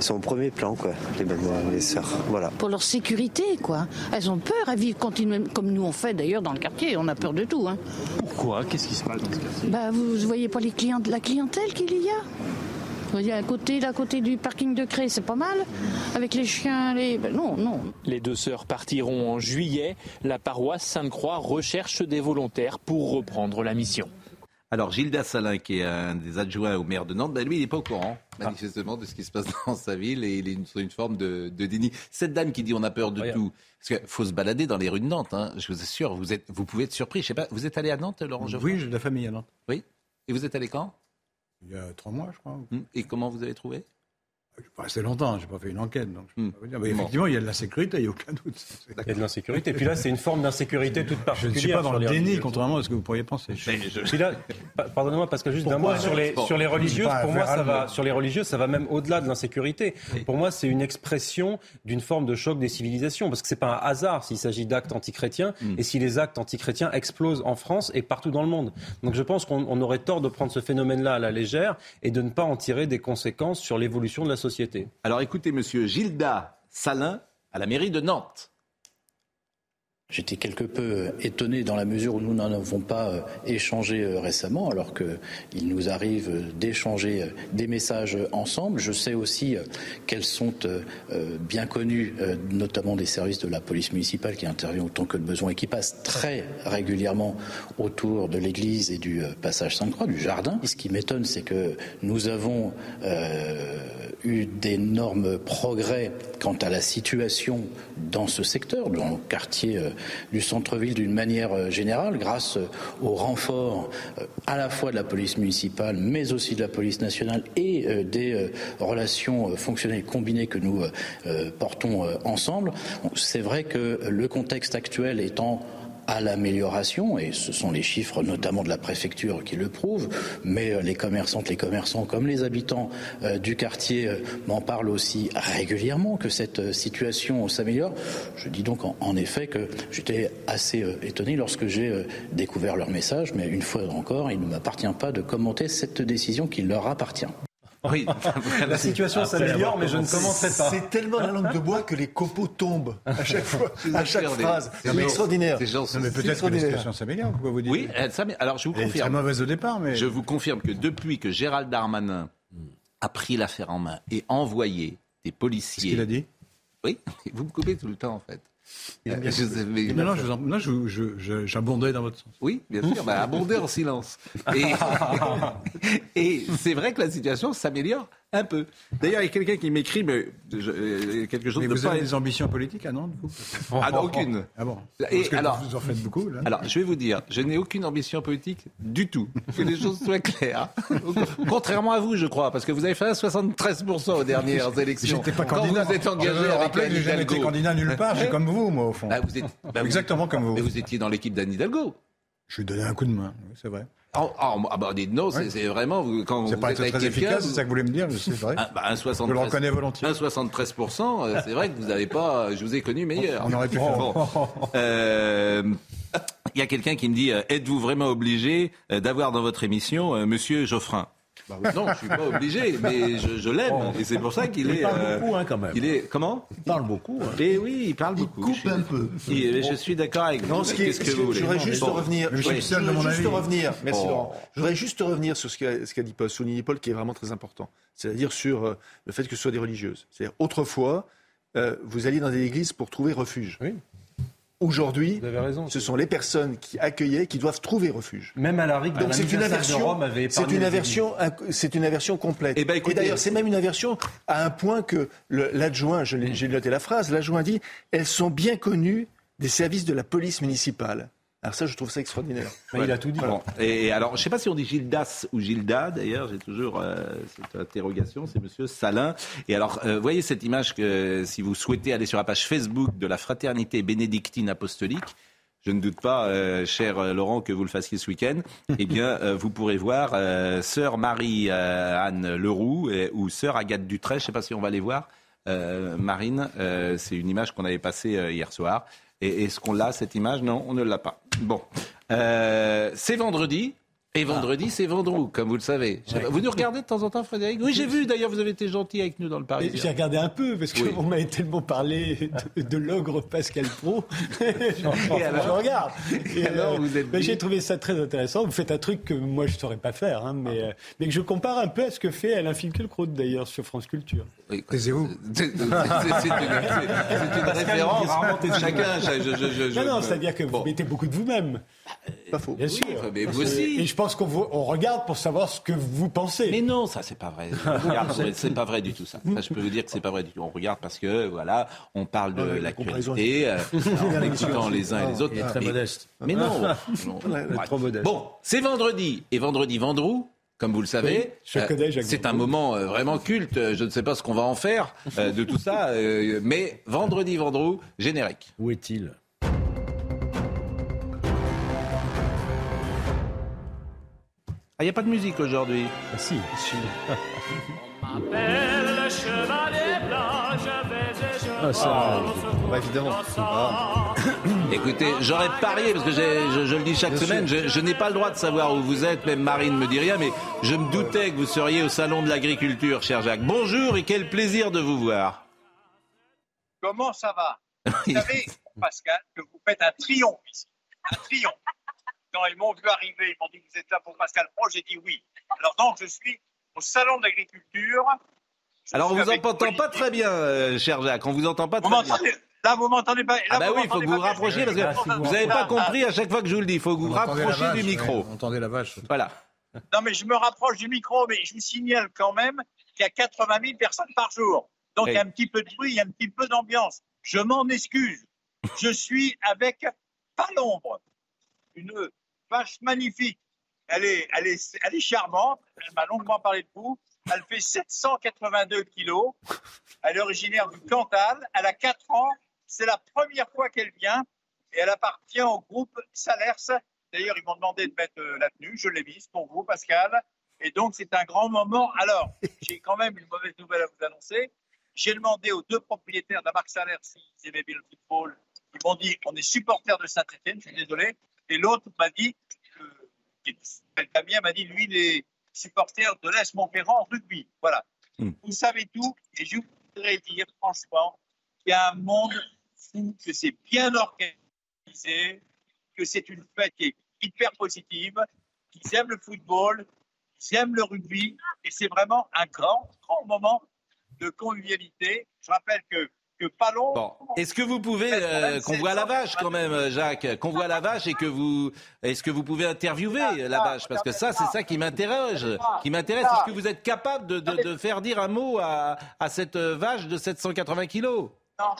[SPEAKER 22] sont au premier plan, quoi, les, les sœurs. Voilà.
[SPEAKER 25] Pour leur sécurité, quoi. Elles ont peur, elles vivent continuellement, comme nous on fait d'ailleurs dans le quartier, on a peur de tout. Hein.
[SPEAKER 8] Pourquoi? Qu'est-ce qui se passe dans ce quartier?
[SPEAKER 25] Bah, Vous ne voyez pas les clients, la clientèle qu'il y a? Vous voyez, à côté, à côté du parking de Cré, c'est pas mal. Avec les chiens, les. Ben non, non.
[SPEAKER 23] Les deux sœurs partiront en juillet. La paroisse Sainte-Croix recherche des volontaires pour reprendre la mission.
[SPEAKER 1] Alors, Gilda Salin, qui est un des adjoints au maire de Nantes, ben lui, il n'est pas au courant, manifestement, de ce qui se passe dans sa ville et il est sur une forme de, de déni. Cette dame qui dit on a peur de tout, parce qu'il faut se balader dans les rues de Nantes, hein, je vous assure, vous, êtes, vous pouvez être surpris. Je sais pas, vous êtes allé à Nantes, Laurent
[SPEAKER 4] Oui, j'ai de la famille à Nantes.
[SPEAKER 1] Oui. Et vous êtes allé quand?
[SPEAKER 4] Il y a trois mois, je crois.
[SPEAKER 1] Hum. Et comment vous avez trouvé?
[SPEAKER 4] Je pas resté longtemps, je n'ai pas fait une enquête. Donc je peux hmm. dire. effectivement, il y a de l'insécurité, il n'y a aucun doute.
[SPEAKER 8] Il y a de l'insécurité. Et puis là, c'est une forme d'insécurité toute particulière.
[SPEAKER 4] Je ne suis pas dans le déni, contrairement à ce que vous pourriez penser.
[SPEAKER 8] Puis là, pardonnez-moi, parce que juste d'un mot sur les, sur les religieuses, pour moi, ça va, sur les religieuses, ça va même au-delà de l'insécurité. Pour moi, c'est une expression d'une forme de choc des civilisations, parce que c'est pas un hasard s'il s'agit d'actes antichrétiens hmm. et si les actes antichrétiens explosent en France et partout dans le monde. Donc je pense qu'on aurait tort de prendre ce phénomène-là à la légère et de ne pas en tirer des conséquences sur l'évolution de la société.
[SPEAKER 1] Alors écoutez, monsieur Gilda Salin à la mairie de Nantes.
[SPEAKER 26] J'étais quelque peu étonné dans la mesure où nous n'en avons pas euh, échangé euh, récemment, alors qu'il nous arrive d'échanger euh, des messages ensemble. Je sais aussi qu'elles sont bien connues, notamment des services de la police municipale qui interviennent autant que de besoin et qui passent très régulièrement autour de l'église et du passage Sainte-Croix, du jardin. ce qui m'étonne, c'est que nous avons eu d'énormes progrès quant à la situation dans ce secteur, dans le quartier du centre-ville d'une manière générale, grâce au renfort à la fois de la police municipale, mais aussi de la police nationale et des relations fonctionnelles combinées que nous portons ensemble. C'est vrai que le contexte actuel étant à l'amélioration, et ce sont les chiffres notamment de la préfecture qui le prouvent, mais euh, les commerçantes, les commerçants comme les habitants euh, du quartier euh, m'en parlent aussi régulièrement que cette situation s'améliore. Je dis donc en, effet que j'étais assez étonné lorsque j'ai découvert leur message, mais une fois encore, il ne m'appartient pas de commenter cette décision qui leur appartient.
[SPEAKER 8] Oui, [laughs] la situation s'améliore, mais je ne commenterai pas.
[SPEAKER 13] C'est tellement la langue de bois que les copeaux tombent à chaque [laughs] fois, à chaque phrase. C'est extraordinaire.
[SPEAKER 4] mais peut-être que la situation s'améliore, pourquoi vous dites
[SPEAKER 1] Oui, alors je vous confirme.
[SPEAKER 4] mauvaise au départ, mais.
[SPEAKER 1] Je vous confirme que depuis que Gérald Darmanin a pris l'affaire en main et envoyé des policiers.
[SPEAKER 4] Ce qu'il a dit
[SPEAKER 1] Oui, [laughs] vous me coupez tout le temps en fait.
[SPEAKER 4] Euh, non, non, je, j'abondais dans votre sens.
[SPEAKER 1] Oui, bien sûr, bah, abonder en silence. [laughs] Et, [laughs] et c'est vrai que la situation s'améliore un peu. D'ailleurs, il y a quelqu'un qui m'écrit, mais
[SPEAKER 4] euh,
[SPEAKER 1] quelque chose
[SPEAKER 4] mais
[SPEAKER 1] de
[SPEAKER 4] vous avez des ambitions politiques à Nantes
[SPEAKER 1] Ah non, aucune.
[SPEAKER 4] Ah bon
[SPEAKER 1] Et alors,
[SPEAKER 4] vous en faites beaucoup. Là.
[SPEAKER 1] Alors, je vais vous dire, je n'ai aucune ambition politique du tout. Que les choses soient claires. Contrairement à vous, je crois, parce que vous avez fait 73% aux dernières élections.
[SPEAKER 4] J'étais pas candidat.
[SPEAKER 1] Vous êtes engagé
[SPEAKER 4] je avec Anne Hidalgo. été candidat nulle part. J'ai comme vous, moi, au fond.
[SPEAKER 1] Bah, vous êtes, bah,
[SPEAKER 4] Exactement
[SPEAKER 1] vous,
[SPEAKER 4] comme vous.
[SPEAKER 1] Mais vous étiez dans l'équipe d'Anne Hidalgo.
[SPEAKER 4] Je lui donnais un coup de main, oui, c'est vrai.
[SPEAKER 1] Oh, ah bah dites non, c'est vraiment quand
[SPEAKER 4] vous
[SPEAKER 1] pas
[SPEAKER 4] êtes très efficace, c'est ça que vous voulez me dire, c'est vrai.
[SPEAKER 1] Un, bah, un 73,
[SPEAKER 4] je le reconnais volontiers.
[SPEAKER 1] Un 73 c'est vrai que vous n'avez pas, je vous ai connu meilleur.
[SPEAKER 4] On aurait pu faire.
[SPEAKER 1] Bon. Euh, il y a quelqu'un qui me dit, euh, êtes-vous vraiment obligé euh, d'avoir dans votre émission euh, Monsieur Geoffrin? Bah oui. Non, je suis pas obligé, mais je, je l'aime et c'est pour ça qu'il est.
[SPEAKER 5] Il parle euh, beaucoup, hein, quand même.
[SPEAKER 1] Il est comment?
[SPEAKER 5] Il parle beaucoup. Hein.
[SPEAKER 1] Et oui, il parle beaucoup.
[SPEAKER 13] Il coupe un peu.
[SPEAKER 1] Il, je suis d'accord avec vous. Qu'est-ce que, vous voulez?
[SPEAKER 13] Je voudrais juste
[SPEAKER 1] bon.
[SPEAKER 13] revenir.
[SPEAKER 4] Je suis seul de mon
[SPEAKER 13] juste revenir. Merci
[SPEAKER 1] Oh.
[SPEAKER 13] Laurent. Je voudrais juste revenir sur ce qu'a ce qu'a dit Paul, souligné Paul, qui est vraiment très important. C'est-à-dire sur euh, le fait que ce soit des religieuses. C'est-à-dire autrefois, euh, vous alliez dans des églises pour trouver refuge.
[SPEAKER 8] Oui.
[SPEAKER 13] Aujourd'hui, ce sont les personnes qui accueillaient qui doivent trouver refuge.
[SPEAKER 8] Même à la RIC,
[SPEAKER 13] Donc c'est une aversion,
[SPEAKER 8] avait
[SPEAKER 13] c'est une aversion, c'est une aversion complète.
[SPEAKER 1] Eh ben,
[SPEAKER 13] Et d'ailleurs, c'est même une aversion à un point que l'adjoint, j'ai noté la phrase, l'adjoint dit, elles sont bien connues des services de la police municipale. Alors ça, je trouve ça extraordinaire. [laughs]
[SPEAKER 8] Mais il a tout dit.
[SPEAKER 1] Bon. Et alors, je ne sais pas si on dit Gildas ou Gilda, d'ailleurs, j'ai toujours euh, cette interrogation, c'est Monsieur Salin. Et alors, euh, voyez cette image que si vous souhaitez aller sur la page Facebook de la Fraternité bénédictine apostolique, je ne doute pas, euh, cher Laurent, que vous le fassiez ce week-end, eh bien, [laughs] euh, vous pourrez voir euh, Sœur Marie-Anne Leroux ou Sœur Agathe Dutré, je ne sais pas si on va les voir. Marine, c'est une image qu'on avait passée hier soir. Et est-ce qu'on l'a, cette image? Non, on ne l'a pas. Bon. Euh, c'est vendredi. Et vendredi, c'est Vendroux, comme vous le savez. Vous nous regardez de temps en temps, Frédéric? Oui, j'ai vu. D'ailleurs, vous avez été gentil avec nous dans le Paris.
[SPEAKER 19] J'ai regardé un peu parce
[SPEAKER 1] Oui.
[SPEAKER 19] qu'on m'avait tellement parlé de, de l'ogre Pascal Pro. [laughs] je,
[SPEAKER 1] alors?
[SPEAKER 19] je regarde.
[SPEAKER 1] Et alors, vous êtes
[SPEAKER 19] J'ai trouvé ça très intéressant. Vous faites un truc que moi je ne saurais pas faire, hein, mais, euh, mais que je compare un peu à ce que fait Alain Finkielkraut d'ailleurs sur France Culture.
[SPEAKER 1] Oui.
[SPEAKER 4] Taisez-vous.
[SPEAKER 1] C'est une, c'est- c'est une référence. Chacun. je- je- je- je-
[SPEAKER 19] non, non, c'est-à-dire que
[SPEAKER 1] Bon.
[SPEAKER 19] vous mettez beaucoup de vous-même.
[SPEAKER 13] Pas faux.
[SPEAKER 19] Bien sûr.
[SPEAKER 1] mais vous aussi.
[SPEAKER 19] Et je pense qu'on vous- on regarde pour savoir ce que vous pensez.
[SPEAKER 1] Mais non, ça c'est pas vrai. [laughs] C'est- pas vrai du tout ça. Ça, je peux vous dire que c'est pas vrai du tout. On regarde parce que voilà, on parle de
[SPEAKER 13] Ouais, la comparaison
[SPEAKER 1] l'actualité, euh, [laughs] en écoutant les uns et les autres.
[SPEAKER 5] Il est très
[SPEAKER 1] Mais-
[SPEAKER 5] modeste.
[SPEAKER 1] Mais non. non.
[SPEAKER 13] Ouais,
[SPEAKER 1] Ouais.
[SPEAKER 5] trop modeste.
[SPEAKER 1] Bon, c'est vendredi et vendredi Vendroux. Comme vous le savez,
[SPEAKER 19] Oui, je connais Jacques
[SPEAKER 1] c'est un moment euh, vraiment culte. Euh, Je ne sais pas ce qu'on va en faire euh, de tout ça, euh, mais vendredi Vendroux, générique.
[SPEAKER 5] Où est-il?
[SPEAKER 1] Ah, il n'y a pas de musique aujourd'hui.
[SPEAKER 19] Ah, si.
[SPEAKER 5] Ah, ça,
[SPEAKER 13] Bah, évidemment. Ah. [coughs]
[SPEAKER 1] Écoutez, j'aurais parié, parce que je, je le dis chaque semaine, je, je n'ai pas le droit de savoir où vous êtes, même Marine ne me dit rien, mais je me doutais que vous seriez au Salon de l'Agriculture, cher Jacques. Bonjour et quel plaisir de vous voir.
[SPEAKER 27] Comment ça va? Vous savez, [laughs] Pascal, que vous faites un triomphe ici. Un triomphe. Quand ils m'ont vu arriver, ils m'ont dit que vous êtes là pour Pascal Pro, j'ai dit oui. Alors donc, je suis au Salon de l'Agriculture.
[SPEAKER 1] Alors on vous entend pas très bien, euh, cher Jacques, on vous entend pas
[SPEAKER 27] Vous
[SPEAKER 1] très bien.
[SPEAKER 27] Là, vous m'entendez pas Là,
[SPEAKER 1] Ah bah
[SPEAKER 27] vous
[SPEAKER 1] oui, il faut que vous vous rapprochiez, parce que vous n'avez pas compris à chaque fois que je vous le dis, il faut que vous vous rapprochiez du micro.
[SPEAKER 4] ouais, on entendait la vache.
[SPEAKER 1] Voilà.
[SPEAKER 27] Non, mais je me rapproche du micro, mais je vous signale quand même qu'il y a 80 000 personnes par jour. Donc il y a un petit peu de bruit, il y a un petit peu d'ambiance. Je m'en excuse. Je suis avec pas l'ombre, une vache magnifique. Elle est, elle est, elle est charmante. Elle m'a longuement parlé de vous. Elle fait 782 kilos. Elle est originaire du Cantal. Elle a 4 ans. C'est la première fois qu'elle vient et elle appartient au groupe Salers. D'ailleurs, ils m'ont demandé de mettre euh, la tenue. Je l'ai mise pour vous, Pascal. Et donc, c'est un grand moment. Alors, [laughs] j'ai quand même une mauvaise nouvelle à vous annoncer. J'ai demandé aux deux propriétaires de la marque Salers s'ils aimaient bien le football. Ils m'ont dit on est supporter de Saint-Etienne, je suis désolé. Et l'autre m'a dit, euh, Damien m'a dit lui, il est supporter de l'Est Montferrand en rugby. Voilà. Hmm. Vous savez tout. Et je voudrais dire franchement qu'il y a un monde que c'est bien organisé, que c'est une fête qui est hyper positive, qu'ils aiment le football, qu'ils aiment le rugby, et c'est vraiment un grand, grand moment de convivialité. Je rappelle que que pas long.
[SPEAKER 1] Est-ce que vous pouvez euh, qu'on voit la vache quand même, Jacques, qu'on voit la vache et que vous, est-ce que vous pouvez interviewer la vache? Parce que ça, c'est ça qui m'interroge, qui m'intéresse. Est-ce que vous êtes capable de, de, de, faire dire un mot à, à cette vache de 780 kilos? Non,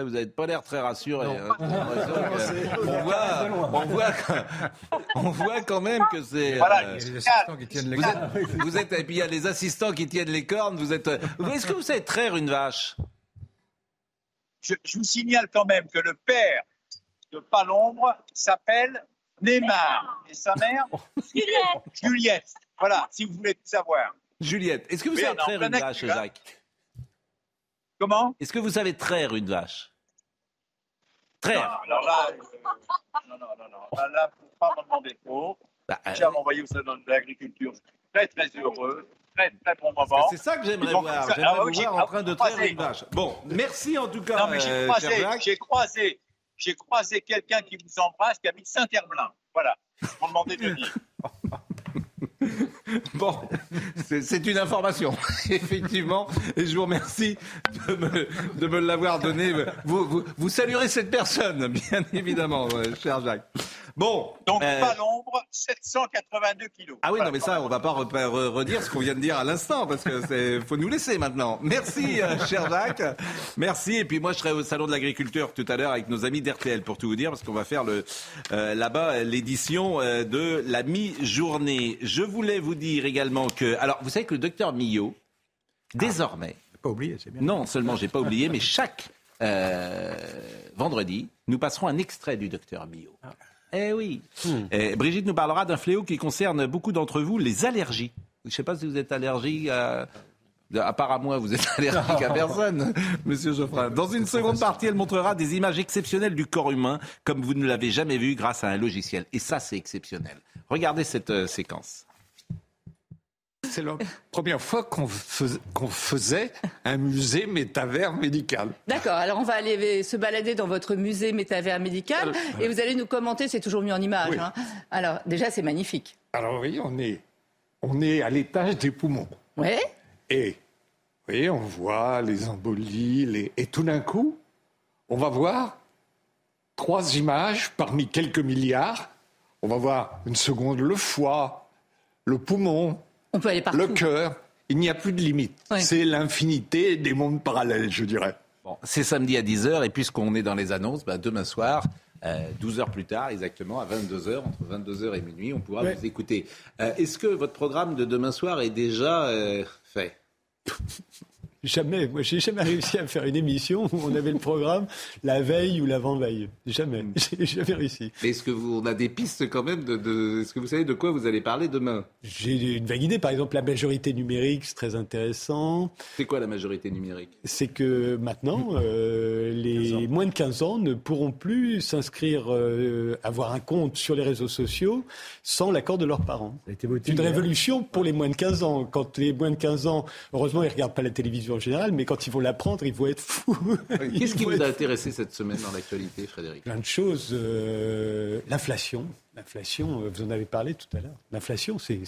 [SPEAKER 1] vous n'avez pas l'air très rassuré. Hein. [laughs] on, voit, on, voit, on voit quand même que c'est. Voilà, euh, les assistants qui tiennent les cornes. [laughs] Vous êtes, et puis il y a les assistants qui tiennent les cornes. Vous êtes. Est-ce que vous savez traire une vache?
[SPEAKER 27] Je, vous signale quand même que le père de Palombre s'appelle Neymar et sa mère [laughs] Juliette. Juliette. Voilà, si vous voulez tout savoir.
[SPEAKER 1] Juliette, est-ce que vous savez traire une vache, Jacques?
[SPEAKER 27] Comment?
[SPEAKER 1] Est-ce que vous savez traire une vache? Traire
[SPEAKER 27] non, alors là, euh, non, non, non, non. Là, là faut pas me demander trop. Bah, J'ai euh... m'envoyer au salon de l'agriculture. Très, très heureux. Très, très bon moment.
[SPEAKER 1] C'est ça que j'aimerais voir. J'aimerais ah, vous voir en train de traire une vache. Bon, merci en tout cas. Non, mais j'ai euh, croisé,
[SPEAKER 27] j'ai croisé, j'ai croisé quelqu'un qui vous embrasse, qui habite Saint-Herblain. Voilà. Me demandez de dire. [laughs] [laughs]
[SPEAKER 1] Bon, c'est une information, [laughs] effectivement, et je vous remercie de me, de me l'avoir donné. Vous, vous, vous, saluerez cette personne, bien évidemment, cher Jacques. Bon.
[SPEAKER 27] Donc, euh... pas l'ombre, 782 kilos.
[SPEAKER 1] Ah oui, non, mais ça, on va pas redire ce qu'on vient de dire à l'instant, parce que c'est, faut nous laisser maintenant. Merci, euh, cher Jacques. Merci. Et puis moi, je serai au Salon de l'Agriculture tout à l'heure avec nos amis d'RTL, pour tout vous dire, parce qu'on va faire euh, là-bas l'édition euh, de la mi-journée. Je voulais vous dire également que, alors, vous savez que le docteur Millot, désormais.
[SPEAKER 4] Ah, pas oublié, c'est bien.
[SPEAKER 1] Non, seulement j'ai pas oublié, mais chaque vendredi, nous passerons un extrait du docteur Millot. Ah. Eh oui. Hmm. Brigitte nous parlera d'un fléau qui concerne beaucoup d'entre vous, les allergies. Je ne sais pas si vous êtes allergique à... À part à moi, vous êtes [laughs] allergique à [laughs] personne, Monsieur Geoffrin. Dans une seconde partie, elle montrera des images exceptionnelles du corps humain, comme vous ne l'avez jamais vu grâce à un logiciel. Et ça, c'est exceptionnel. Regardez cette euh, séquence
[SPEAKER 28] c'est la première fois qu'on faisait un musée métavers médical.
[SPEAKER 29] D'accord, alors on va aller se balader dans votre musée métavers médical et vous allez nous commenter, c'est toujours mis en image. Hein. Alors déjà, c'est magnifique.
[SPEAKER 28] Alors oui, on est, on est à l'étage des poumons.
[SPEAKER 29] Oui.
[SPEAKER 28] Et oui, on voit les embolies, les... et tout d'un coup, on va voir trois images parmi quelques milliards. On va voir une seconde le foie, le poumon,
[SPEAKER 29] on peut aller partout.
[SPEAKER 28] Le cœur, il n'y a plus de limite. C'est l'infinité des mondes parallèles, je dirais.
[SPEAKER 1] Bon, c'est samedi à 10h, et puisqu'on est dans les annonces, bah, demain soir, 12 euh, heures plus tard, exactement, à 22h, entre 22h et minuit, on pourra vous écouter. Euh, est-ce que votre programme de demain soir est déjà euh, fait? [laughs]
[SPEAKER 19] Jamais. Moi, j'ai jamais réussi à faire une émission où on avait le programme la veille ou l'avant-veille. Jamais. Hmm. J'ai jamais réussi.
[SPEAKER 1] Mais est-ce que vous, on a des pistes quand même de, est-ce que vous savez de quoi vous allez parler demain?
[SPEAKER 19] J'ai une vague idée. Par exemple, la majorité numérique, c'est très intéressant.
[SPEAKER 1] C'est quoi la majorité numérique?
[SPEAKER 19] C'est que maintenant, euh, les moins de 15 ans ne pourront plus s'inscrire, euh, avoir un compte sur les réseaux sociaux sans l'accord de leurs parents. C'est une révolution pour les moins de 15 ans. Quand les moins de 15 ans, heureusement, ils regardent pas la télévision en général, mais quand ils vont l'apprendre, ils vont être fous.
[SPEAKER 1] Qu'est-ce qui vous a intéressé cette semaine dans l'actualité, Frédéric
[SPEAKER 19] Plein de choses. Euh, l'inflation. L'inflation, euh, vous en avez parlé tout à l'heure. L'inflation, c'est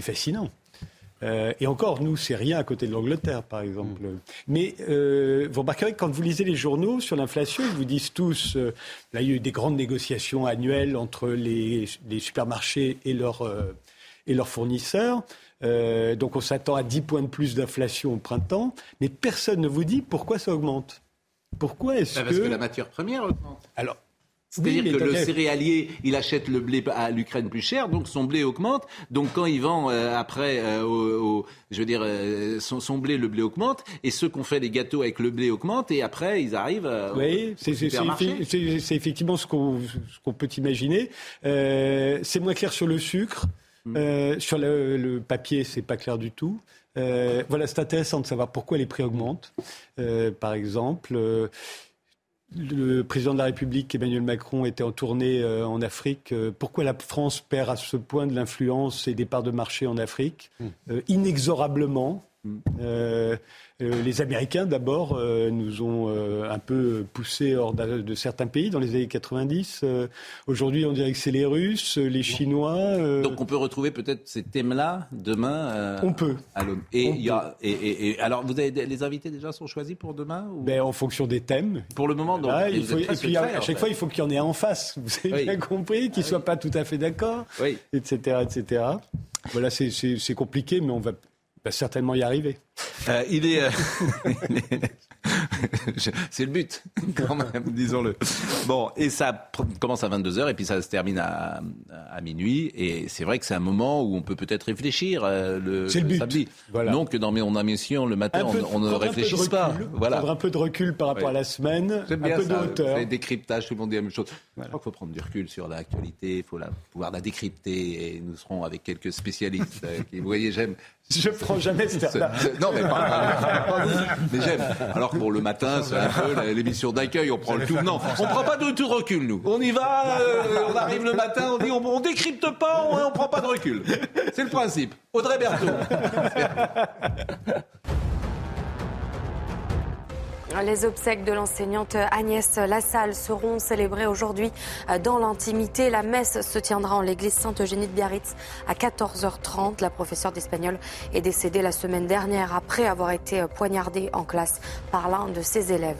[SPEAKER 19] fascinant. Euh, et encore, nous, c'est rien à côté de l'Angleterre, par exemple. Mm. Mais vous remarquerez que quand vous lisez les journaux sur l'inflation, ils vous disent tous, là, il y a eu des grandes négociations annuelles entre les, les supermarchés et leurs et leurs fournisseurs. Euh, donc on s'attend à 10 points de plus d'inflation au printemps, mais personne ne vous dit pourquoi ça augmente. Pourquoi est-ce
[SPEAKER 1] bah,
[SPEAKER 19] que...
[SPEAKER 1] Parce que la matière première augmente.
[SPEAKER 19] Alors,
[SPEAKER 1] c'est-à-dire que le céréalier, il achète le blé à l'Ukraine plus cher, donc son blé augmente. Donc quand il vend euh, après, euh, au, je veux dire, euh, son, son, blé, le blé augmente. Et ceux qui ont fait les gâteaux avec le blé augmentent. Et après, ils arrivent
[SPEAKER 19] oui, c'est effectivement ce qu'on qu peut imaginer. c'est moins clair sur le sucre. Hmm. sur le, le papier, c'est pas clair du tout. voilà, c'est intéressant de savoir pourquoi les prix augmentent. par exemple le président de la République, Emmanuel Macron, était en tournée euh, en Afrique. Euh, pourquoi la France perd à ce point de l'influence et des parts de marché en Afrique? Euh, Inexorablement. Hmm. Euh, les Américains, d'abord, euh, nous ont euh, un peu poussé hors de, certains pays dans les années 90. Aujourd'hui, on dirait que c'est les Russes, les Chinois.
[SPEAKER 1] Donc on peut retrouver peut-être ces thèmes-là demain
[SPEAKER 19] On peut.
[SPEAKER 1] À et, y a, et, alors, vous avez, les invités déjà sont choisis pour demain
[SPEAKER 19] ben, En fonction des thèmes.
[SPEAKER 1] Pour le moment, donc.
[SPEAKER 19] il faut, et puis à, chaque fois, il faut qu'il y en ait en face. [laughs] Vous avez bien compris, qu'ils ne ah soient pas tout à fait d'accord, etc., etc. Voilà, c'est compliqué, mais on va va certainement y arriver.
[SPEAKER 1] Euh, il est. Euh, [laughs] c'est le but, quand même, disons-le. Bon, et ça commence à 22h et puis ça se termine à, à minuit. Et c'est vrai que c'est un moment où on peut peut-être réfléchir euh, le,
[SPEAKER 19] le,
[SPEAKER 1] le
[SPEAKER 19] samedi.
[SPEAKER 1] Voilà. Non que dans mon émission le matin, on, ne réfléchisse pas.
[SPEAKER 19] Voilà. Prendre un peu de recul par rapport à la semaine, un peu de hauteur.
[SPEAKER 1] C'est décryptage, tout le monde dit la même chose. Je crois qu'il faut prendre du recul sur l'actualité, il faut la, pouvoir la décrypter et nous serons avec quelques spécialistes. qui, vous voyez, j'aime
[SPEAKER 19] je prends jamais ce
[SPEAKER 1] Non, mais pas, Mais j'aime. Alors que bon, le matin, c'est un peu l'émission d'accueil, on prend le tout. Non, on prend pas de tout recul, nous. On y va, euh, on arrive le matin, on dit, on, on décrypte pas, on, on prend pas de recul. C'est le principe. Audrey Berthaud. [laughs]
[SPEAKER 2] Les obsèques de l'enseignante Agnès Lassalle seront célébrées aujourd'hui dans l'intimité. La messe se tiendra en l'église Sainte-Eugénie de Biarritz à 14h30. La professeure d'espagnol est décédée la semaine dernière après avoir été poignardée en classe par l'un de ses élèves.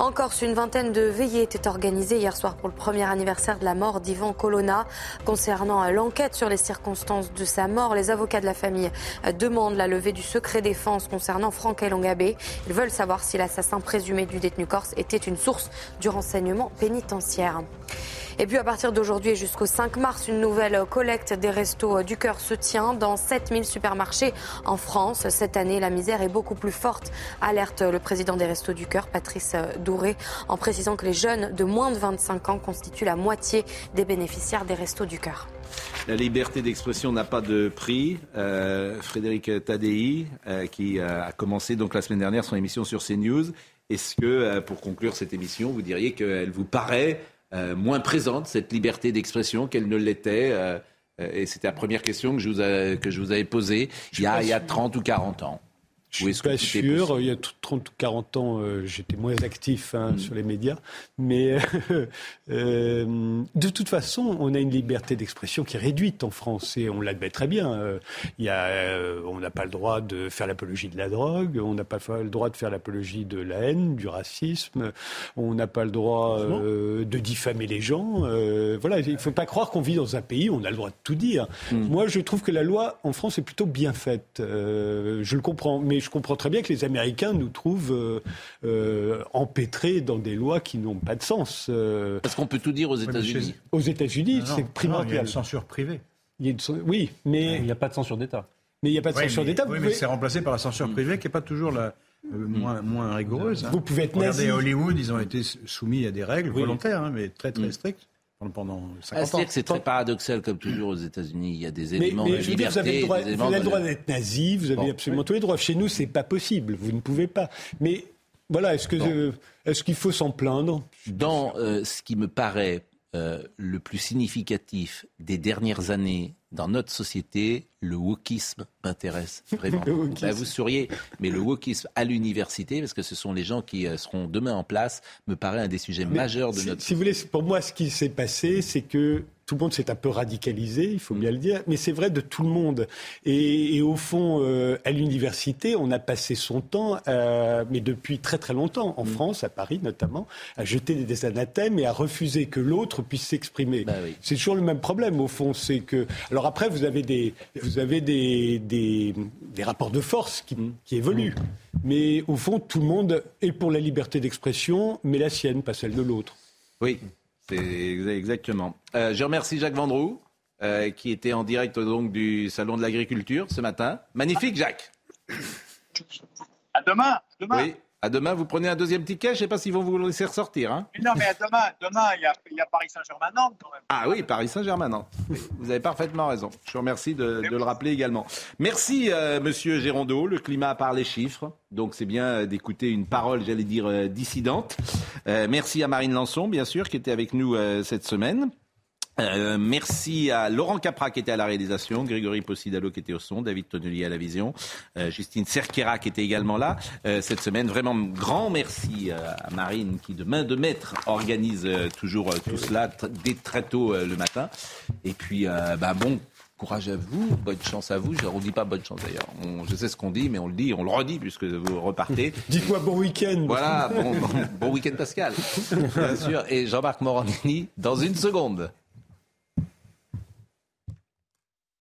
[SPEAKER 2] En Corse, une vingtaine de veillées étaient organisées hier soir pour le premier anniversaire de la mort d'Ivan Colonna. Concernant l'enquête sur les circonstances de sa mort, les avocats de la famille demandent la levée du secret défense concernant Franck Elongabé. Ils veulent savoir si l'assassin présumé du détenu corse était une source du renseignement pénitentiaire. Et puis à partir d'aujourd'hui et jusqu'au 5 mars, une nouvelle collecte des restos du cœur se tient dans 7000 supermarchés en France. Cette année, la misère est beaucoup plus forte, alerte le président des restos du cœur, Patrice Douré, en précisant que les jeunes de moins de 25 ans constituent la moitié des bénéficiaires des restos du cœur.
[SPEAKER 1] La liberté d'expression n'a pas de prix. Euh, Frédéric Tadei, euh, qui a commencé donc la semaine dernière son émission sur CNews, est-ce que, euh, pour conclure cette émission, vous diriez qu'elle vous paraît euh, moins présente, cette liberté d'expression, qu'elle ne l'était. Euh, et c'était la première question que je vous, que je vous avais posée il y, a, il y a 30 ou 40 ans.
[SPEAKER 19] Je ne suis pas sûr. Il y a 30 ou 40 ans, euh, j'étais moins actif hein, mm. sur les médias. Mais [laughs] euh, de toute façon, on a une liberté d'expression qui est réduite en France et on l'admet très bien. Euh, il y a, euh, on n'a pas le droit de faire l'apologie de la drogue, on n'a pas le droit de faire l'apologie de la haine, du racisme, on n'a pas le droit de diffamer les gens. voilà, il ne faut pas croire qu'on vit dans un pays où on a le droit de tout dire. Mm. Moi, je trouve que la loi en France est plutôt bien faite. je le comprends. Mais je comprends très bien que les Américains nous trouvent euh, euh, empêtrés dans des lois qui n'ont pas de sens.
[SPEAKER 1] Euh. Parce qu'on peut tout dire aux États-Unis.
[SPEAKER 19] Aux États-Unis, c'est primordial.
[SPEAKER 4] il y a une censure privée.
[SPEAKER 19] Oui, mais
[SPEAKER 8] il n'y a pas de censure d'État.
[SPEAKER 19] Mais il n'y a pas de censure d'État.
[SPEAKER 4] Oui, mais c'est remplacé par la censure mm. privée qui n'est pas toujours la, moins, moins rigoureuse.
[SPEAKER 19] Vous pouvez être
[SPEAKER 4] nazi. Regardez Hollywood, ils ont été soumis à des règles volontaires, hein, mais très très mm. strictes pendant 50
[SPEAKER 1] ah, ans. que c'est très paradoxal, comme toujours aux États-unis. Il y a des éléments de liberté.
[SPEAKER 19] vous avez le droit, vous avez le droit d'être nazi, vous avez absolument tous les droits. Chez nous, c'est pas possible. Vous ne pouvez pas. Mais voilà, est-ce que est-ce qu'il faut s'en plaindre?
[SPEAKER 1] Dans euh, ce qui me paraît euh, le plus significatif des dernières années dans notre société, le wokisme m'intéresse [laughs] vraiment. Ben, vous souriez, mais le wokisme à l'université, parce que ce sont les gens qui euh, seront demain en place, me paraît un des sujets majeurs de notre.
[SPEAKER 19] Si vous voulez, pour moi, ce qui s'est passé, c'est que tout le monde s'est un peu radicalisé, il faut bien le dire, mais c'est vrai de tout le monde. Et, au fond, euh, à l'université, on a passé son temps, euh, mais depuis très très longtemps, en mm. France, à Paris notamment, à jeter des anathèmes et à refuser que l'autre puisse s'exprimer. Bah c'est toujours le même problème, au fond. C'est que. Alors après, vous avez des, vous avez des, des, rapports de force qui, mm. qui évoluent. Mm. Mais au fond, tout le monde est pour la liberté d'expression, mais la sienne, pas celle de l'autre.
[SPEAKER 1] Oui. Exactement. Euh, je remercie Jacques Vendroux, euh, qui était en direct donc du Salon de l'Agriculture ce matin. Magnifique, Jacques.
[SPEAKER 27] À demain. demain.
[SPEAKER 1] Oui. À demain, vous prenez un deuxième ticket. Je ne sais pas si vont vous laisser ressortir. Hein.
[SPEAKER 27] Non, mais à demain, demain, il y a, Paris Saint-Germain-Nantes quand même.
[SPEAKER 1] Ah oui, Paris Saint-Germain-Nantes. Vous avez parfaitement raison. Je vous remercie de, le rappeler également. Merci, euh, Monsieur Gérondeau. Le climat par les chiffres. Donc c'est bien euh, d'écouter une parole, j'allais dire, euh, dissidente. merci à Marine Lançon, bien sûr, qui était avec nous cette semaine. Euh, merci à Laurent Capra qui était à la réalisation, Grégory Possidalo qui était au son, David Tonnelier à la vision, euh, Justine Cerquera qui était également là euh, cette semaine. Vraiment grand merci à Marine qui de main de maître organise toujours tout cela dès très tôt le matin. Et puis bah, bon courage à vous, bonne chance à vous. On ne dit pas bonne chance d'ailleurs. je sais ce qu'on dit, mais on le dit, on le redit puisque vous repartez. [laughs]
[SPEAKER 19] Dites-moi bon week-end.
[SPEAKER 1] Voilà, bon, bon, bon week-end Pascal, [laughs] bien sûr. Et Jean-Marc Morandini dans une seconde.